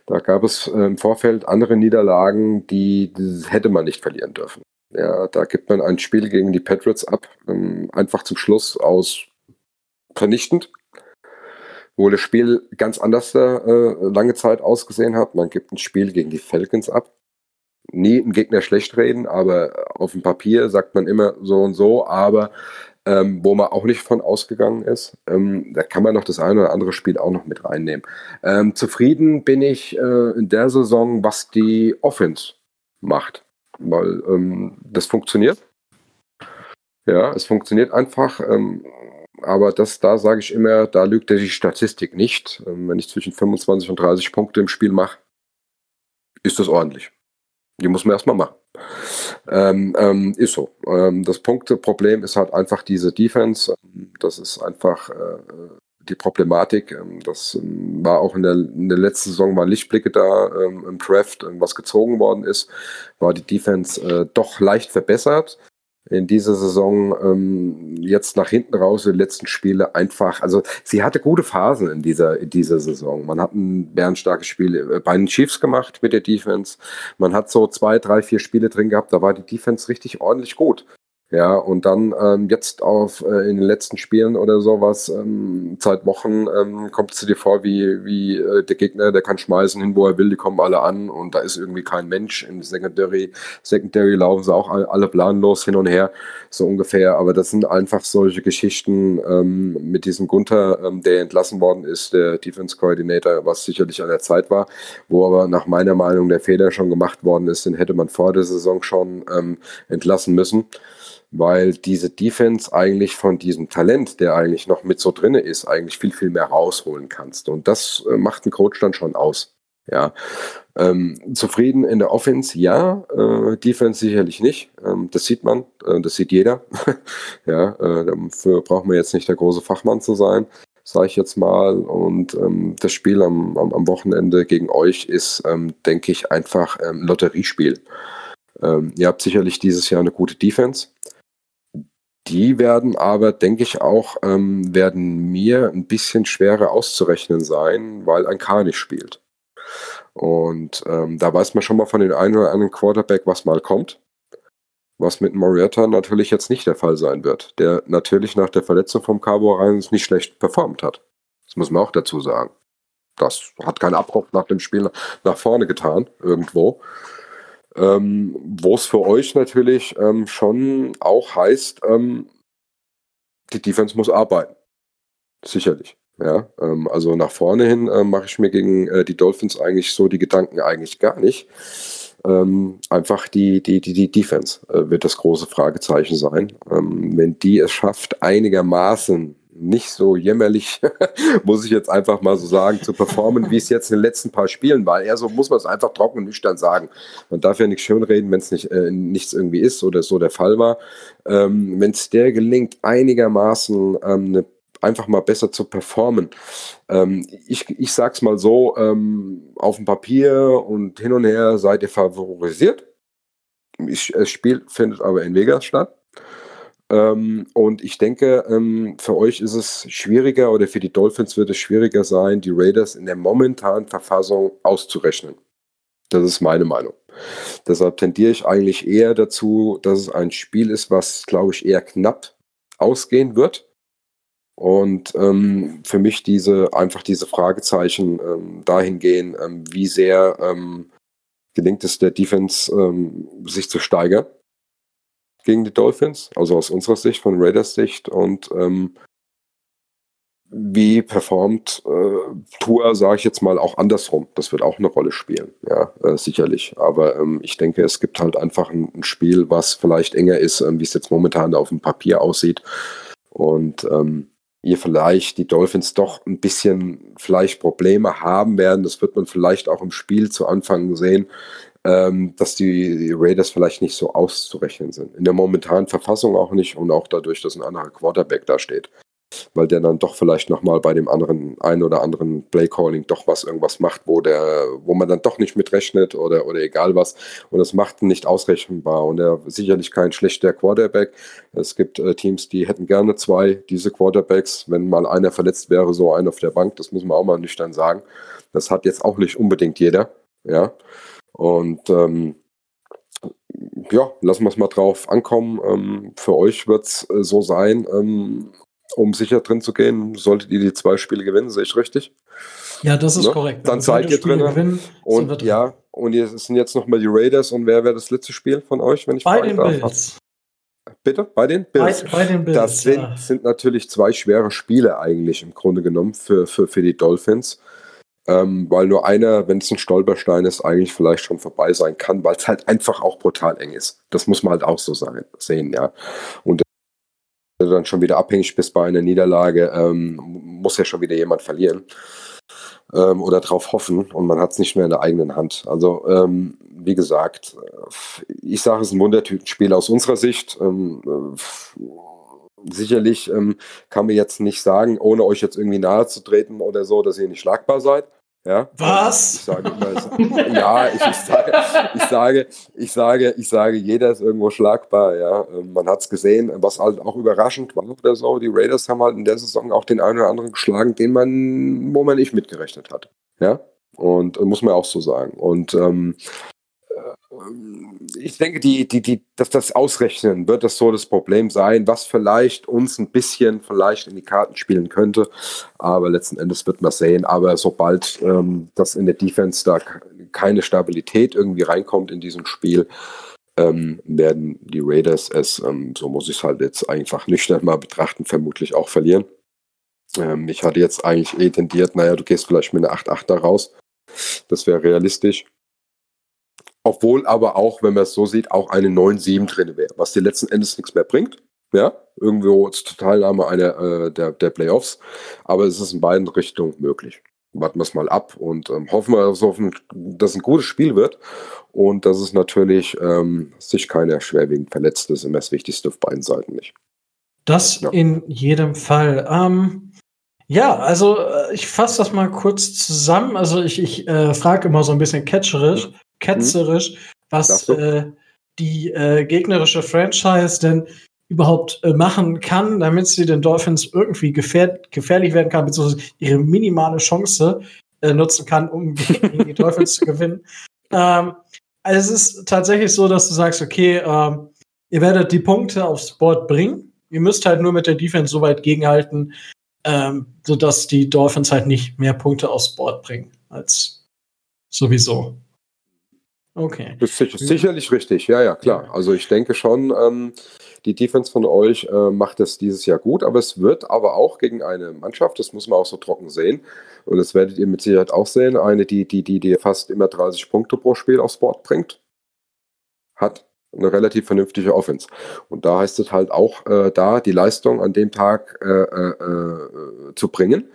Speaker 5: Da gab es äh, im Vorfeld andere Niederlagen, die, die, hätte man nicht verlieren dürfen. Ja, da gibt man ein Spiel gegen die Patriots ab, ähm, einfach zum Schluss aus vernichtend, wo das Spiel ganz anders äh, lange Zeit ausgesehen hat. Man gibt ein Spiel gegen die Falcons ab, nie einen Gegner schlecht reden, aber auf dem Papier sagt man immer so und so, aber ähm, wo man auch nicht von ausgegangen ist. Ähm, da kann man noch das eine oder andere Spiel auch noch mit reinnehmen. Ähm, zufrieden bin ich äh, in der Saison, was die Offense macht, weil ähm, das funktioniert. Ja, es funktioniert einfach. Ähm, aber das, da sage ich immer, da lügt die Statistik nicht. Ähm, wenn ich zwischen 25 und 30 Punkte im Spiel mache, ist das ordentlich. Die muss man erstmal machen. Ähm, ähm, ist so. Ähm, das Punkteproblem ist halt einfach diese Defense. Das ist einfach äh, die Problematik. Ähm, das ähm, war auch in der, in der letzten Saison mal Lichtblicke da ähm, im Draft, was gezogen worden ist, war die Defense äh, doch leicht verbessert in dieser Saison ähm, jetzt nach hinten raus den letzten Spiele einfach, also sie hatte gute Phasen in dieser, in dieser Saison. Man hat ein bärenstarkes Spiel äh, bei den Chiefs gemacht mit der Defense. Man hat so zwei, drei, vier Spiele drin gehabt, da war die Defense richtig ordentlich gut. Ja, und dann ähm, jetzt auf äh, in den letzten Spielen oder sowas, ähm, seit Wochen ähm, kommt es dir vor, wie, wie äh, der Gegner, der kann schmeißen hin, wo er will, die kommen alle an und da ist irgendwie kein Mensch. Im Secondary, Secondary laufen sie auch alle planlos hin und her, so ungefähr. Aber das sind einfach solche Geschichten ähm, mit diesem Gunther, ähm, der entlassen worden ist, der Defense Coordinator, was sicherlich an der Zeit war, wo aber nach meiner Meinung der Fehler schon gemacht worden ist, den hätte man vor der Saison schon ähm, entlassen müssen weil diese Defense eigentlich von diesem Talent, der eigentlich noch mit so drinne ist, eigentlich viel, viel mehr rausholen kannst. Und das äh, macht ein Coach dann schon aus. Ja, ähm, zufrieden in der Offense, ja, äh, Defense sicherlich nicht. Ähm, das sieht man, äh, das sieht jeder. ja, äh, dafür braucht man jetzt nicht der große Fachmann zu sein, sage ich jetzt mal. Und ähm, das Spiel am, am, am, Wochenende gegen euch ist, ähm, denke ich, einfach ähm, Lotteriespiel. Ähm, ihr habt sicherlich dieses Jahr eine gute Defense. Die werden aber, denke ich auch, ähm, werden mir ein bisschen schwerer auszurechnen sein, weil ein K nicht spielt. Und ähm, da weiß man schon mal von den einen oder anderen Quarterback, was mal kommt. Was mit Marietta natürlich jetzt nicht der Fall sein wird, der natürlich nach der Verletzung vom Cabo Reins nicht schlecht performt hat. Das muss man auch dazu sagen. Das hat keinen Abbruch nach dem Spiel nach vorne getan, irgendwo. Ähm, Wo es für euch natürlich ähm, schon auch heißt, ähm, die Defense muss arbeiten. Sicherlich. Ja, ähm, also nach vorne hin äh, mache ich mir gegen äh, die Dolphins eigentlich so die Gedanken eigentlich gar nicht. Ähm, einfach die, die, die, die Defense äh, wird das große Fragezeichen sein. Ähm, wenn die es schafft, einigermaßen nicht so jämmerlich, muss ich jetzt einfach mal so sagen, zu performen, wie es jetzt in den letzten paar Spielen war. Eher so muss man es einfach trocken und nüchtern sagen. Man darf ja nicht schönreden, wenn es nicht, äh, nichts irgendwie ist oder so der Fall war. Ähm, wenn es der gelingt, einigermaßen ähm, eine einfach mal besser zu performen. Ähm, ich, ich sag's mal so, ähm, auf dem Papier und hin und her seid ihr favorisiert. Ich, das Spiel findet aber in Vegas statt. Ähm, und ich denke, ähm, für euch ist es schwieriger oder für die Dolphins wird es schwieriger sein, die Raiders in der momentanen Verfassung auszurechnen. Das ist meine Meinung. Deshalb tendiere ich eigentlich eher dazu, dass es ein Spiel ist, was, glaube ich, eher knapp ausgehen wird. Und ähm, für mich diese einfach diese Fragezeichen ähm, dahin gehen, ähm, wie sehr ähm, gelingt es der Defense, ähm, sich zu steigern gegen die Dolphins, also aus unserer Sicht, von Raiders Sicht und ähm, wie performt äh, Tour, sage ich jetzt mal, auch andersrum. Das wird auch eine Rolle spielen, ja, äh, sicherlich. Aber ähm, ich denke, es gibt halt einfach ein, ein Spiel, was vielleicht enger ist, ähm, wie es jetzt momentan auf dem Papier aussieht. Und ähm, ihr vielleicht die Dolphins doch ein bisschen vielleicht Probleme haben werden. Das wird man vielleicht auch im Spiel zu Anfang sehen, ähm, dass die, Raiders vielleicht nicht so auszurechnen sind. In der momentanen Verfassung auch nicht und auch dadurch, dass ein anderer Quarterback da steht. Weil der dann doch vielleicht nochmal bei dem anderen, ein oder anderen Play-Calling doch was irgendwas macht, wo der, wo man dann doch nicht mitrechnet oder, oder egal was. Und das macht ihn nicht ausrechenbar. Und er sicherlich kein schlechter Quarterback. Es gibt äh, Teams, die hätten gerne zwei, diese Quarterbacks, wenn mal einer verletzt wäre, so einer auf der Bank. Das muss man auch mal nüchtern sagen. Das hat jetzt auch nicht unbedingt jeder. Ja. Und ähm, ja, lassen wir es mal drauf ankommen. Ähm, für euch wird es äh, so sein, ähm, um sicher drin zu gehen, solltet ihr die zwei Spiele gewinnen, sehe ich richtig?
Speaker 2: Ja, das ist ne? korrekt.
Speaker 5: Dann seid ihr drin. Gewinnen, und drin. ja, und es sind jetzt nochmal die Raiders und wer wäre das letzte Spiel von euch, wenn ich
Speaker 2: Bei den darf? Bills.
Speaker 5: Bitte? Bei den Bills?
Speaker 2: Bei, bei den Bills.
Speaker 5: Das sind, ja. sind natürlich zwei schwere Spiele eigentlich im Grunde genommen für, für, für die Dolphins. Ähm, weil nur einer, wenn es ein Stolperstein ist, eigentlich vielleicht schon vorbei sein kann, weil es halt einfach auch brutal eng ist. Das muss man halt auch so sein, sehen, ja. Und wenn du dann schon wieder abhängig bist bei einer Niederlage, ähm, muss ja schon wieder jemand verlieren ähm, oder darauf hoffen und man hat es nicht mehr in der eigenen Hand. Also ähm, wie gesagt, ich sage es ist ein Wundertütenspiel aus unserer Sicht. Ähm, äh, sicherlich ähm, kann man jetzt nicht sagen, ohne euch jetzt irgendwie nahe zu treten oder so, dass ihr nicht schlagbar seid. Ja?
Speaker 2: Was?
Speaker 5: Ich sage immer, ja, ich, ich, sage, ich sage, ich sage, ich sage, jeder ist irgendwo schlagbar. Ja, ähm, man hat es gesehen, was halt auch überraschend war oder so. Die Raiders haben halt in der Saison auch den einen oder anderen geschlagen, den man, wo man nicht mitgerechnet hat. Ja, und äh, muss man auch so sagen. Und ähm, ich denke, die, die, die, dass das Ausrechnen wird das so das Problem sein, was vielleicht uns ein bisschen vielleicht in die Karten spielen könnte. Aber letzten Endes wird man sehen. Aber sobald ähm, das in der Defense da keine Stabilität irgendwie reinkommt in diesem Spiel, ähm, werden die Raiders es, ähm, so muss ich es halt jetzt einfach nüchtern mal betrachten, vermutlich auch verlieren. Ähm, ich hatte jetzt eigentlich eh tendiert, naja, du gehst vielleicht mit einer 8-8 da raus. Das wäre realistisch. Obwohl aber auch, wenn man es so sieht, auch eine 9-7 drin wäre, was dir letzten Endes nichts mehr bringt. Ja, irgendwo zur Teilnahme einer äh, der, der Playoffs. Aber es ist in beiden Richtungen möglich. Warten wir es mal ab und ähm, hoffen wir, dass es ein gutes Spiel wird und dass es natürlich ähm, sich keiner schwerwiegend verletzt ist. Immer das Wichtigste auf beiden Seiten nicht.
Speaker 2: Das ja. in jedem Fall. Ähm, ja, also äh, ich fasse das mal kurz zusammen. Also ich, ich äh, frage immer so ein bisschen catcherisch ketzerisch, mhm. was äh, die äh, gegnerische Franchise denn überhaupt äh, machen kann, damit sie den Dolphins irgendwie gefähr gefährlich werden kann, beziehungsweise ihre minimale Chance äh, nutzen kann, um gegen die Dolphins zu gewinnen. Ähm, also es ist tatsächlich so, dass du sagst, okay, ähm, ihr werdet die Punkte aufs Board bringen. Ihr müsst halt nur mit der Defense so weit gegenhalten, ähm, sodass die Dolphins halt nicht mehr Punkte aufs Board bringen als sowieso. Okay.
Speaker 5: Das ist sicher, sicherlich richtig, ja, ja, klar. Also ich denke schon, ähm, die Defense von euch äh, macht es dieses Jahr gut, aber es wird aber auch gegen eine Mannschaft, das muss man auch so trocken sehen, und das werdet ihr mit Sicherheit auch sehen, eine, die, die, die dir fast immer 30 Punkte pro Spiel aufs Board bringt, hat eine relativ vernünftige Offense. Und da heißt es halt auch, äh, da die Leistung an dem Tag äh, äh, äh zu bringen.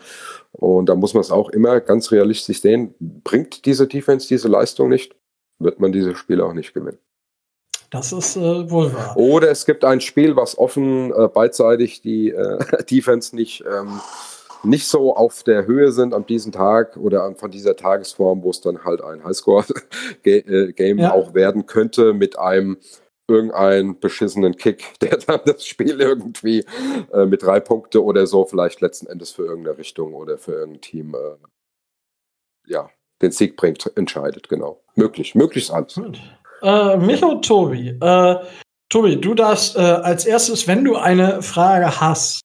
Speaker 5: Und da muss man es auch immer ganz realistisch sehen, bringt diese Defense diese Leistung nicht, wird man dieses Spiel auch nicht gewinnen.
Speaker 2: Das ist äh, wohl wahr.
Speaker 5: Oder es gibt ein Spiel, was offen äh, beidseitig die äh, Defense nicht, ähm, nicht so auf der Höhe sind an diesem Tag oder von dieser Tagesform, wo es dann halt ein Highscore-Game äh, ja. auch werden könnte mit einem irgendeinen beschissenen Kick, der dann das Spiel irgendwie äh, mit drei Punkte oder so vielleicht letzten Endes für irgendeine Richtung oder für irgendein Team äh, ja, den Sieg bringt, entscheidet, genau. Möglich, möglichst alles.
Speaker 2: Äh, Micho Tobi. Äh, Tobi, du darfst äh, als erstes, wenn du eine Frage hast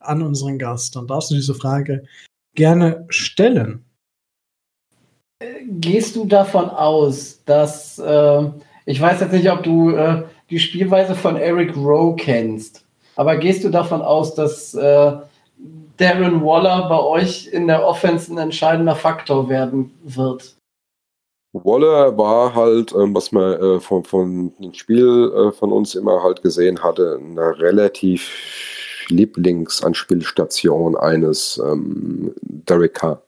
Speaker 2: an unseren Gast, dann darfst du diese Frage gerne stellen.
Speaker 3: Gehst du davon aus, dass äh, ich weiß jetzt nicht, ob du äh, die Spielweise von Eric Rowe kennst, aber gehst du davon aus, dass äh, Darren Waller bei euch in der Offense ein entscheidender Faktor werden wird?
Speaker 5: Waller war halt, ähm, was man äh, von, von dem Spiel äh, von uns immer halt gesehen hatte, eine relativ Lieblingsanspielstation eines ähm, Derek Carr.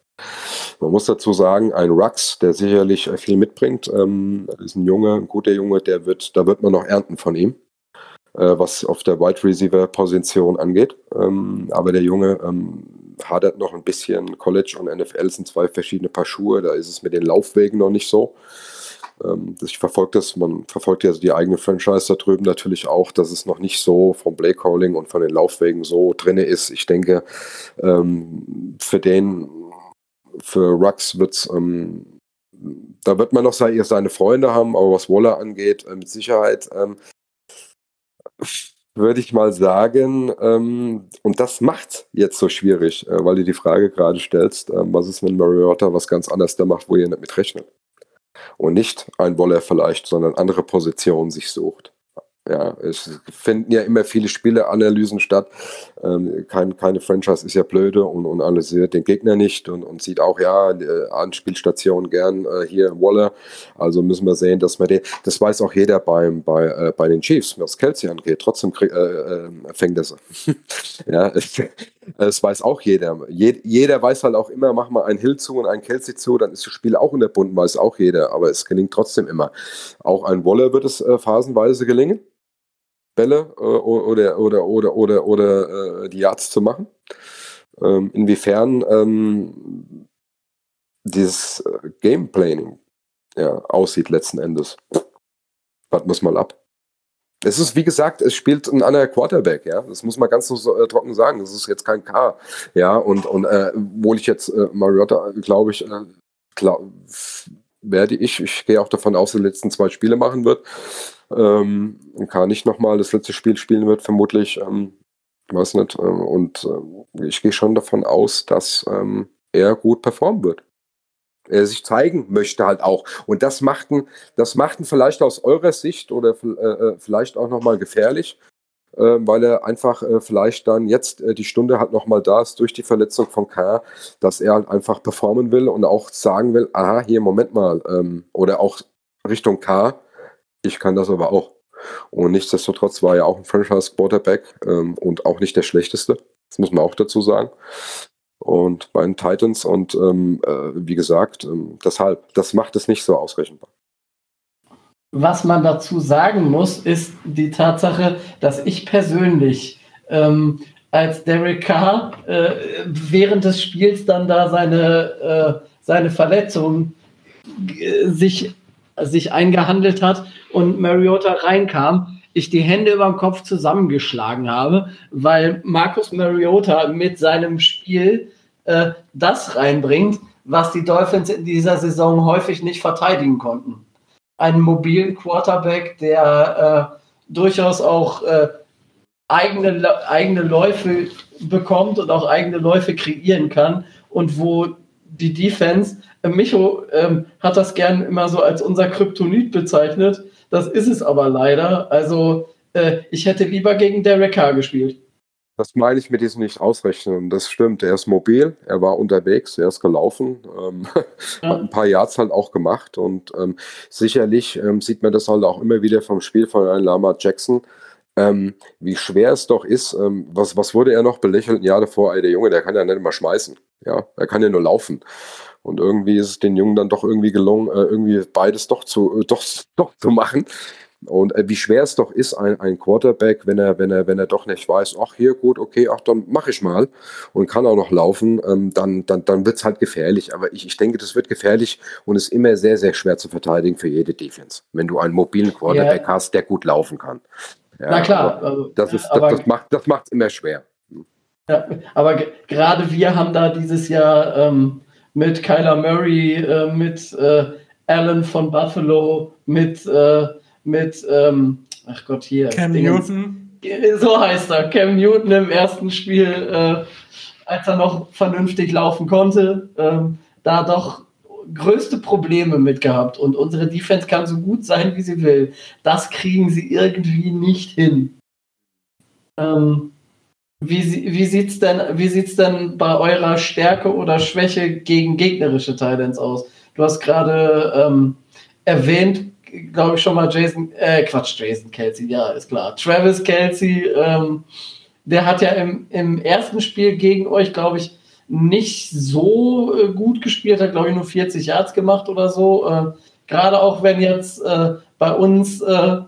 Speaker 5: Man muss dazu sagen, ein Rux, der sicherlich viel mitbringt, ähm, ist ein Junge, ein guter Junge, der wird, da wird man noch ernten von ihm, äh, was auf der Wide Receiver Position angeht. Ähm, aber der Junge ähm, hadert noch ein bisschen. College und NFL sind zwei verschiedene Paar Schuhe, da ist es mit den Laufwegen noch nicht so. Ähm, ich verfolge das, man verfolgt ja die eigene Franchise da drüben natürlich auch, dass es noch nicht so vom Blake Calling und von den Laufwegen so drin ist. Ich denke, ähm, für den für Rux wird's, ähm, da wird man noch seine Freunde haben, aber was Waller angeht, äh, mit Sicherheit ähm, würde ich mal sagen, ähm, und das macht jetzt so schwierig, äh, weil du die Frage gerade stellst, äh, was ist, wenn Mariota was ganz anderes da macht, wo ihr nicht mit rechnet? Und nicht ein Waller vielleicht, sondern andere Positionen sich sucht. Ja, es finden ja immer viele Spieleanalysen statt. Ähm, kein, keine Franchise ist ja blöde und, und analysiert den Gegner nicht und, und sieht auch, ja, äh, Anspielstation gern äh, hier Waller. Also müssen wir sehen, dass wir den, das weiß auch jeder beim, bei, äh, bei den Chiefs, was Kelsey angeht. Trotzdem krieg, äh, äh, fängt er ja, es weiß auch jeder. Je, jeder weiß halt auch immer, mach mal einen Hill zu und einen Kelsey zu, dann ist das Spiel auch unterbunden, weiß auch jeder. Aber es gelingt trotzdem immer. Auch ein Waller wird es äh, phasenweise gelingen. Bälle äh, oder, oder, oder, oder, oder äh, die Yards zu machen. Ähm, inwiefern ähm, dieses äh, Game Planning ja, aussieht letzten Endes. Warten wir mal ab. Es ist, wie gesagt, es spielt ein anderer Quarterback, ja. Das muss man ganz so äh, trocken sagen. Das ist jetzt kein K, ja. Und, und äh, obwohl ich jetzt äh, Mariota, glaube ich, äh, glaub, werde ich, ich gehe auch davon aus, dass die letzten zwei Spiele machen wird, ähm, K nicht nochmal das letzte Spiel spielen wird, vermutlich. Ähm, weiß nicht. Ähm, und äh, ich gehe schon davon aus, dass ähm, er gut performen wird. Er sich zeigen möchte halt auch. Und das machten, das machten vielleicht aus eurer Sicht oder äh, äh, vielleicht auch nochmal gefährlich, äh, weil er einfach äh, vielleicht dann jetzt äh, die Stunde halt nochmal da ist durch die Verletzung von K, dass er halt einfach performen will und auch sagen will, aha, hier, Moment mal, ähm, oder auch Richtung K, ich kann das aber auch. Und nichtsdestotrotz war er auch ein Franchise-Quarterback ähm, und auch nicht der schlechteste. Das muss man auch dazu sagen. Und bei den Titans und ähm, äh, wie gesagt, ähm, deshalb, das macht es nicht so ausrechenbar.
Speaker 3: Was man dazu sagen muss, ist die Tatsache, dass ich persönlich ähm, als Derek Carr äh, während des Spiels dann da seine, äh, seine Verletzung äh, sich sich eingehandelt hat und Mariota reinkam, ich die Hände über dem Kopf zusammengeschlagen habe, weil Markus Mariota mit seinem Spiel äh, das reinbringt, was die Dolphins in dieser Saison häufig nicht verteidigen konnten. Einen mobilen Quarterback, der äh, durchaus auch äh, eigene, eigene Läufe bekommt und auch eigene Läufe kreieren kann und wo die Defense Micho ähm, hat das gern immer so als unser Kryptonit bezeichnet. Das ist es aber leider. Also äh, ich hätte lieber gegen Derek Carr gespielt.
Speaker 5: Das meine ich mit diesem nicht ausrechnen. Das stimmt. Er ist mobil, er war unterwegs, er ist gelaufen, ähm, ja. hat ein paar Yards halt auch gemacht und ähm, sicherlich ähm, sieht man das halt auch immer wieder vom Spiel von einem Lama Jackson. Ähm, wie schwer es doch ist, ähm, was, was wurde er noch belächelt ein Jahr davor? Ey, der Junge, der kann ja nicht mal schmeißen. Ja, er kann ja nur laufen. Und irgendwie ist es den Jungen dann doch irgendwie gelungen, äh, irgendwie beides doch zu, äh, doch, doch zu machen. Und äh, wie schwer es doch ist, ein, ein Quarterback, wenn er, wenn er, wenn er doch nicht weiß, ach hier gut, okay, ach dann mache ich mal und kann auch noch laufen, ähm, dann, dann, dann wird es halt gefährlich. Aber ich, ich denke, das wird gefährlich und ist immer sehr, sehr schwer zu verteidigen für jede Defense, wenn du einen mobilen Quarterback ja. hast, der gut laufen kann.
Speaker 3: Ja, Na klar,
Speaker 5: also, das, ist, das, das macht das macht's immer schwer.
Speaker 3: Ja, aber gerade wir haben da dieses Jahr ähm, mit Kyler Murray, äh, mit äh, Allen von Buffalo, mit, äh, mit ähm, ach Gott, hier.
Speaker 2: Cam Dingens. Newton.
Speaker 3: So heißt er, Cam Newton im ersten Spiel, äh, als er noch vernünftig laufen konnte, ähm, da doch größte Probleme mit gehabt. Und unsere Defense kann so gut sein, wie sie will. Das kriegen sie irgendwie nicht hin. Ähm, wie, wie sieht es denn, denn bei eurer Stärke oder Schwäche gegen gegnerische Titans aus? Du hast gerade ähm, erwähnt, glaube ich schon mal Jason, äh, Quatsch, Jason Kelsey, ja, ist klar. Travis Kelsey, ähm, der hat ja im, im ersten Spiel gegen euch, glaube ich, nicht so äh, gut gespielt, hat, glaube ich, nur 40 Yards gemacht oder so. Äh, gerade auch wenn jetzt äh, bei uns äh,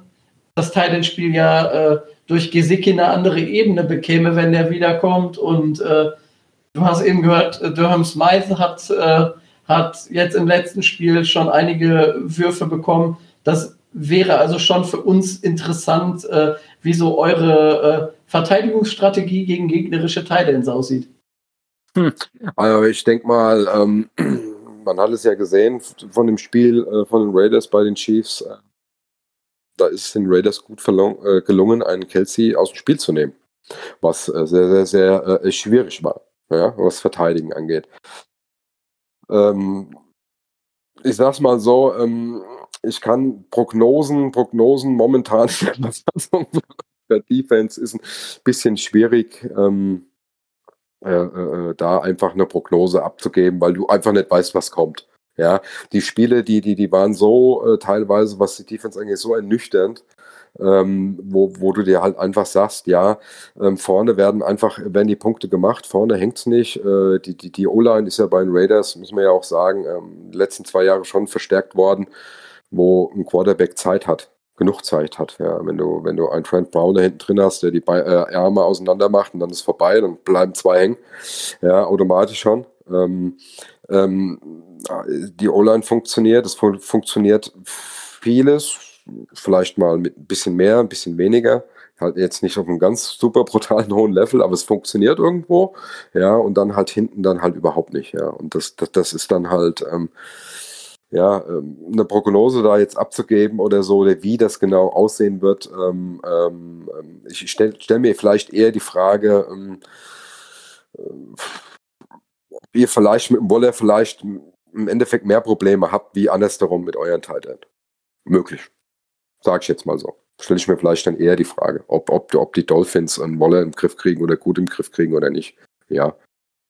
Speaker 3: das Titan-Spiel ja durch Gesicki eine andere Ebene bekäme, wenn der wiederkommt. Und du hast eben gehört, Durham Smythe hat, hat jetzt im letzten Spiel schon einige Würfe bekommen. Das wäre also schon für uns interessant, äh, wie so eure äh, Verteidigungsstrategie gegen gegnerische Titans aussieht.
Speaker 5: Hm. Also ich denke mal, ähm, man hat es ja gesehen von dem Spiel äh, von den Raiders bei den Chiefs da ist es den Raiders gut äh, gelungen, einen Kelsey aus dem Spiel zu nehmen. Was äh, sehr, sehr, sehr äh, schwierig war, ja, was Verteidigen angeht. Ähm, ich sag's mal so, ähm, ich kann Prognosen, Prognosen momentan für Defense ist ein bisschen schwierig, ähm, äh, äh, da einfach eine Prognose abzugeben, weil du einfach nicht weißt, was kommt. Ja, die Spiele, die, die, die waren so äh, teilweise, was die Defense angeht, so ernüchternd, ähm, wo, wo du dir halt einfach sagst, ja, ähm, vorne werden einfach, werden die Punkte gemacht, vorne hängt's nicht. Äh, die die, die O-Line ist ja bei den Raiders, muss man ja auch sagen, ähm, letzten zwei Jahre schon verstärkt worden, wo ein Quarterback Zeit hat, genug Zeit hat. Ja, wenn du, wenn du einen Trent Brown da hinten drin hast, der die Be äh, Ärmel auseinander macht und dann ist vorbei, dann bleiben zwei hängen. Ja, automatisch schon. Ähm, ähm, die O-Line funktioniert, es fun funktioniert vieles, vielleicht mal mit ein bisschen mehr, ein bisschen weniger. Halt jetzt nicht auf einem ganz super brutalen hohen Level, aber es funktioniert irgendwo. Ja, und dann halt hinten dann halt überhaupt nicht. Ja, und das, das, das ist dann halt, ähm, ja, ähm, eine Prognose da jetzt abzugeben oder so, oder wie das genau aussehen wird. Ähm, ähm, ich stelle stell mir vielleicht eher die Frage, ähm, äh, ihr vielleicht mit dem Wolle vielleicht im Endeffekt mehr Probleme habt wie andersherum mit euren Tight. Möglich. Sag ich jetzt mal so. Stelle ich mir vielleicht dann eher die Frage, ob, ob, ob die Dolphins einen Wolle im Griff kriegen oder gut im Griff kriegen oder nicht. Ja.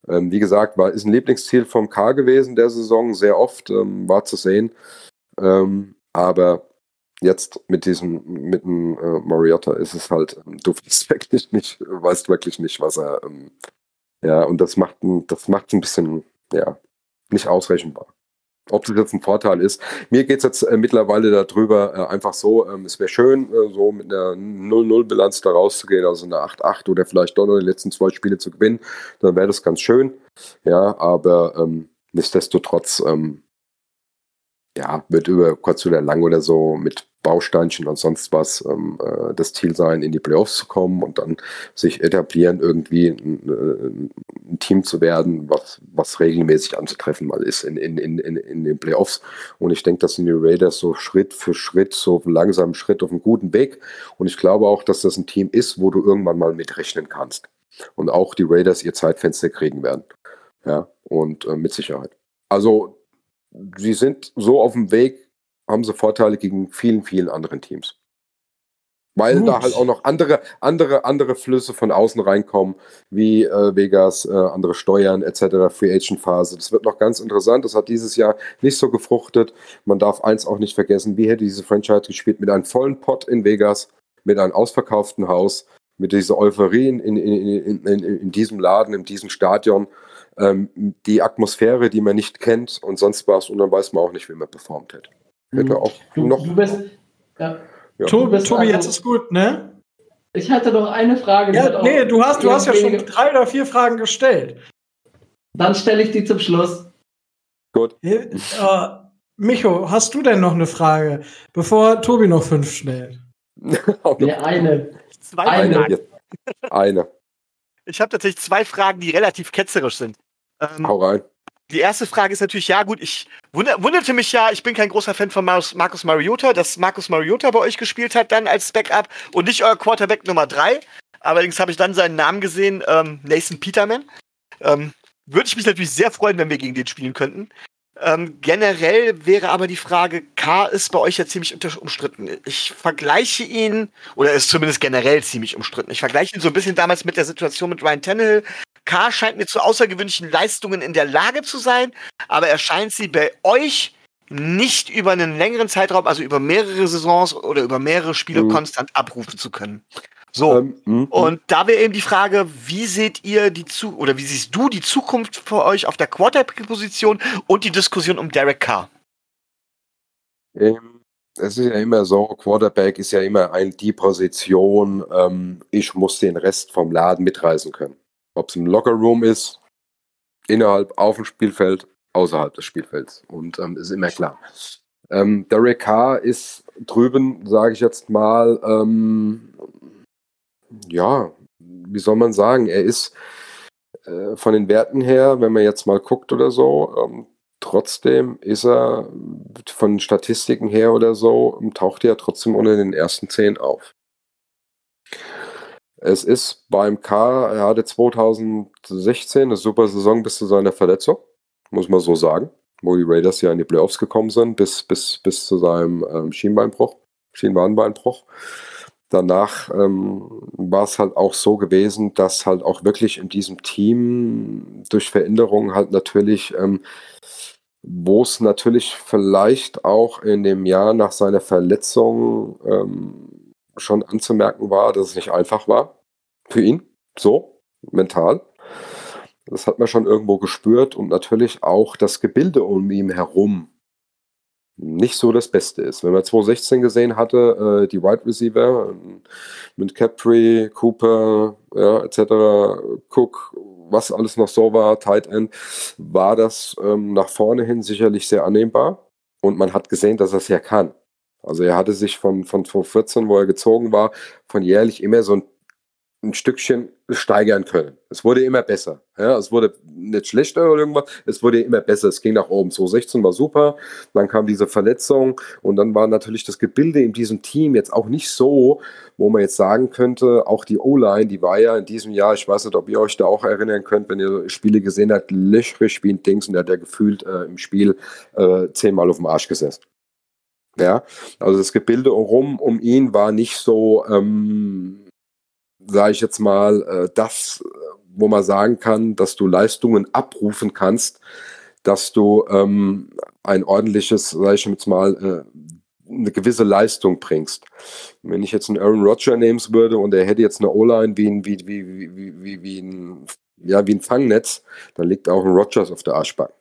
Speaker 5: Ähm, wie gesagt, war, ist ein Lieblingsziel vom K gewesen der Saison, sehr oft, ähm, war zu sehen. Ähm, aber jetzt mit diesem, mit dem äh, Mariota ist es halt, du weißt wirklich nicht, weißt wirklich nicht, was er, ähm, ja, und das macht, das macht ein bisschen, ja, nicht ausrechenbar. Ob das jetzt ein Vorteil ist. Mir geht es jetzt äh, mittlerweile darüber äh, einfach so, ähm, es wäre schön, äh, so mit einer 0-0-Bilanz da rauszugehen, also eine 8-8 oder vielleicht doch noch die letzten zwei Spiele zu gewinnen. Dann wäre das ganz schön. Ja, aber ähm, nichtsdestotrotz, ähm, ja, wird über kurz oder lang oder so mit Bausteinchen und sonst was ähm, äh, das Ziel sein, in die Playoffs zu kommen und dann sich etablieren, irgendwie ein, ein, Team zu werden, was, was regelmäßig anzutreffen mal ist in, in, in, in, den Playoffs. Und ich denke, das sind die Raiders so Schritt für Schritt, so langsamen Schritt auf einem guten Weg. Und ich glaube auch, dass das ein Team ist, wo du irgendwann mal mitrechnen kannst. Und auch die Raiders ihr Zeitfenster kriegen werden. Ja, und äh, mit Sicherheit. Also, sie sind so auf dem Weg, haben sie Vorteile gegen vielen, vielen anderen Teams. Weil Gut. da halt auch noch andere, andere, andere Flüsse von außen reinkommen, wie äh, Vegas, äh, andere Steuern etc., Free Agent Phase. Das wird noch ganz interessant. Das hat dieses Jahr nicht so gefruchtet. Man darf eins auch nicht vergessen, wie hätte diese Franchise gespielt mit einem vollen Pot in Vegas, mit einem ausverkauften Haus, mit dieser Euphorie in, in, in, in, in diesem Laden, in diesem Stadion, ähm, die Atmosphäre, die man nicht kennt und sonst was und dann weiß man auch nicht, wie man performt hätte. Hätte
Speaker 3: auch du, noch. Du bist, ja.
Speaker 2: Ja. Tobi, Tobi jetzt ist gut, ne?
Speaker 3: Ich hatte noch eine Frage.
Speaker 2: Ja, nee, du hast, du hast ja schon drei oder vier Fragen gestellt.
Speaker 3: Dann stelle ich die zum Schluss.
Speaker 5: Gut.
Speaker 2: Äh, Micho, hast du denn noch eine Frage, bevor Tobi noch fünf stellt?
Speaker 3: nee, eine.
Speaker 4: Zwei eine.
Speaker 5: Fragen. Eine.
Speaker 4: Ich habe tatsächlich zwei Fragen, die relativ ketzerisch sind.
Speaker 5: Ähm, Hau rein.
Speaker 4: Die erste Frage ist natürlich, ja gut, ich wunderte mich ja, ich bin kein großer Fan von Marcus, Marcus Mariota, dass Marcus Mariota bei euch gespielt hat dann als Backup und nicht euer Quarterback Nummer drei. Allerdings habe ich dann seinen Namen gesehen, ähm, Nathan Peterman. Ähm, würde ich mich natürlich sehr freuen, wenn wir gegen den spielen könnten. Ähm, generell wäre aber die Frage, K ist bei euch ja ziemlich umstritten. Ich vergleiche ihn, oder ist zumindest generell ziemlich umstritten. Ich vergleiche ihn so ein bisschen damals mit der Situation mit Ryan Tannehill. K scheint mir zu außergewöhnlichen Leistungen in der Lage zu sein, aber er scheint sie bei euch nicht über einen längeren Zeitraum, also über mehrere Saisons oder über mehrere Spiele mhm. konstant abrufen zu können. So, ähm, mm, und da wäre eben die Frage, wie seht ihr die zu oder wie siehst du die Zukunft für euch auf der Quarterback-Position und die Diskussion um Derek Carr?
Speaker 5: Ähm, es ist ja immer so, Quarterback ist ja immer ein, die Position, ähm, ich muss den Rest vom Laden mitreißen können. Ob es im Lockerroom ist, innerhalb, auf dem Spielfeld, außerhalb des Spielfelds. Und ähm, ist immer klar. Ähm, Derek Carr ist drüben, sage ich jetzt mal, ähm, ja, wie soll man sagen, er ist äh, von den Werten her, wenn man jetzt mal guckt oder so, ähm, trotzdem ist er von Statistiken her oder so, taucht er trotzdem unter den ersten zehn auf. Es ist beim K, er hatte 2016 eine super Saison bis zu seiner Verletzung, muss man so sagen, wo die Raiders ja in die Playoffs gekommen sind, bis, bis, bis zu seinem ähm, Schienbeinbruch, Schienbeinbeinbruch. Danach ähm, war es halt auch so gewesen, dass halt auch wirklich in diesem Team durch Veränderungen halt natürlich, ähm, wo es natürlich vielleicht auch in dem Jahr nach seiner Verletzung ähm, schon anzumerken war, dass es nicht einfach war für ihn, so mental. Das hat man schon irgendwo gespürt und natürlich auch das Gebilde um ihn herum nicht so das Beste ist. Wenn man 2016 gesehen hatte, äh, die Wide Receiver mit Capri, Cooper, ja, etc., Cook, was alles noch so war, Tight End, war das ähm, nach vorne hin sicherlich sehr annehmbar. Und man hat gesehen, dass er es ja kann. Also er hatte sich von, von 2014, wo er gezogen war, von jährlich immer so ein ein Stückchen steigern können. Es wurde immer besser. Ja, es wurde nicht schlechter oder irgendwas, es wurde immer besser. Es ging nach oben. 2016 war super, dann kam diese Verletzung und dann war natürlich das Gebilde in diesem Team jetzt auch nicht so, wo man jetzt sagen könnte, auch die O-Line, die war ja in diesem Jahr, ich weiß nicht, ob ihr euch da auch erinnern könnt, wenn ihr Spiele gesehen habt, löchrig wie ein Dings und der hat ja gefühlt äh, im Spiel äh, zehnmal auf dem Arsch gesessen. Ja, also das Gebilde rum um ihn war nicht so, ähm, sage ich jetzt mal, äh, das, wo man sagen kann, dass du Leistungen abrufen kannst, dass du ähm, ein ordentliches, sage ich jetzt mal, äh, eine gewisse Leistung bringst. Wenn ich jetzt einen Aaron Rodger nehmen würde und er hätte jetzt eine O-Line wie ein, wie, wie, wie, wie, wie, ein, ja, wie ein Fangnetz, dann liegt auch ein Rodgers auf der Arschbank.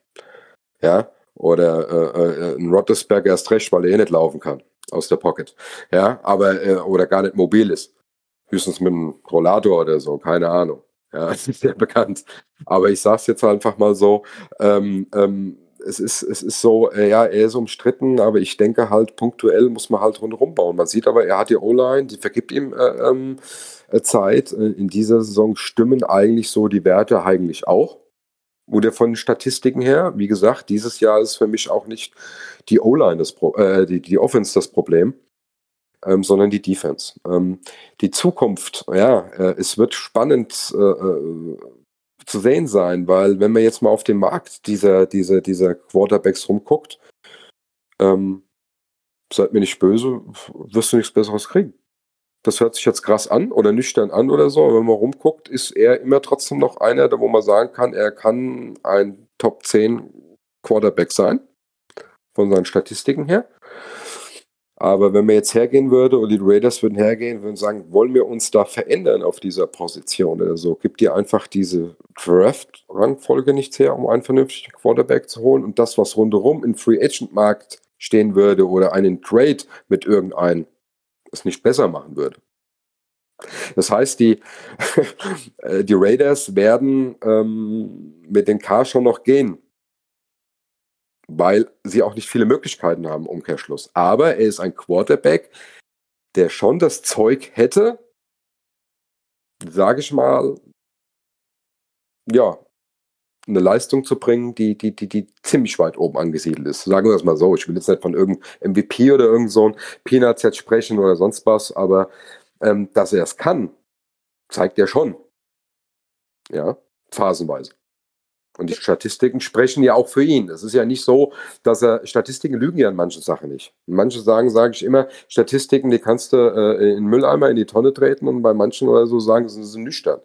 Speaker 5: Ja, oder äh, äh, ein Rottesberg erst recht, weil er eh nicht laufen kann aus der Pocket. Ja, aber äh, oder gar nicht mobil ist höchstens mit einem Rollator oder so, keine Ahnung. Ja, es ist sehr bekannt. Aber ich sage es jetzt einfach mal so, ähm, ähm, es ist, es ist so, äh, ja, er ist umstritten, aber ich denke halt, punktuell muss man halt rundherum bauen. Man sieht aber, er hat die O-Line, die vergibt ihm äh, ähm, äh, Zeit. Äh, in dieser Saison stimmen eigentlich so die Werte eigentlich auch. Oder von Statistiken her, wie gesagt, dieses Jahr ist für mich auch nicht die O-Line das Pro äh, die, die Offense das Problem ähm, sondern die Defense. Ähm, die Zukunft, ja, äh, es wird spannend äh, äh, zu sehen sein, weil wenn man jetzt mal auf den Markt dieser, dieser, dieser Quarterbacks rumguckt, ähm, seid mir nicht böse, wirst du nichts Besseres kriegen. Das hört sich jetzt krass an oder nüchtern an oder so, aber wenn man rumguckt, ist er immer trotzdem noch einer, wo man sagen kann, er kann ein Top 10 Quarterback sein, von seinen Statistiken her. Aber wenn man jetzt hergehen würde und die Raiders würden hergehen, würden sagen, wollen wir uns da verändern auf dieser Position oder so, gibt dir einfach diese Draft-Rangfolge nichts her, um einen vernünftigen Quarterback zu holen und das, was rundherum im Free Agent Markt stehen würde oder einen Trade mit irgendeinem es nicht besser machen würde. Das heißt, die, äh, die Raiders werden ähm, mit den K schon noch gehen, weil sie auch nicht viele Möglichkeiten haben, Umkehrschluss. Aber er ist ein Quarterback, der schon das Zeug hätte, sage ich mal, ja, eine Leistung zu bringen, die, die, die, die ziemlich weit oben angesiedelt ist. Sagen wir es mal so. Ich will jetzt nicht von irgendeinem MVP oder irgend so Peanuts jetzt sprechen oder sonst was, aber ähm, dass er es kann, zeigt er schon. Ja, phasenweise. Und die Statistiken sprechen ja auch für ihn. Es ist ja nicht so, dass er, Statistiken lügen ja in manchen Sachen nicht. Manche sagen, sage ich immer, Statistiken, die kannst du äh, in den Mülleimer, in die Tonne treten und bei manchen oder so sagen, sie sind nüchtern.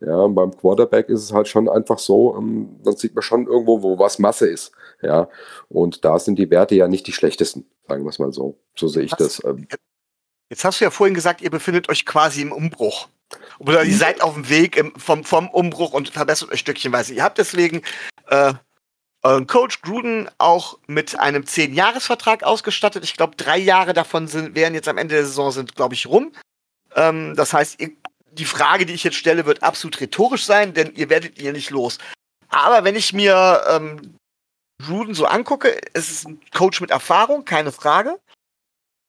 Speaker 5: Ja, und beim Quarterback ist es halt schon einfach so, ähm, dann sieht man schon irgendwo, wo was Masse ist. Ja, und da sind die Werte ja nicht die schlechtesten, sagen wir es mal so. So sehe ich das. Ähm.
Speaker 4: Jetzt hast du ja vorhin gesagt, ihr befindet euch quasi im Umbruch. Oder ihr seid auf dem Weg im, vom, vom Umbruch und verbessert euch stückchenweise. Ihr habt deswegen äh, euren Coach Gruden auch mit einem 10-Jahres-Vertrag ausgestattet. Ich glaube, drei Jahre davon sind, wären jetzt am Ende der Saison sind, glaube ich, rum. Ähm, das heißt, ihr, die Frage, die ich jetzt stelle, wird absolut rhetorisch sein, denn ihr werdet ihr nicht los. Aber wenn ich mir ähm, Gruden so angucke, es ist ein Coach mit Erfahrung, keine Frage.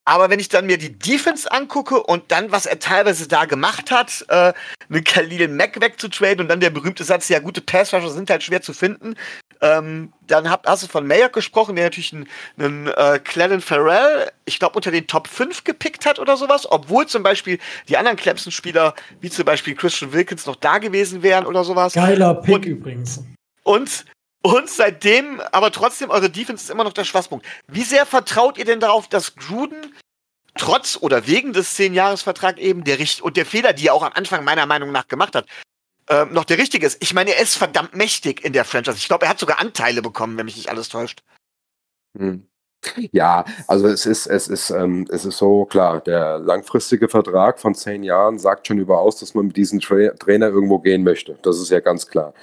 Speaker 4: Aber wenn ich dann mir die Defense angucke und dann, was er teilweise da gemacht hat, äh, mit Khalil Mack wegzutraden und dann der berühmte Satz, ja, gute Passrusher sind halt schwer zu finden. Ähm, dann habt, hast du von Mayer gesprochen, der natürlich einen, einen äh, Clellan Farrell, ich glaube, unter den Top 5 gepickt hat oder sowas, obwohl zum Beispiel die anderen Clemson-Spieler, wie zum Beispiel Christian Wilkins, noch da gewesen wären oder sowas.
Speaker 2: Geiler Pick und, übrigens.
Speaker 4: Und und seitdem, aber trotzdem, eure Defense ist immer noch der Schwachpunkt. Wie sehr vertraut ihr denn darauf, dass Gruden trotz oder wegen des 10-Jahres-Vertrag eben der Richt und der Fehler, die er auch am Anfang meiner Meinung nach gemacht hat, äh, noch der richtige ist? Ich meine, er ist verdammt mächtig in der Franchise. Ich glaube, er hat sogar Anteile bekommen, wenn mich nicht alles täuscht.
Speaker 5: Hm. Ja, also es ist, es ist, ähm, es ist so klar, der langfristige Vertrag von zehn Jahren sagt schon überaus, dass man mit diesem Tra Trainer irgendwo gehen möchte. Das ist ja ganz klar.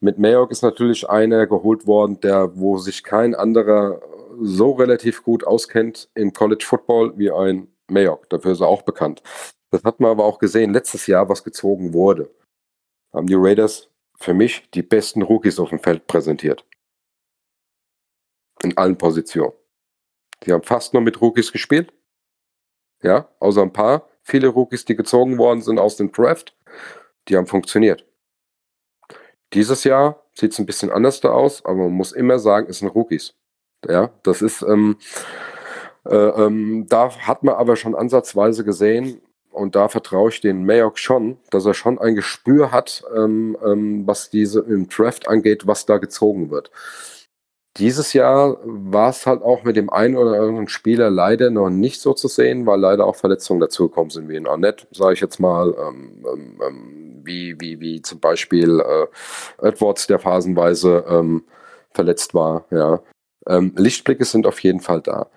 Speaker 5: Mit Mayock ist natürlich einer geholt worden, der, wo sich kein anderer so relativ gut auskennt im College Football wie ein Mayock. Dafür ist er auch bekannt. Das hat man aber auch gesehen letztes Jahr, was gezogen wurde. Haben die Raiders für mich die besten Rookies auf dem Feld präsentiert. In allen Positionen. Die haben fast nur mit Rookies gespielt. Ja, außer ein paar. Viele Rookies, die gezogen worden sind aus dem Draft, die haben funktioniert. Dieses Jahr sieht es ein bisschen anders da aus, aber man muss immer sagen, es sind Rookies. Ja, das ist, ähm, äh, ähm, da hat man aber schon ansatzweise gesehen, und da vertraue ich den Mayock schon, dass er schon ein Gespür hat, ähm, ähm was diese im Draft angeht, was da gezogen wird. Dieses Jahr war es halt auch mit dem einen oder anderen Spieler leider noch nicht so zu sehen, weil leider auch Verletzungen dazugekommen sind, wie in Arnett, sage ich jetzt mal, ähm, ähm, ähm, wie, wie, wie zum Beispiel äh, Edwards, der phasenweise ähm, verletzt war. Ja. Ähm, Lichtblicke sind auf jeden Fall da.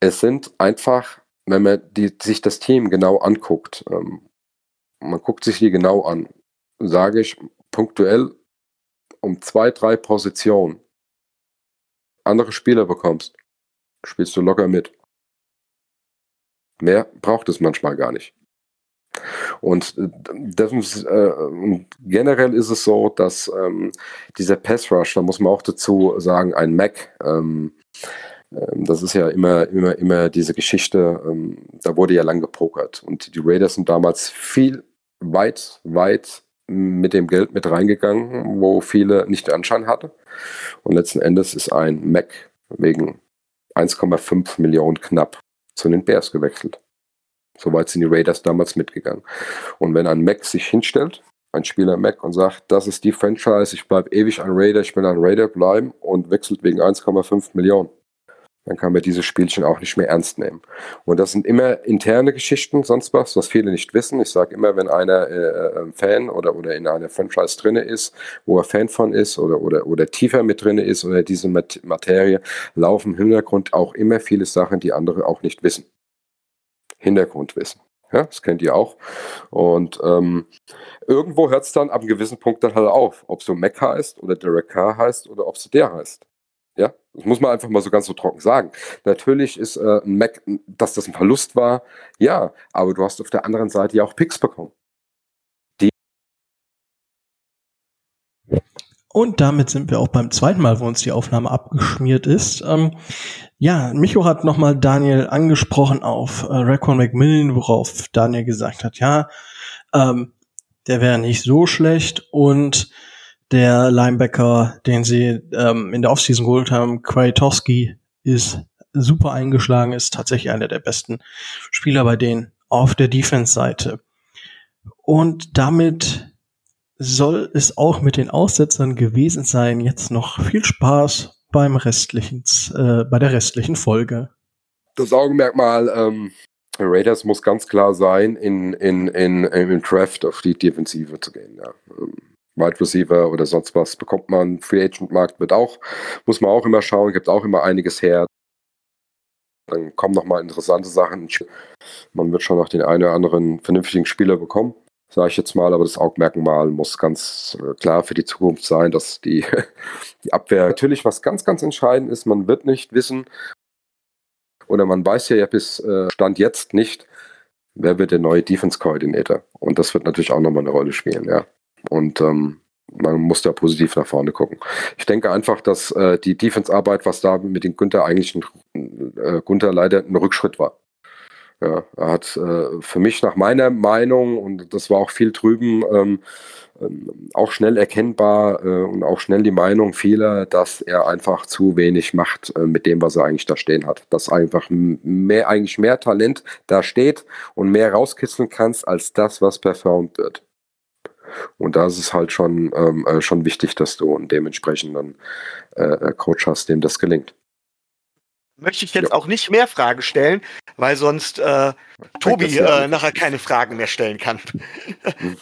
Speaker 5: Es sind einfach, wenn man die, sich das Team genau anguckt, ähm, man guckt sich die genau an, sage ich punktuell um zwei, drei Positionen andere Spieler bekommst, spielst du locker mit. Mehr braucht es manchmal gar nicht. Und, äh, das, äh, generell ist es so, dass ähm, dieser Pass Rush, da muss man auch dazu sagen, ein Mac, ähm, ähm, das ist ja immer, immer, immer diese Geschichte, ähm, da wurde ja lang gepokert. Und die Raiders sind damals viel weit, weit mit dem Geld mit reingegangen, wo viele nicht Anschein hatten. Und letzten Endes ist ein Mac wegen 1,5 Millionen knapp zu den Bears gewechselt. Soweit sind die Raiders damals mitgegangen. Und wenn ein Mac sich hinstellt, ein Spieler Mac, und sagt, das ist die Franchise, ich bleibe ewig ein Raider, ich will ein Raider bleiben und wechselt wegen 1,5 Millionen, dann kann man dieses Spielchen auch nicht mehr ernst nehmen. Und das sind immer interne Geschichten, sonst was, was viele nicht wissen. Ich sage immer, wenn einer äh, äh Fan oder, oder in einer Franchise drinne ist, wo er Fan von ist oder, oder, oder tiefer mit drinne ist oder diese Materie, laufen im Hintergrund auch immer viele Sachen, die andere auch nicht wissen. Hintergrundwissen. Ja, das kennt ihr auch. Und ähm, irgendwo hört es dann ab einem gewissen Punkt dann halt auf, ob so Mac heißt oder Derek Carr heißt oder ob es der heißt. Ja, das muss man einfach mal so ganz so trocken sagen. Natürlich ist äh, ein Mac, dass das ein Verlust war, ja, aber du hast auf der anderen Seite ja auch Picks bekommen.
Speaker 1: Und damit sind wir auch beim zweiten Mal, wo uns die Aufnahme abgeschmiert ist. Ähm, ja, Micho hat nochmal Daniel angesprochen auf äh, Raquan McMillan, worauf Daniel gesagt hat, ja, ähm, der wäre nicht so schlecht und der Linebacker, den sie ähm, in der Offseason geholt haben, Kwiatowski, ist super eingeschlagen, ist tatsächlich einer der besten Spieler bei denen auf der Defense-Seite. Und damit soll es auch mit den Aussetzern gewesen sein. Jetzt noch viel Spaß beim restlichen, äh, bei der restlichen Folge.
Speaker 5: Das Augenmerkmal ähm, Raiders muss ganz klar sein, in, in, in, im Draft auf die Defensive zu gehen. Ja. Wide Receiver oder sonst was bekommt man. Free Agent Markt wird auch, muss man auch immer schauen, gibt auch immer einiges her. Dann kommen noch mal interessante Sachen. Man wird schon noch den einen oder anderen vernünftigen Spieler bekommen sage ich jetzt mal, aber das Augmerkmal muss ganz äh, klar für die Zukunft sein, dass die, die Abwehr natürlich was ganz, ganz entscheidend ist. Man wird nicht wissen, oder man weiß ja bis äh, Stand jetzt nicht, wer wird der neue Defense Coordinator. Und das wird natürlich auch nochmal eine Rolle spielen, ja. Und ähm, man muss da positiv nach vorne gucken. Ich denke einfach, dass äh, die Defense-Arbeit, was da mit den Günther eigentlich ein, äh, Günther leider ein Rückschritt war. Ja, er hat äh, für mich nach meiner Meinung, und das war auch viel drüben, ähm, ähm, auch schnell erkennbar äh, und auch schnell die Meinung vieler, dass er einfach zu wenig macht äh, mit dem, was er eigentlich da stehen hat. Dass einfach mehr, eigentlich mehr Talent da steht und mehr rauskitzeln kannst als das, was performt wird. Und da ist es halt schon, ähm, äh, schon wichtig, dass du einen dementsprechenden äh, Coach hast, dem das gelingt
Speaker 4: möchte ich jetzt ja. auch nicht mehr Fragen stellen, weil sonst äh, Tobi äh, nachher keine Fragen mehr stellen kann.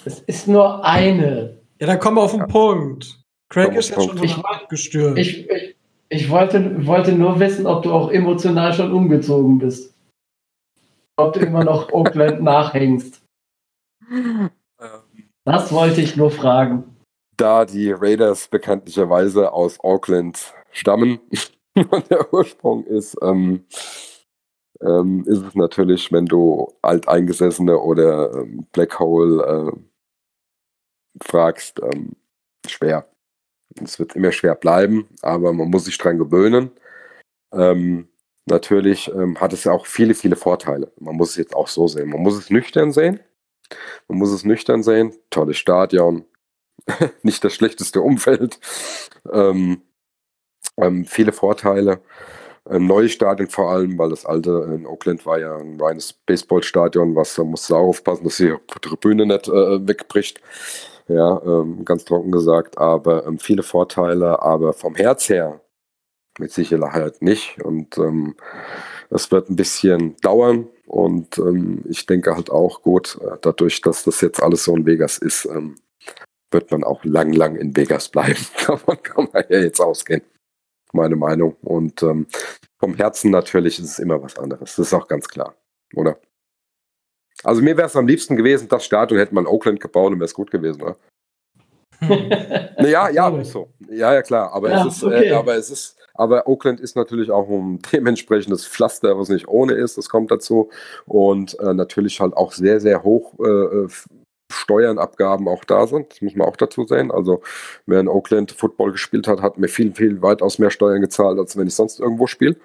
Speaker 3: Es ist nur eine.
Speaker 2: Ja, dann kommen wir auf den ja. Punkt. Craig ist jetzt schon ich, gestürmt.
Speaker 3: Ich, ich, ich, wollte, wollte nur wissen, ob du auch emotional schon umgezogen bist. Ob du immer noch Oakland nachhängst. Das wollte ich nur fragen.
Speaker 5: Da die Raiders bekanntlicherweise aus Auckland stammen, und der Ursprung ist, ähm, ähm, ist es natürlich, wenn du Alteingesessene oder ähm, Black Hole äh, fragst, ähm, schwer. Es wird immer schwer bleiben, aber man muss sich dran gewöhnen. Ähm, natürlich ähm, hat es ja auch viele, viele Vorteile. Man muss es jetzt auch so sehen. Man muss es nüchtern sehen. Man muss es nüchtern sehen. Tolles Stadion. Nicht das schlechteste Umfeld. Ähm, ähm, viele Vorteile. Ähm, neue Stadion vor allem, weil das alte in Oakland war ja ein reines Baseballstadion, was da musst du auch aufpassen, dass die Tribüne nicht äh, wegbricht. Ja, ähm, ganz trocken gesagt, aber ähm, viele Vorteile, aber vom Herz her mit Sicherheit nicht. Und ähm, es wird ein bisschen dauern. Und ähm, ich denke halt auch gut, äh, dadurch, dass das jetzt alles so in Vegas ist, ähm, wird man auch lang, lang in Vegas bleiben. Davon kann man ja jetzt ausgehen meine Meinung. Und ähm, vom Herzen natürlich ist es immer was anderes. Das ist auch ganz klar, oder? Also mir wäre es am liebsten gewesen, das Stadion hätte man Oakland gebaut und wäre es gut gewesen, oder? Hm. ja, ja, so. Ja, ja, klar. Aber ja, es ist, äh, okay. äh, aber es ist, aber Oakland ist natürlich auch ein dementsprechendes Pflaster, was nicht ohne ist. Das kommt dazu. Und äh, natürlich halt auch sehr, sehr hoch äh, Steuern, Abgaben auch da sind. Das muss man auch dazu sehen. Also, wer in Oakland Football gespielt hat, hat mir viel, viel weitaus mehr Steuern gezahlt, als wenn ich sonst irgendwo spiele.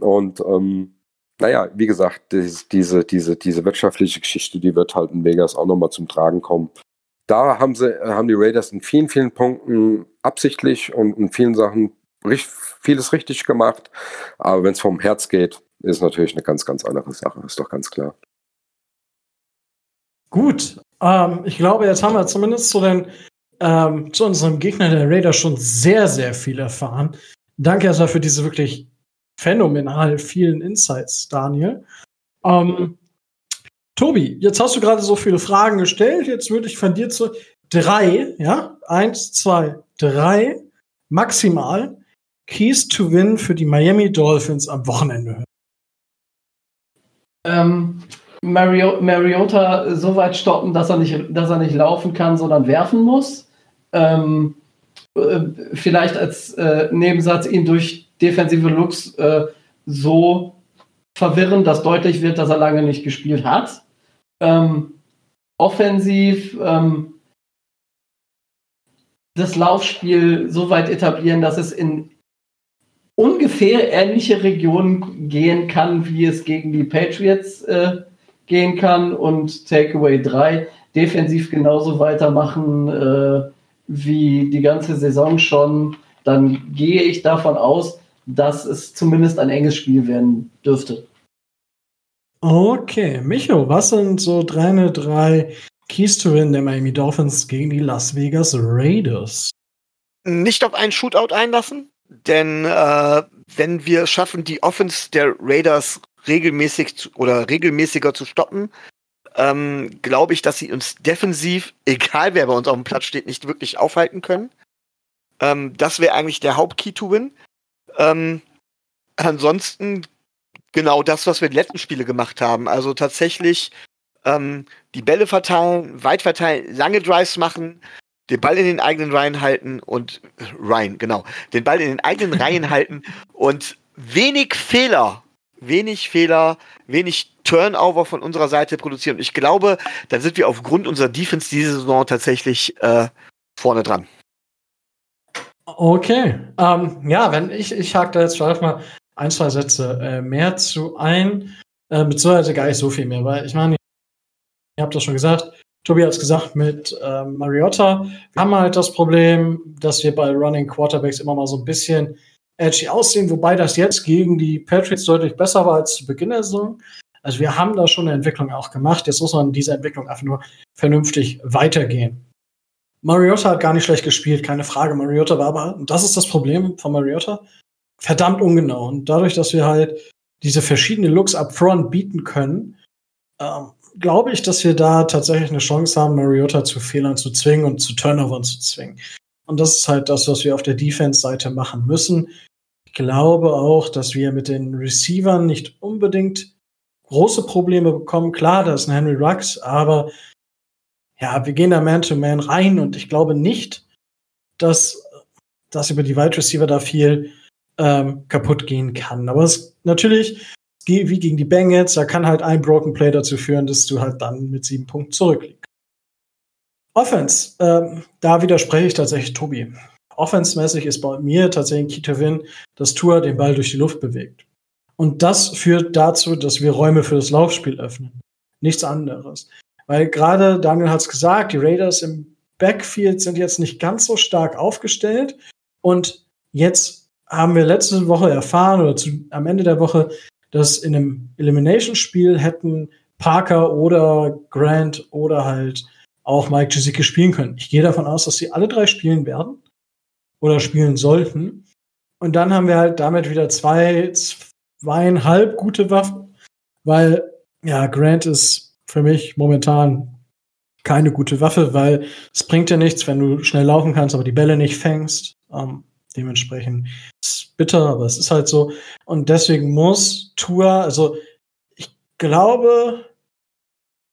Speaker 5: Und ähm, naja, wie gesagt, diese, diese, diese, diese wirtschaftliche Geschichte, die wird halt in Vegas auch nochmal zum Tragen kommen. Da haben sie, haben die Raiders in vielen, vielen Punkten absichtlich und in vielen Sachen vieles richtig gemacht. Aber wenn es vom Herz geht, ist natürlich eine ganz, ganz andere Sache, ist doch ganz klar.
Speaker 2: Gut, ähm, ich glaube, jetzt haben wir zumindest zu, den, ähm, zu unserem Gegner der Raiders schon sehr, sehr viel erfahren. Danke erstmal für diese wirklich phänomenal vielen Insights, Daniel. Ähm, Tobi, jetzt hast du gerade so viele Fragen gestellt. Jetzt würde ich von dir zu drei, ja, eins, zwei, drei maximal Keys to Win für die Miami Dolphins am Wochenende hören.
Speaker 3: Ähm, Mario, Mariota so weit stoppen, dass er, nicht, dass er nicht laufen kann, sondern werfen muss. Ähm, äh, vielleicht als äh, Nebensatz ihn durch defensive Looks äh, so verwirren, dass deutlich wird, dass er lange nicht gespielt hat. Ähm, offensiv ähm, das Laufspiel so weit etablieren, dass es in ungefähr ähnliche Regionen gehen kann, wie es gegen die Patriots äh, gehen kann und Takeaway 3 defensiv genauso weitermachen äh, wie die ganze Saison schon, dann gehe ich davon aus, dass es zumindest ein enges Spiel werden dürfte.
Speaker 2: Okay, Micho, was sind so deine drei Keys to Win der Miami Dolphins gegen die Las Vegas Raiders?
Speaker 4: Nicht auf einen Shootout einlassen, denn äh, wenn wir schaffen, die Offense der Raiders regelmäßig zu, oder regelmäßiger zu stoppen, ähm, glaube ich, dass sie uns defensiv, egal wer bei uns auf dem Platz steht, nicht wirklich aufhalten können. Ähm, das wäre eigentlich der Hauptkey to Win. Ähm, ansonsten genau das, was wir die letzten Spiele gemacht haben. Also tatsächlich ähm, die Bälle verteilen, weit verteilen, lange Drives machen, den Ball in den eigenen Reihen halten und Reihen, genau, den Ball in den eigenen Reihen halten und wenig Fehler, wenig Fehler, wenig Turnover von unserer Seite produzieren. Ich glaube, dann sind wir aufgrund unserer Defense diese Saison tatsächlich äh, vorne dran.
Speaker 2: Okay, ähm, ja, wenn ich, ich hake da jetzt vielleicht mal ein, zwei Sätze äh, mehr zu ein, äh, beziehungsweise gar nicht so viel mehr, weil ich meine, ihr habt das schon gesagt, Tobi hat es gesagt mit ähm, Mariota. Wir haben halt das Problem, dass wir bei Running Quarterbacks immer mal so ein bisschen edgy aussehen, wobei das jetzt gegen die Patriots deutlich besser war als zu Beginn der Saison. Also wir haben da schon eine Entwicklung auch gemacht. Jetzt muss man diese Entwicklung einfach nur vernünftig weitergehen. Mariota hat gar nicht schlecht gespielt, keine Frage. Mariota war aber, und das ist das Problem von Mariota, verdammt ungenau. Und dadurch, dass wir halt diese verschiedenen Looks up front bieten können, ähm, glaube ich, dass wir da tatsächlich eine Chance haben, Mariota zu Fehlern zu zwingen und zu Turnovern zu zwingen. Und das ist halt das, was wir auf der Defense-Seite machen müssen. Ich glaube auch, dass wir mit den Receivern nicht unbedingt große Probleme bekommen. Klar, da ist ein Henry Rux, aber ja, wir gehen da Man-to-Man -Man rein und ich glaube nicht, dass, dass über die Wide Receiver da viel ähm, kaputt gehen kann. Aber es natürlich wie gegen die Bengals, da kann halt ein Broken Play dazu führen, dass du halt dann mit sieben Punkten zurückliegst. Offense, ähm, da widerspreche ich tatsächlich Tobi. Offense-mäßig ist bei mir tatsächlich ein Key to Win, dass Tour den Ball durch die Luft bewegt. Und das führt dazu, dass wir Räume für das Laufspiel öffnen. Nichts anderes. Weil gerade Daniel hat es gesagt, die Raiders im Backfield sind jetzt nicht ganz so stark aufgestellt. Und jetzt haben wir letzte Woche erfahren oder zu, am Ende der Woche, dass in einem Elimination-Spiel hätten Parker oder Grant oder halt auch Mike Gesicki spielen können. Ich gehe davon aus, dass sie alle drei spielen werden oder spielen sollten. Und dann haben wir halt damit wieder zwei, zweieinhalb gute Waffen, weil ja, Grant ist für mich momentan keine gute Waffe, weil es bringt dir nichts, wenn du schnell laufen kannst, aber die Bälle nicht fängst. Ähm, dementsprechend ist bitter, aber es ist halt so. Und deswegen muss Tour, also ich glaube,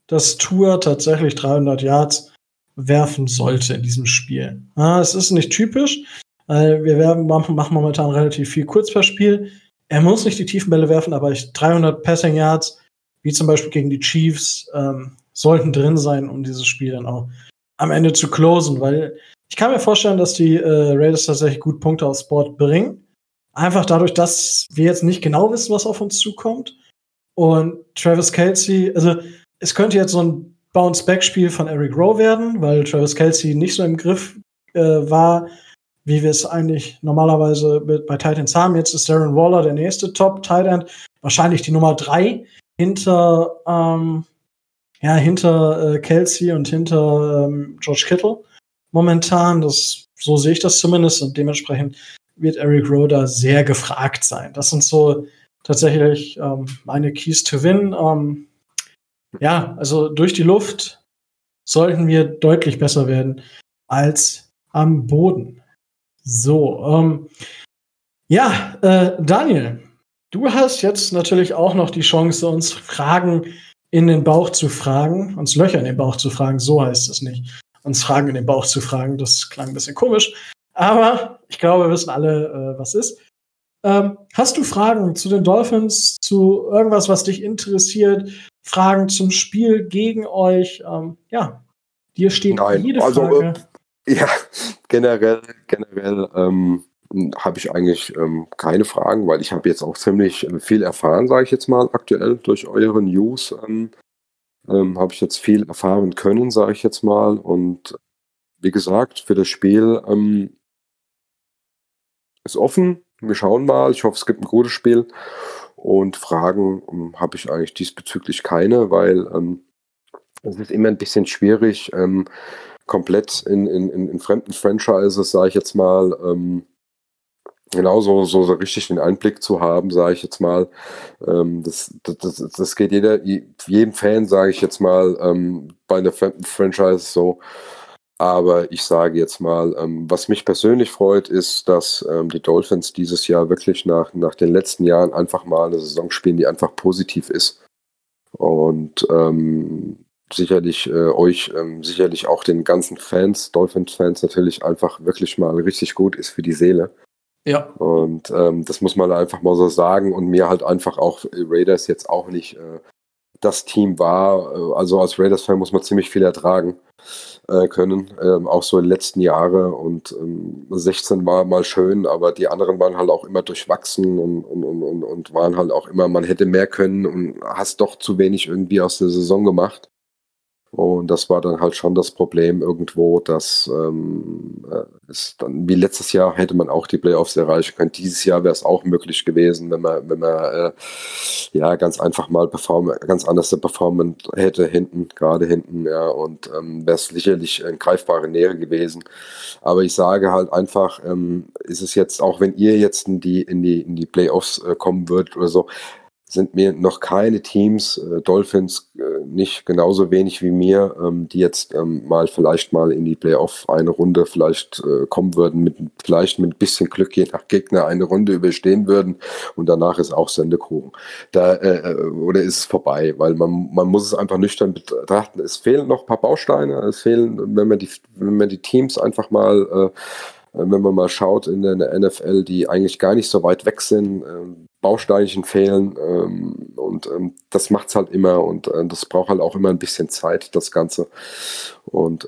Speaker 2: dass Tour tatsächlich 300 Yards werfen sollte in diesem Spiel. Ja, es ist nicht typisch, weil wir werfen, machen momentan relativ viel kurz per Spiel. Er muss nicht die tiefen Bälle werfen, aber 300 Passing Yards, wie zum Beispiel gegen die Chiefs, ähm, sollten drin sein, um dieses Spiel dann auch am Ende zu closen, weil ich kann mir vorstellen, dass die äh, Raiders tatsächlich gut Punkte aufs Board bringen. Einfach dadurch, dass wir jetzt nicht genau wissen, was auf uns zukommt. Und Travis Kelsey, also es könnte jetzt so ein Bounce-Back-Spiel von Eric Rowe werden, weil Travis Kelsey nicht so im Griff äh, war, wie wir es eigentlich normalerweise mit, bei Titans haben. Jetzt ist Darren Waller der nächste Top-Tight wahrscheinlich die Nummer drei hinter, ähm, ja, hinter äh, Kelsey und hinter ähm, George Kittle momentan. Das, so sehe ich das zumindest und dementsprechend wird Eric Roder sehr gefragt sein. Das sind so tatsächlich ähm, meine Keys to Win. Ähm, ja, also durch die Luft sollten wir deutlich besser werden als am Boden. So, ähm, ja, äh, Daniel, du hast jetzt natürlich auch noch die Chance, uns Fragen in den Bauch zu fragen, uns Löcher in den Bauch zu fragen, so heißt es nicht uns Fragen in den Bauch zu fragen. Das klang ein bisschen komisch. Aber ich glaube, wir wissen alle, äh, was ist. Ähm, hast du Fragen zu den Dolphins, zu irgendwas, was dich interessiert? Fragen zum Spiel gegen euch? Ähm, ja, dir steht Nein, jede also, Frage.
Speaker 5: Äh, ja, generell, generell ähm, habe ich eigentlich ähm, keine Fragen, weil ich habe jetzt auch ziemlich äh, viel erfahren, sage ich jetzt mal aktuell durch eure News. Ähm, ähm, habe ich jetzt viel erfahren können, sage ich jetzt mal. Und wie gesagt, für das Spiel ähm, ist offen. Wir schauen mal. Ich hoffe, es gibt ein gutes Spiel. Und Fragen ähm, habe ich eigentlich diesbezüglich keine, weil ähm, es ist immer ein bisschen schwierig, ähm, komplett in, in, in, fremden Franchises, sage ich jetzt mal, ähm, genauso so, so richtig den Einblick zu haben, sage ich jetzt mal. Ähm, das, das, das geht jeder, jedem Fan, sage ich jetzt mal, ähm, bei einer Franchise so. Aber ich sage jetzt mal, ähm, was mich persönlich freut, ist, dass ähm, die Dolphins dieses Jahr wirklich nach, nach den letzten Jahren einfach mal eine Saison spielen, die einfach positiv ist. Und ähm, sicherlich äh, euch, ähm, sicherlich auch den ganzen Fans, Dolphins-Fans natürlich einfach wirklich mal richtig gut ist für die Seele. Ja. Und ähm, das muss man einfach mal so sagen und mir halt einfach auch Raiders jetzt auch nicht äh, das Team war. Äh, also als Raiders-Fan muss man ziemlich viel ertragen äh, können, ähm, auch so in den letzten Jahren. Und ähm, 16 war mal schön, aber die anderen waren halt auch immer durchwachsen und, und, und, und waren halt auch immer, man hätte mehr können und hast doch zu wenig irgendwie aus der Saison gemacht. Und das war dann halt schon das Problem irgendwo, dass ähm, äh, es dann, wie letztes Jahr hätte man auch die Playoffs erreichen können. Dieses Jahr wäre es auch möglich gewesen, wenn man, wenn man äh, ja ganz einfach mal perform ganz anders performen hätte hinten, gerade hinten, ja, und ähm, wäre es sicherlich in greifbare Nähe gewesen. Aber ich sage halt einfach, ähm, ist es jetzt, auch wenn ihr jetzt in die, in die, in die Playoffs äh, kommen würdet oder so, sind mir noch keine Teams, äh, Dolphins äh, nicht genauso wenig wie mir, ähm, die jetzt ähm, mal vielleicht mal in die Playoff eine Runde vielleicht äh, kommen würden, mit vielleicht mit ein bisschen Glück je nach Gegner eine Runde überstehen würden und danach ist auch Sendekuchen. Da äh, äh, oder ist es vorbei, weil man man muss es einfach nüchtern betrachten. Es fehlen noch ein paar Bausteine, es fehlen, wenn man die wenn man die Teams einfach mal äh, wenn man mal schaut in der NFL, die eigentlich gar nicht so weit weg sind, ähm, Bausteinchen fehlen ähm, und ähm, das macht's halt immer und äh, das braucht halt auch immer ein bisschen Zeit, das Ganze. Und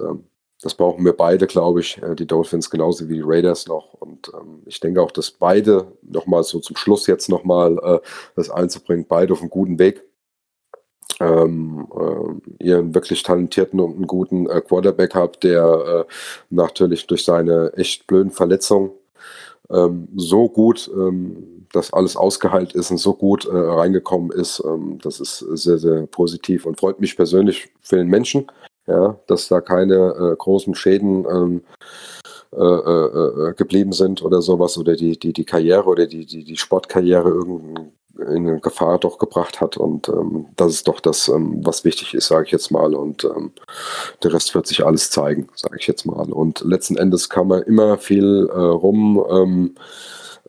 Speaker 5: das brauchen wir beide, glaube ich, äh, die Dolphins genauso wie die Raiders noch. Und ich denke auch, dass beide nochmal so zum Schluss jetzt nochmal äh, das einzubringen, beide auf einem guten Weg. Ähm, äh, ihren wirklich talentierten und einen guten äh, Quarterback habt, der äh, natürlich durch seine echt blöden Verletzungen ähm, so gut ähm, das alles ausgeheilt ist und so gut äh, reingekommen ist. Ähm, das ist sehr, sehr positiv und freut mich persönlich für den Menschen, ja, dass da keine äh, großen Schäden ähm, äh, äh, geblieben sind oder sowas oder die, die, die Karriere oder die, die, die Sportkarriere irgendwie in Gefahr doch gebracht hat. Und ähm, das ist doch das, ähm, was wichtig ist, sage ich jetzt mal. Und ähm, der Rest wird sich alles zeigen, sage ich jetzt mal. Und letzten Endes kann man immer viel äh, rum, ähm,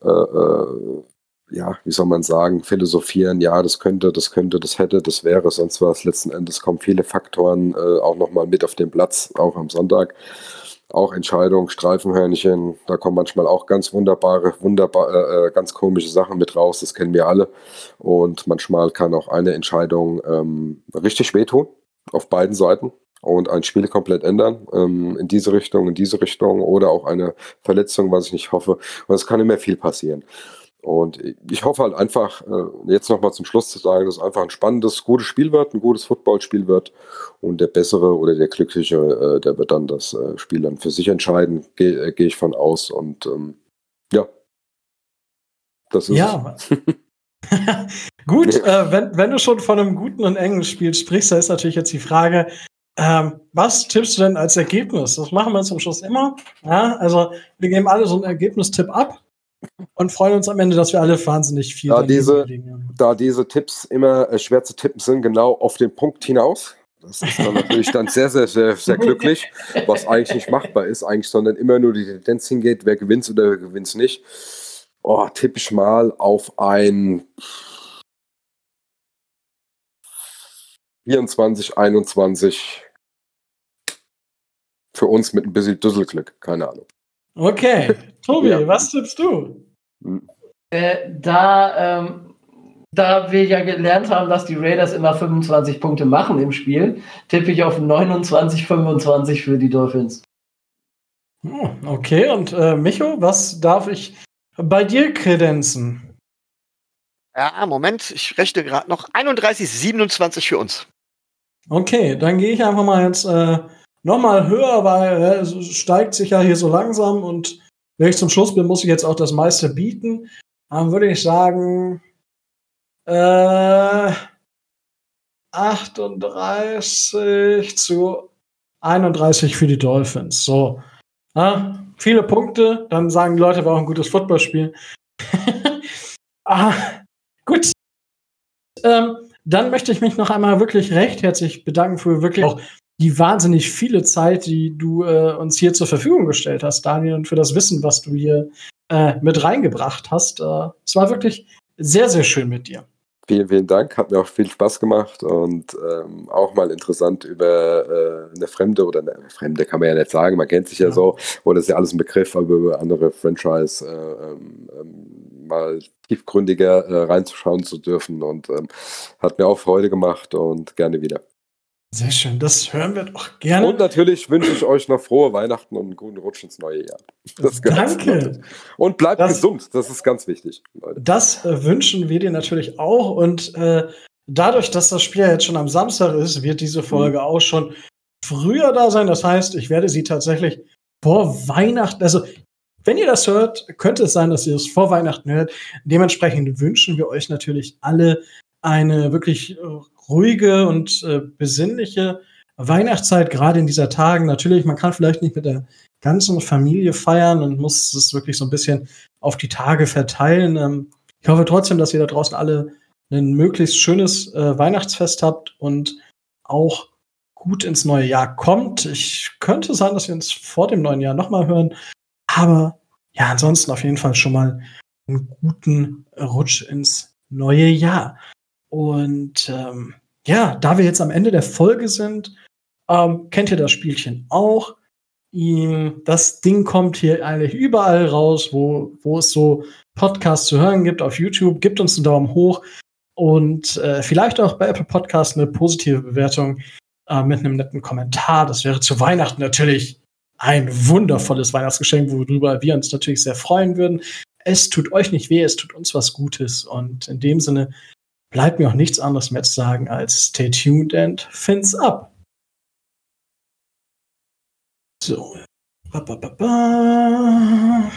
Speaker 5: äh, äh, ja, wie soll man sagen, philosophieren, ja, das könnte, das könnte, das hätte, das wäre, sonst was. Letzten Endes kommen viele Faktoren äh, auch nochmal mit auf den Platz, auch am Sonntag auch Entscheidungen, Streifenhörnchen, da kommen manchmal auch ganz wunderbare, wunderbar, äh, äh, ganz komische Sachen mit raus, das kennen wir alle. Und manchmal kann auch eine Entscheidung ähm, richtig wehtun, auf beiden Seiten und ein Spiel komplett ändern, ähm, in diese Richtung, in diese Richtung oder auch eine Verletzung, was ich nicht hoffe. Und es kann immer viel passieren. Und ich hoffe halt einfach, äh, jetzt nochmal zum Schluss zu sagen, dass es einfach ein spannendes, gutes Spiel wird, ein gutes Footballspiel wird. Und der Bessere oder der Glückliche, äh, der wird dann das äh, Spiel dann für sich entscheiden, gehe geh ich von aus. Und ähm, ja,
Speaker 2: das ist ja. Gut, äh, wenn, wenn du schon von einem guten und engen Spiel sprichst, da ist natürlich jetzt die Frage, ähm, was tippst du denn als Ergebnis? Das machen wir zum Schluss immer. Ja, also wir geben alle so einen Ergebnistipp ab und freuen uns am Ende, dass wir alle wahnsinnig viel
Speaker 5: da diese, da diese Tipps immer äh, schwer zu tippen sind, genau auf den Punkt hinaus. Das ist dann natürlich dann sehr, sehr, sehr, sehr glücklich, was eigentlich nicht machbar ist, eigentlich, sondern immer nur die Tendenz hingeht, wer gewinnt oder wer gewinnt nicht. Oh, tippe ich mal auf ein 24, 21 für uns mit ein bisschen Düsselglück, keine Ahnung.
Speaker 2: Okay. Tobi, ja. was tippst du?
Speaker 3: Äh, da, ähm, da wir ja gelernt haben, dass die Raiders immer 25 Punkte machen im Spiel, tippe ich auf 29, 25 für die Dolphins.
Speaker 2: Oh, okay, und äh, Micho, was darf ich bei dir kredenzen?
Speaker 4: Ja, Moment, ich rechne gerade noch 31, 27 für uns.
Speaker 2: Okay, dann gehe ich einfach mal jetzt äh, nochmal höher, weil äh, es steigt sich ja hier so langsam und wenn ich zum Schluss bin, muss ich jetzt auch das meiste bieten. Dann würde ich sagen, äh, 38 zu 31 für die Dolphins. So. Ja, viele Punkte, dann sagen die Leute, war auch ein gutes Footballspiel. ah, gut. Ähm, dann möchte ich mich noch einmal wirklich recht herzlich bedanken für wirklich auch die wahnsinnig viele Zeit, die du äh, uns hier zur Verfügung gestellt hast, Daniel, und für das Wissen, was du hier äh, mit reingebracht hast. Äh, es war wirklich sehr, sehr schön mit dir.
Speaker 5: Vielen, vielen Dank. Hat mir auch viel Spaß gemacht und ähm, auch mal interessant über äh, eine Fremde oder eine Fremde kann man ja nicht sagen, man kennt sich ja, ja. so, oder ist ja alles ein Begriff, aber über andere Franchise äh, ähm, ähm, mal tiefgründiger äh, reinzuschauen zu dürfen und ähm, hat mir auch Freude gemacht und gerne wieder.
Speaker 2: Sehr schön, das hören wir doch gerne.
Speaker 5: Und natürlich wünsche ich euch noch frohe Weihnachten und einen guten Rutsch ins neue Jahr.
Speaker 2: Danke.
Speaker 5: Und bleibt das, gesund, das ist ganz wichtig.
Speaker 2: Leute. Das äh, wünschen wir dir natürlich auch. Und äh, dadurch, dass das Spiel jetzt schon am Samstag ist, wird diese Folge mhm. auch schon früher da sein. Das heißt, ich werde sie tatsächlich vor Weihnachten, also wenn ihr das hört, könnte es sein, dass ihr es vor Weihnachten hört. Dementsprechend wünschen wir euch natürlich alle eine wirklich äh, ruhige und äh, besinnliche Weihnachtszeit, gerade in dieser Tagen. Natürlich, man kann vielleicht nicht mit der ganzen Familie feiern und muss es wirklich so ein bisschen auf die Tage verteilen. Ähm, ich hoffe trotzdem, dass ihr da draußen alle ein möglichst schönes äh, Weihnachtsfest habt und auch gut ins neue Jahr kommt. Ich könnte sein, dass wir uns vor dem neuen Jahr nochmal hören. Aber ja, ansonsten auf jeden Fall schon mal einen guten Rutsch ins neue Jahr. Und ähm, ja, da wir jetzt am Ende der Folge sind, ähm, kennt ihr das Spielchen auch. Das Ding kommt hier eigentlich überall raus, wo, wo es so Podcasts zu hören gibt auf YouTube. Gebt uns einen Daumen hoch und äh, vielleicht auch bei Apple Podcasts eine positive Bewertung äh, mit einem netten Kommentar. Das wäre zu Weihnachten natürlich ein wundervolles Weihnachtsgeschenk, worüber wir uns natürlich sehr freuen würden. Es tut euch nicht weh, es tut uns was Gutes. Und in dem Sinne bleibt mir auch nichts anderes mehr zu sagen als stay tuned and fins up. So. Ba, ba, ba,